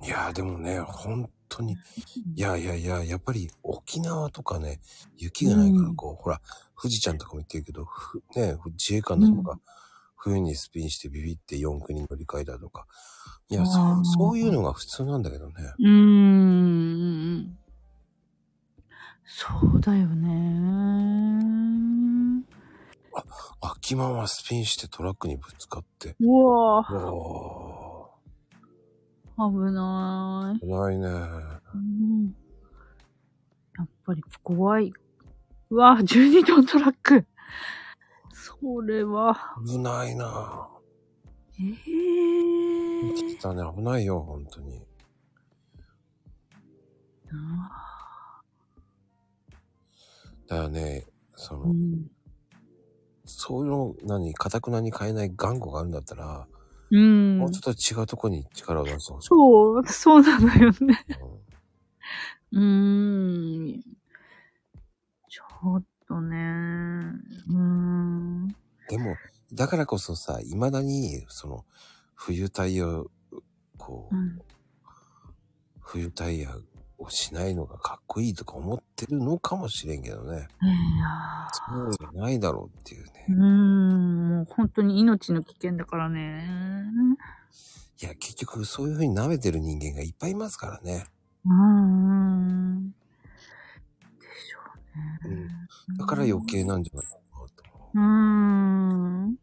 [SPEAKER 1] いやでもね、本当に、いやいやいや、やっぱり沖縄とかね、雪がないから
[SPEAKER 4] うん。
[SPEAKER 1] こう、ほら、富士ちゃんとかも言ってるけど、ふね、自衛官の人が冬にスピンしてビビって4区に乗り換えたとか、いや、そそういうのが普通なんだけどね。
[SPEAKER 4] うーん。そうだよね。
[SPEAKER 1] 秋間はスピンしてトラックにぶつかって、
[SPEAKER 4] うわ
[SPEAKER 1] うわ
[SPEAKER 4] ぁ、危ない。
[SPEAKER 1] ー、危ないね。
[SPEAKER 4] うんやっぱり怖い。うわぁ、12トントラック。それは、
[SPEAKER 1] 危ないな
[SPEAKER 4] ええ
[SPEAKER 1] ぁ。来てたね、危ないよ、本当に。だからね、その、
[SPEAKER 4] うん。
[SPEAKER 1] そういうの、何、かたくなに変えない頑固があるんだったら、
[SPEAKER 4] うん
[SPEAKER 1] もうちょっと違うとこに力を出してほしい。
[SPEAKER 4] そう、そうなのよね。
[SPEAKER 1] うん。
[SPEAKER 4] ちょっとね。うーん。
[SPEAKER 1] でも、だからこそさ、未だに、その、冬タイヤを、こう、
[SPEAKER 4] うん
[SPEAKER 1] 冬タイヤをしないのがかっこいいとか思ってるのかもしれんけどね。
[SPEAKER 4] いや
[SPEAKER 1] そうじゃないだろうっていうね。
[SPEAKER 4] ーうーん、もう本当に命の危険だからね。
[SPEAKER 1] いや、結局そういう風に舐めてる人間がいっぱいいますからね。
[SPEAKER 4] うーん。でしょうね。
[SPEAKER 1] だから余計なんじゃないかなと。
[SPEAKER 4] うーん。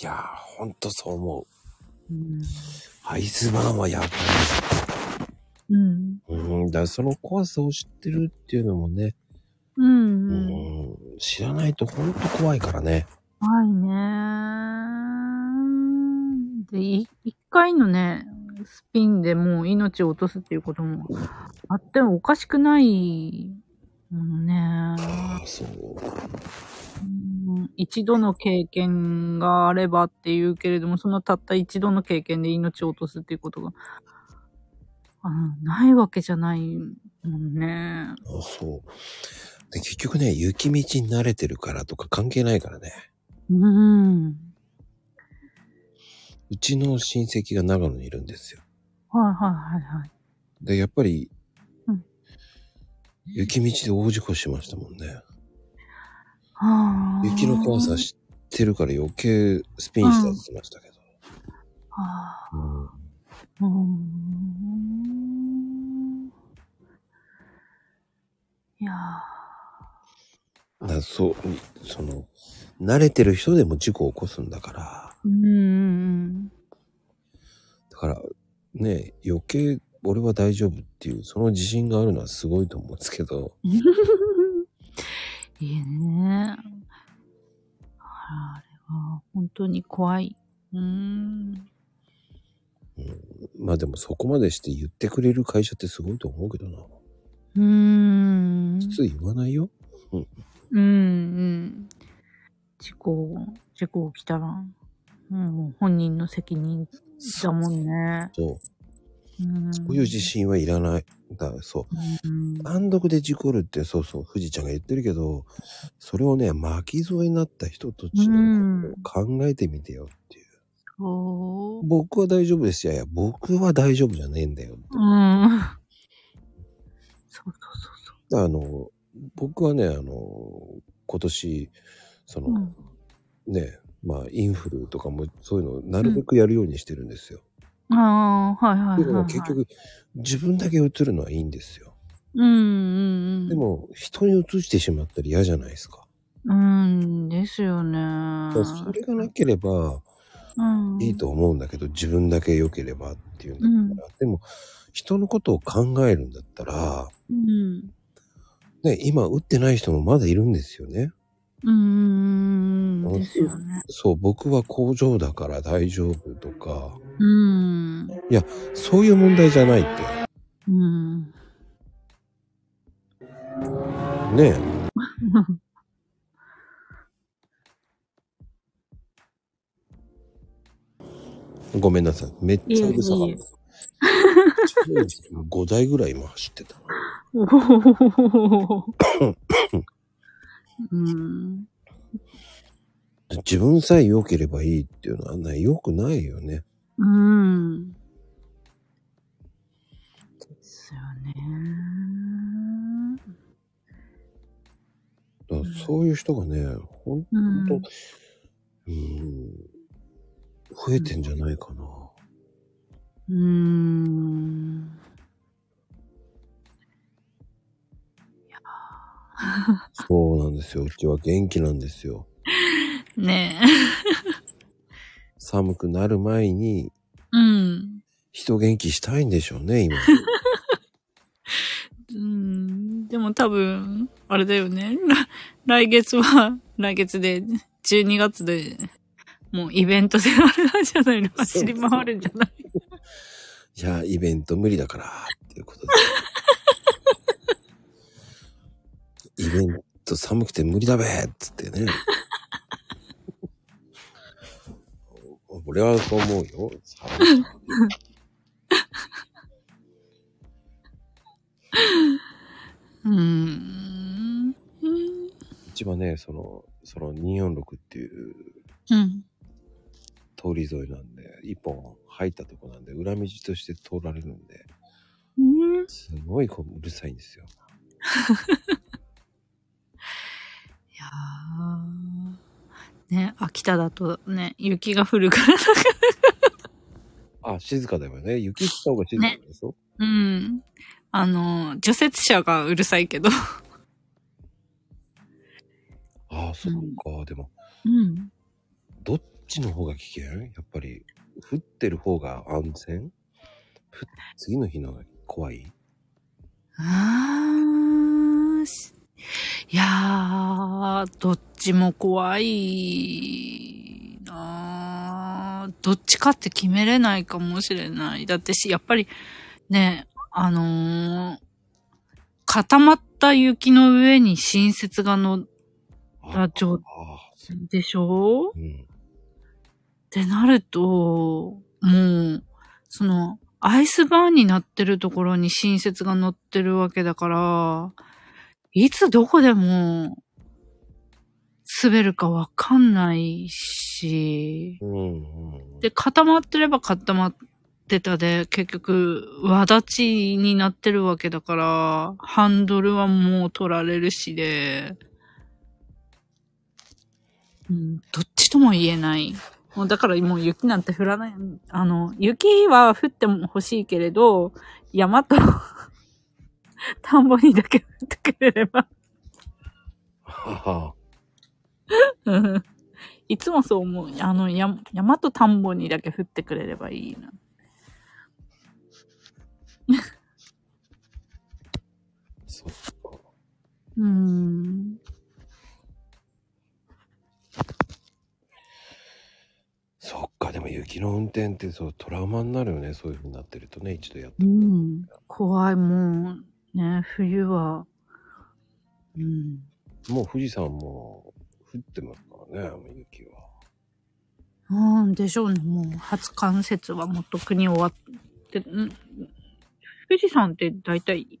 [SPEAKER 1] いやー、ほんとそう思う。
[SPEAKER 4] うん。
[SPEAKER 1] アイスバーンはやばい。
[SPEAKER 4] うん。
[SPEAKER 1] うん、だからその怖さを知ってるっていうのもね、
[SPEAKER 4] う。
[SPEAKER 1] うんん、知らないとほんと怖いからね。
[SPEAKER 4] 怖いね。で、い一回のね、スピンでもう命を落とすっていうこともあってもおかしくないものね。
[SPEAKER 1] ああ、そう。
[SPEAKER 4] うん一度の経験があればっていうけれども、そのたった一度の経験で命を落とすっていうことが、あのないわけじゃないもんね。
[SPEAKER 1] あそう。で、結局ね、雪道に慣れてるからとか関係ないからね。
[SPEAKER 4] うん。
[SPEAKER 1] うちの親戚が長野にいるんですよ。
[SPEAKER 4] はいはいはいはい。
[SPEAKER 1] で、やっぱり、
[SPEAKER 4] うん
[SPEAKER 1] 雪道で大事故しましたもんね。
[SPEAKER 4] はあ
[SPEAKER 1] 雪の怖さ知ってるから余計スピンしたって言ってましたけど。
[SPEAKER 4] はあ
[SPEAKER 1] うん。
[SPEAKER 4] いや
[SPEAKER 1] だそう、その、慣れてる人でも事故を起こすんだから、
[SPEAKER 4] ー、うーん。
[SPEAKER 1] だから、ね、余計俺は大丈夫っていう、その自信があるのはすごいと思うんですけど、
[SPEAKER 4] いいね。あれは本当に怖い。うーん。
[SPEAKER 1] まあでもそこまでして言ってくれる会社ってすごいと思うけどな。
[SPEAKER 4] うーん。
[SPEAKER 1] 普通言わないよ。
[SPEAKER 4] うんうん。事故、事故起きたら、もう本人の責任だもんね。
[SPEAKER 1] そう。
[SPEAKER 4] うん。
[SPEAKER 1] そういう自信はいらない。だそう。
[SPEAKER 4] うん。
[SPEAKER 1] 単独で事故るってそうそう、富士ちゃんが言ってるけど、それをね、巻き添えになった人たちのことを考えてみてよっていう。
[SPEAKER 4] そう。
[SPEAKER 1] 僕は大丈夫ですよ。いや、僕は大丈夫じゃねえんだよって。
[SPEAKER 4] うん。そうそうそう
[SPEAKER 1] あの、僕はね、あの、今年、その。
[SPEAKER 4] うん。
[SPEAKER 1] ね、まあ、インフルとかもそういうのをなるべくやるようにしてるんですよ。
[SPEAKER 4] ああ、はいはいはい、
[SPEAKER 1] でも
[SPEAKER 4] はい。
[SPEAKER 1] 結局、自分だけ映るのはいいんですよ。
[SPEAKER 4] うんうんうん。
[SPEAKER 1] で、も、人に映してしまったら嫌じゃないですか。
[SPEAKER 4] うん、ですよね。
[SPEAKER 1] それがなければ
[SPEAKER 4] うん。
[SPEAKER 1] いいと思うんだけど、自分だけ良ければっていうんだったら、でも、人のことを考えるんだったら、
[SPEAKER 4] うん。
[SPEAKER 1] ね、今打ってない人もまだいるんですよね。
[SPEAKER 4] うん。ですよね。
[SPEAKER 1] そう、僕は工場だから大丈夫とか、
[SPEAKER 4] うん。
[SPEAKER 1] そういう問題じゃないって。
[SPEAKER 4] うん。
[SPEAKER 1] ね ごめんなさい。めっちゃうるさか
[SPEAKER 4] いえいえ
[SPEAKER 1] った。当時5台ぐらい今走ってた。
[SPEAKER 4] おお。うん。
[SPEAKER 1] 自分さえ良ければいいっていうのはね、良くないよね。
[SPEAKER 4] うん。ですよね。
[SPEAKER 1] だそういう人がね、ほんと、
[SPEAKER 4] うん。
[SPEAKER 1] うん、増えてんじゃないかな。
[SPEAKER 4] うん。
[SPEAKER 1] そうなんですよ。うちは元気なんですよ。
[SPEAKER 4] ね
[SPEAKER 1] 寒くなる前に
[SPEAKER 4] え。うん。
[SPEAKER 1] 人元気したいんでしょうね、今。
[SPEAKER 4] うん。でも多分、あれだよね。来来月は、来月で、12月で、もうイベントであれなんじゃないの走り回るんじゃない
[SPEAKER 1] いや、イベント無理だから、っていうことで。イベント寒くて無理だべっつってね。俺はそう思うよ。寒い
[SPEAKER 4] うん。
[SPEAKER 1] うちはね、その、その246っていう
[SPEAKER 4] うん。
[SPEAKER 1] 通り沿いなんで、一本入ったとこなんで、裏道として通られるんで、
[SPEAKER 4] うん。
[SPEAKER 1] すごいこううるさいんですよ。
[SPEAKER 4] いやー。ね、秋田だとね、雪が降るから。
[SPEAKER 1] あ、静かだよね。雪降った方が静かでしょ、
[SPEAKER 4] うん。あの、除雪車がうるさいけど。
[SPEAKER 1] ああ、そっか。でも、
[SPEAKER 4] うん。
[SPEAKER 1] どっちの方が危険？やっぱり、降ってる方が安全？ふ次の日の方が怖い？
[SPEAKER 4] あーしいやー、どっちも怖いなーどっちかって決めれないかもしれない。だってし、やっぱりね、あのー固まった雪の上に新雪が乗った状、でしょ？
[SPEAKER 1] うん。
[SPEAKER 4] ってなると、もう、その、アイスバーンになってるところに新雪が乗ってるわけだから、いつどこでも滑るかわかんないし、
[SPEAKER 1] うん、うん。
[SPEAKER 4] で、固まってれば固まってたで、結局、輪立ちになってるわけだから、ハンドルはもう取られるしで、うん、どっちとも言えない。もうだからもう雪なんて降らない。あの、雪は降っても欲しいけれど、山と田んぼにだけ降ってくれれば。
[SPEAKER 1] はは。
[SPEAKER 4] う んいつもそう思う。あの、や山と田んぼにだけ降ってくれればいいな。
[SPEAKER 1] そっか。
[SPEAKER 4] うーん。
[SPEAKER 1] そっか、でも雪の運転ってそうトラウマになるよね。そういう風になってるとね、一度やっ
[SPEAKER 4] うん。怖い、もう、ね、冬は。うん。
[SPEAKER 1] もう富士山も降ってますからね、雪は。
[SPEAKER 4] うんでしょうね。もう、初冠雪はもうとっくに終わって、ん富士山って大体、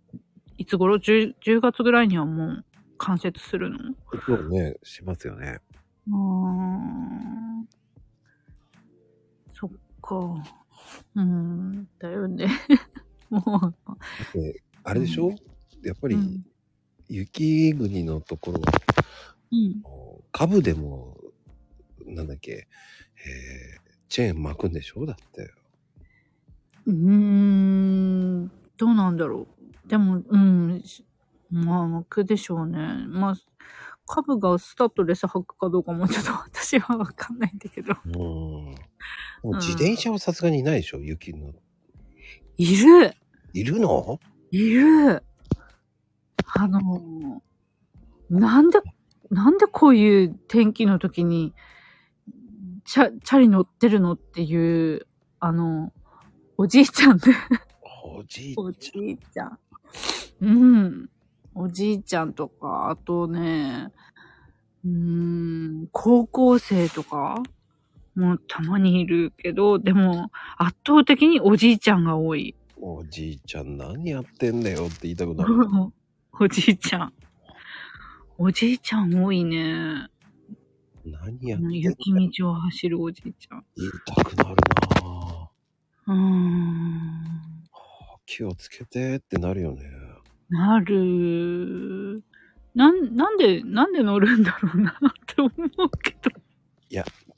[SPEAKER 4] いつ頃？10, ?10 月ぐらいにはもう冠雪するの？
[SPEAKER 1] そうね、しますよね。
[SPEAKER 4] あーそっか。うん、だよね。も
[SPEAKER 1] で、あれでしょ、やっぱ
[SPEAKER 4] う、
[SPEAKER 1] り
[SPEAKER 4] うん。
[SPEAKER 1] 雪国のところは、
[SPEAKER 4] うん。
[SPEAKER 1] 株でも、なんだっけ、えー、チェーン巻くんでしょ？だって。
[SPEAKER 4] うーん、どうなんだろう。でも、うん、しまあ、巻くでしょうね。まあ、株がスタッドレス履くかどうかもちょっと 私はわかんないんだけど。
[SPEAKER 1] うん。もう自転車はさすがにいないでしょ？雪の。
[SPEAKER 4] いる
[SPEAKER 1] いるの？
[SPEAKER 4] いるあの、なんで、なんでこういう天気の時に、チャ、チャリ乗ってるのっていう、あの、おじいちゃんで。
[SPEAKER 1] おじい
[SPEAKER 4] おじいちゃん。うん。おじいちゃんとか、あとね、うーん、高校生とかもたまにいるけど、でも圧倒的におじいちゃんが多い。
[SPEAKER 1] おじいちゃん何やってんだよって言いたくなる。
[SPEAKER 4] おじいちゃん。おじいちゃん多いね。
[SPEAKER 1] 何やってんだよ
[SPEAKER 4] 雪道を走るおじいちゃん。
[SPEAKER 1] 言いたくなるなぁ。
[SPEAKER 4] うーん。
[SPEAKER 1] 気をつけてってなるよね。
[SPEAKER 4] なる。なん、なんで、なんで乗るんだろうな って思うけど。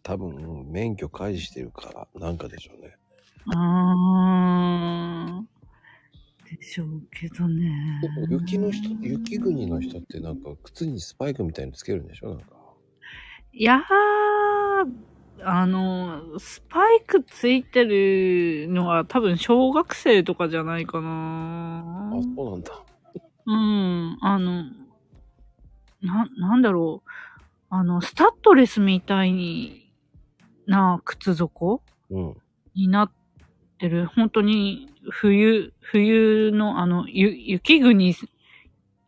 [SPEAKER 1] 多分、免許開示してるから、なんかでしょうね。
[SPEAKER 4] あー。でしょうけどね。
[SPEAKER 1] 雪の人、雪国の人ってなんか靴にスパイクみたいにつけるんでしょなんか。
[SPEAKER 4] いやー、あの、スパイクついてるのは多分小学生とかじゃないかな
[SPEAKER 1] あ、そうなんだ。
[SPEAKER 4] うん、あの、な、なんだろう。あの、スタッドレスみたいにな靴底
[SPEAKER 1] うん。
[SPEAKER 4] になってる、本当に冬、冬のあの、ゆ、雪国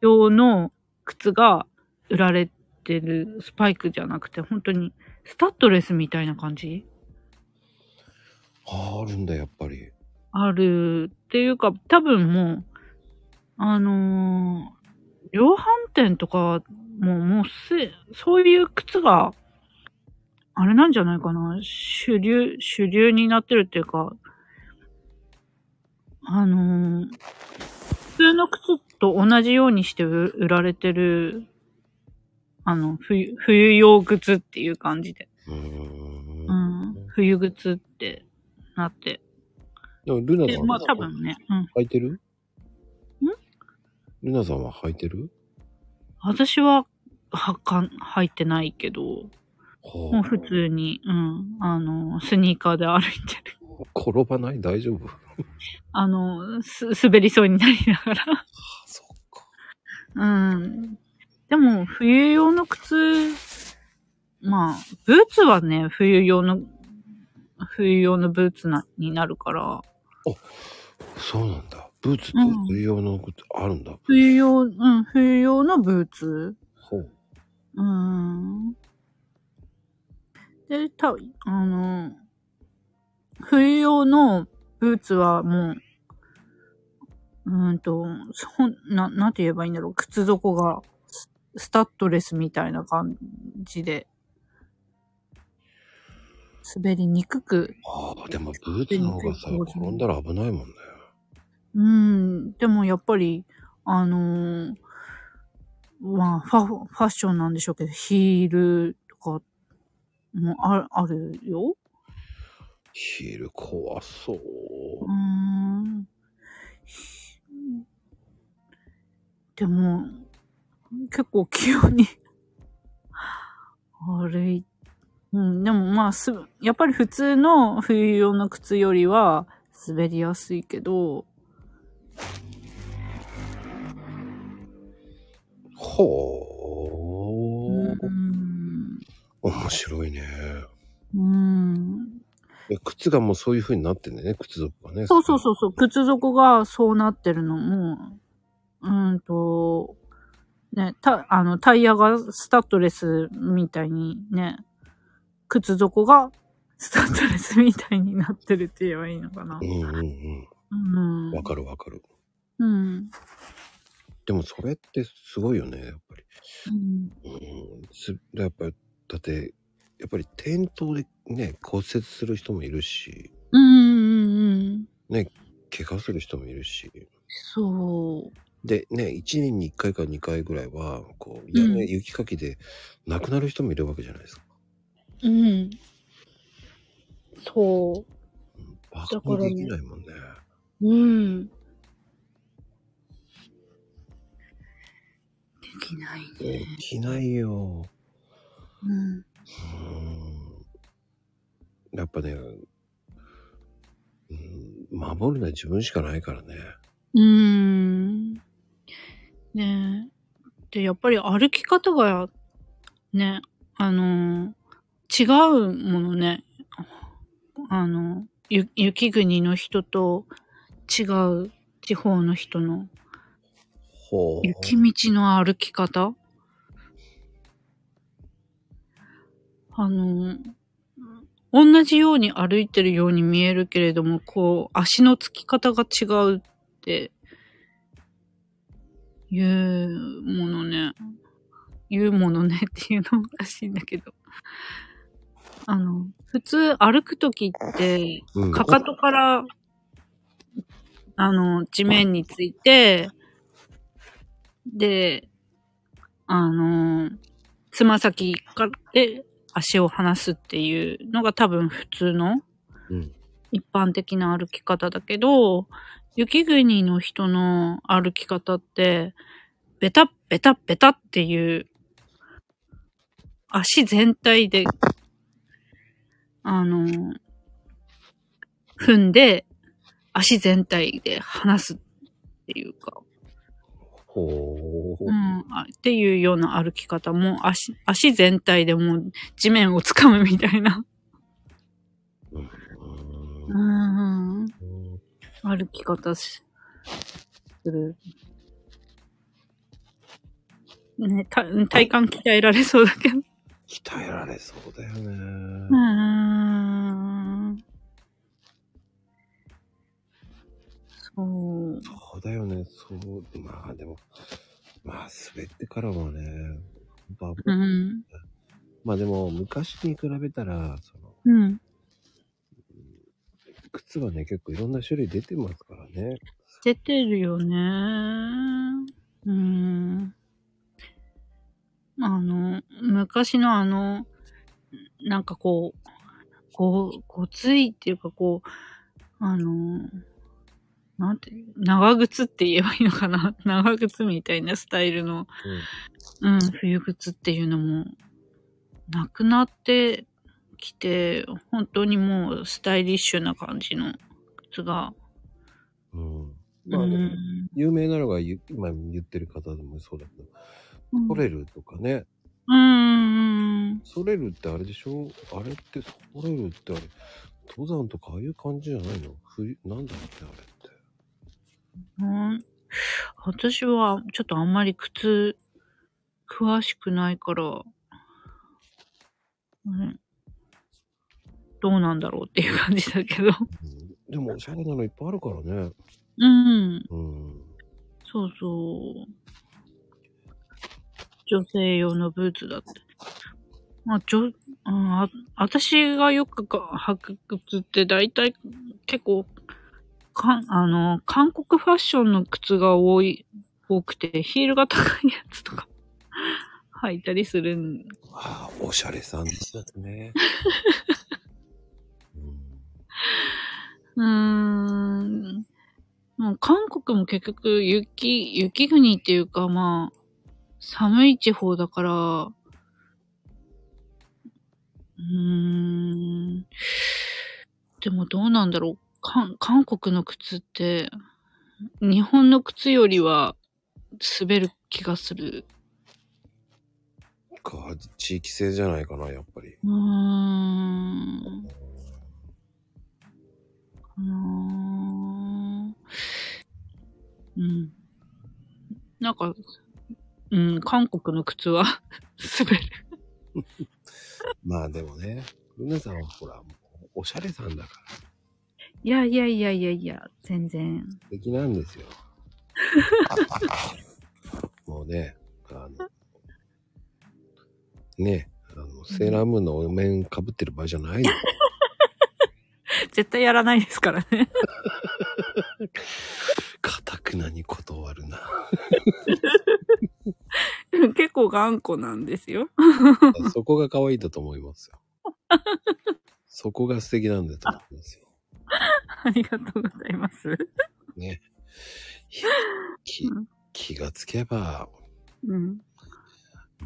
[SPEAKER 4] 用の靴が売られてるスパイクじゃなくて、本当にスタッドレスみたいな感じ？
[SPEAKER 1] あるんだ、やっぱり。
[SPEAKER 4] あるっていうか、多分もう、あのー量販店とかももうす、そういう靴が、あれなんじゃないかな？主流、主流になってるっていうか、あのー通の靴と同じようにして売売られてる、あの、冬、冬用靴っていう感じで。
[SPEAKER 1] うーん。
[SPEAKER 4] うん。冬靴ってなって。
[SPEAKER 1] でもルナ
[SPEAKER 4] で、
[SPEAKER 1] さん
[SPEAKER 4] まあ多分ね、うん。
[SPEAKER 1] 履いてる？ん？ルナさんは履いてる？
[SPEAKER 4] 私は、はか、入ってないけど、
[SPEAKER 1] ほ
[SPEAKER 4] もう普通に、うん。あの、スニーカーで歩いてる。
[SPEAKER 1] 転ばない？大丈夫？
[SPEAKER 4] あの、す、滑りそうになりながら。
[SPEAKER 1] あ、そっか。
[SPEAKER 4] うん。でも、冬用の靴、まあ、ブーツはね、冬用の、冬用のブーツな、になるから、
[SPEAKER 1] そうなんだ。ブーツって
[SPEAKER 4] うん
[SPEAKER 1] 冬用の靴あるんだ。
[SPEAKER 4] 冬用、うん、冬用のブーツ。
[SPEAKER 1] ほう。
[SPEAKER 4] うん。で、た、あの、冬用のブーツはもう、うーんと、そんな、なんて言えばいいんだろう。靴底がススタッドレスみたいな感じで、滑りにくく、
[SPEAKER 1] ああ、でもブーツの方がさ、転んだら危ないもんね。
[SPEAKER 4] うん、でもやっぱり、あのーまあ、ファ、ファッションなんでしょうけど、ヒールとかもああるよ。
[SPEAKER 1] ヒール怖そう。
[SPEAKER 4] うーん。でも、結構器用に 歩い、うん、でもまあす、やっぱり普通の冬用の靴よりは滑りやすいけど、
[SPEAKER 1] ほ
[SPEAKER 4] う
[SPEAKER 1] ー。
[SPEAKER 4] ん、
[SPEAKER 1] 面白いね。
[SPEAKER 4] うん。
[SPEAKER 1] え靴がもうそういう風になってんだよね、靴底がね。
[SPEAKER 4] そうそうそうそう、靴底がそうなってるのも、うーんと、ね、た、あの、タイヤがスタッドレスみたいにね、靴底がスタッドレスみたいになってるって言えばいいのかな
[SPEAKER 1] う。んうんうん。
[SPEAKER 4] うん。
[SPEAKER 1] わかるわかる。
[SPEAKER 4] うん。
[SPEAKER 1] でもそれってすごいよね、やっぱり。
[SPEAKER 4] うん。
[SPEAKER 1] うん。すやっぱり、だって、やっぱり転倒でね、骨折する人もいるし、
[SPEAKER 4] うんうんうん。
[SPEAKER 1] ね、怪我する人もいるし。
[SPEAKER 4] そう。
[SPEAKER 1] で、ね、1年に1回か2回ぐらいは、こう、屋根、
[SPEAKER 4] うん
[SPEAKER 1] 雪かきで亡くなる人もいるわけじゃないですか。
[SPEAKER 4] うん。そ
[SPEAKER 1] うん、バカにできないもんね。
[SPEAKER 4] う。うん。できない
[SPEAKER 1] で
[SPEAKER 4] ね。
[SPEAKER 1] きないよ。
[SPEAKER 4] うん。
[SPEAKER 1] うん。やっぱね、うん、守るのは自分しかないからね。
[SPEAKER 4] うーん。ねえ。で、やっぱり歩き方が、ね、あの、違うものね。あの、ゆ雪国の人と違う地方の人の
[SPEAKER 1] ほう。
[SPEAKER 4] 雪道の歩き方あの、同じように歩いてるように見えるけれども、こう、足のつき方が違うって、いうものね。いうものね っていうのもおかしいんだけど。あの、普通歩くときって、
[SPEAKER 1] うん
[SPEAKER 4] かかとから、あの、地面について、で、あの、つま先からで足を離すっていうのが多分普通の
[SPEAKER 1] うん。
[SPEAKER 4] 一般的な歩き方だけど、雪国の人の歩き方って、ベタッベタッベタっていう、足全体で、あの、踏んで、足全体で離すっていうか、
[SPEAKER 1] ほう
[SPEAKER 4] う。ん、あっていうような歩き方も、足、足全体でもう地面を掴むみたいな、
[SPEAKER 1] うん
[SPEAKER 4] 歩き方し、する。ね、た体幹鍛えられそうだけど。
[SPEAKER 1] 鍛えられそうだよね。
[SPEAKER 4] うーん。そう。
[SPEAKER 1] そうだよね。そう。まあでも、まあ滑ってからはね、本当危
[SPEAKER 4] うん。
[SPEAKER 1] まあでも、昔に比べたら、その、
[SPEAKER 4] うん。
[SPEAKER 1] 靴はね、結構いろんな種類出てますからね。
[SPEAKER 4] 出てるよね。うん。あの、昔のあの、なんかこう、こう、ごついっていうかこう、あの、なんて、長靴って言えばいいのかな？長靴みたいなスタイルの、うん、冬靴っていうのも、なくなってきて、本当にもうスタイリッシュな感じの靴が、
[SPEAKER 1] うん。
[SPEAKER 4] う
[SPEAKER 1] まあ、でも
[SPEAKER 4] ん、
[SPEAKER 1] 有名なのがゆ今言ってる方でもそうだけど、ソレルとかね。
[SPEAKER 4] うん。
[SPEAKER 1] ソレルってあれでしょ？あれって、ソレルってあれ、登山とかああいう感じじゃないの？冬、なんだっけあれ。
[SPEAKER 4] うん。私はちょっとあんまり靴詳しくないから、うん、どうなんだろうっていう感じだけど。
[SPEAKER 1] うんでもおしゃれなのいっぱいあるからね。
[SPEAKER 4] うん。
[SPEAKER 1] うん。
[SPEAKER 4] そうそう。女性用のブーツだって。まあ、ちょ、うん、あ私がよくか履く靴って大体結構、かん、あの、韓国ファッションの靴が多い、多くて、ヒールが高いやつとか 履いたりするん。
[SPEAKER 1] ああ、おしゃれさんですね。うん
[SPEAKER 4] うーん。もう韓国も結局雪、雪国っていうかまあ、寒い地方だから、うーん。でもどうなんだろう。韓韓国の靴って、日本の靴よりは滑る気がする。
[SPEAKER 1] か、地域性じゃないかな、やっぱり。
[SPEAKER 4] うーん。かなぁうん。なんか、うん、韓国の靴は 滑る。
[SPEAKER 1] まあでもね、ルナさんはほら、おしゃれさんだから
[SPEAKER 4] いやいやいやいやいや、全然。
[SPEAKER 1] 素敵なんですよ。もうね、あの、ね、あの、セーラームーンのお面被ってる場合じゃないよ。
[SPEAKER 4] 絶対やらないですからね。
[SPEAKER 1] かたくなに断るな。
[SPEAKER 4] 結構頑固なんですよ。
[SPEAKER 1] そこが可愛いだと思いますよ。そこが素敵なんだと思いますよ。
[SPEAKER 4] ありがとうございます。
[SPEAKER 1] ね。いや気
[SPEAKER 4] うん
[SPEAKER 1] 気がつけば、
[SPEAKER 4] うん。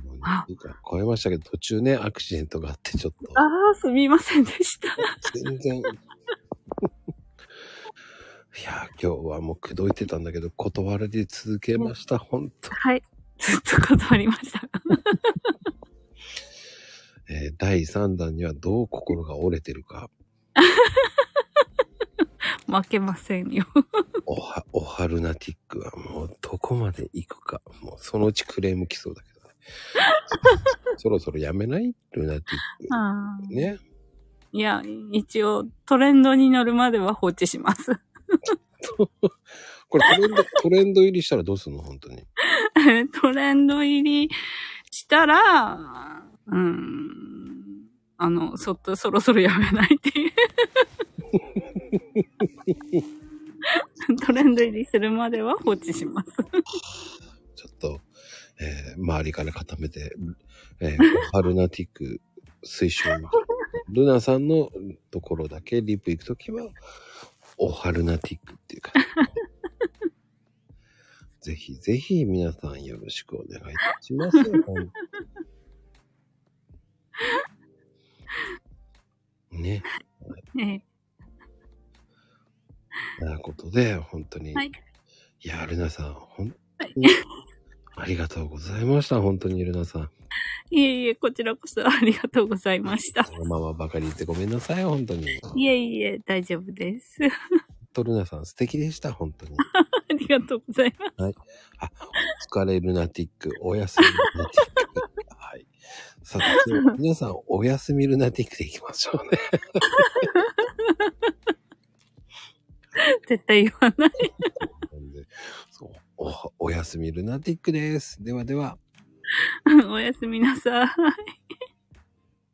[SPEAKER 1] もうね
[SPEAKER 4] あ
[SPEAKER 1] 超えましたけど、途中ね、アクシデントがあって、ちょっと、
[SPEAKER 4] ああ、すみませんでした。
[SPEAKER 1] 全然。いや、今日はもう口説いてたんだけど、断り続けました、ほんと。
[SPEAKER 4] はい。ずっと断りました。
[SPEAKER 1] えー第3弾にはどう心が折れてるか、
[SPEAKER 4] 負けませんよ。
[SPEAKER 1] おは、おはルナティックはもうどこまで行くか、もうそのうちクレーム来そうだけどね。そろそろやめない？ルナティッ
[SPEAKER 4] あ
[SPEAKER 1] ク。ね。
[SPEAKER 4] いや、一応トレンドに乗るまでは放置します。
[SPEAKER 1] これトレンド、トレンド入りしたらどうすんの？本当に。
[SPEAKER 4] トレンド入りしたら、うん、あの、そっとそろそろやめないっていう。トレンド入りするまでは放置します。
[SPEAKER 1] ちょっと、えー周りから固めて、えーオハルナティック推奨。ルナさんのところだけリップ行くときは、オハルナティックっていうか。ぜひぜひ皆さんよろしくお願いいたします。本当にね。
[SPEAKER 4] え
[SPEAKER 1] ということで、本当に。
[SPEAKER 4] はい
[SPEAKER 1] いや、ルナさん、本
[SPEAKER 4] はい
[SPEAKER 1] 当に、ありがとうございました。本当にルナさん。
[SPEAKER 4] いえいえ、こちらこそありがとうございました。
[SPEAKER 1] そのままばかり言ってごめんなさい、本当に。
[SPEAKER 4] いえいえ、大丈夫です。
[SPEAKER 1] とルナさん素敵でした、本当に。
[SPEAKER 4] ありがとうございます。
[SPEAKER 1] あ、お疲れルナティック、おやすみルナティック。はい。さあ、では皆さん、おやすみルナティックでいきましょうね。
[SPEAKER 4] 絶対言わない。
[SPEAKER 1] そうお、おやすみルナティックです。ではでは。
[SPEAKER 4] おやすみなさい。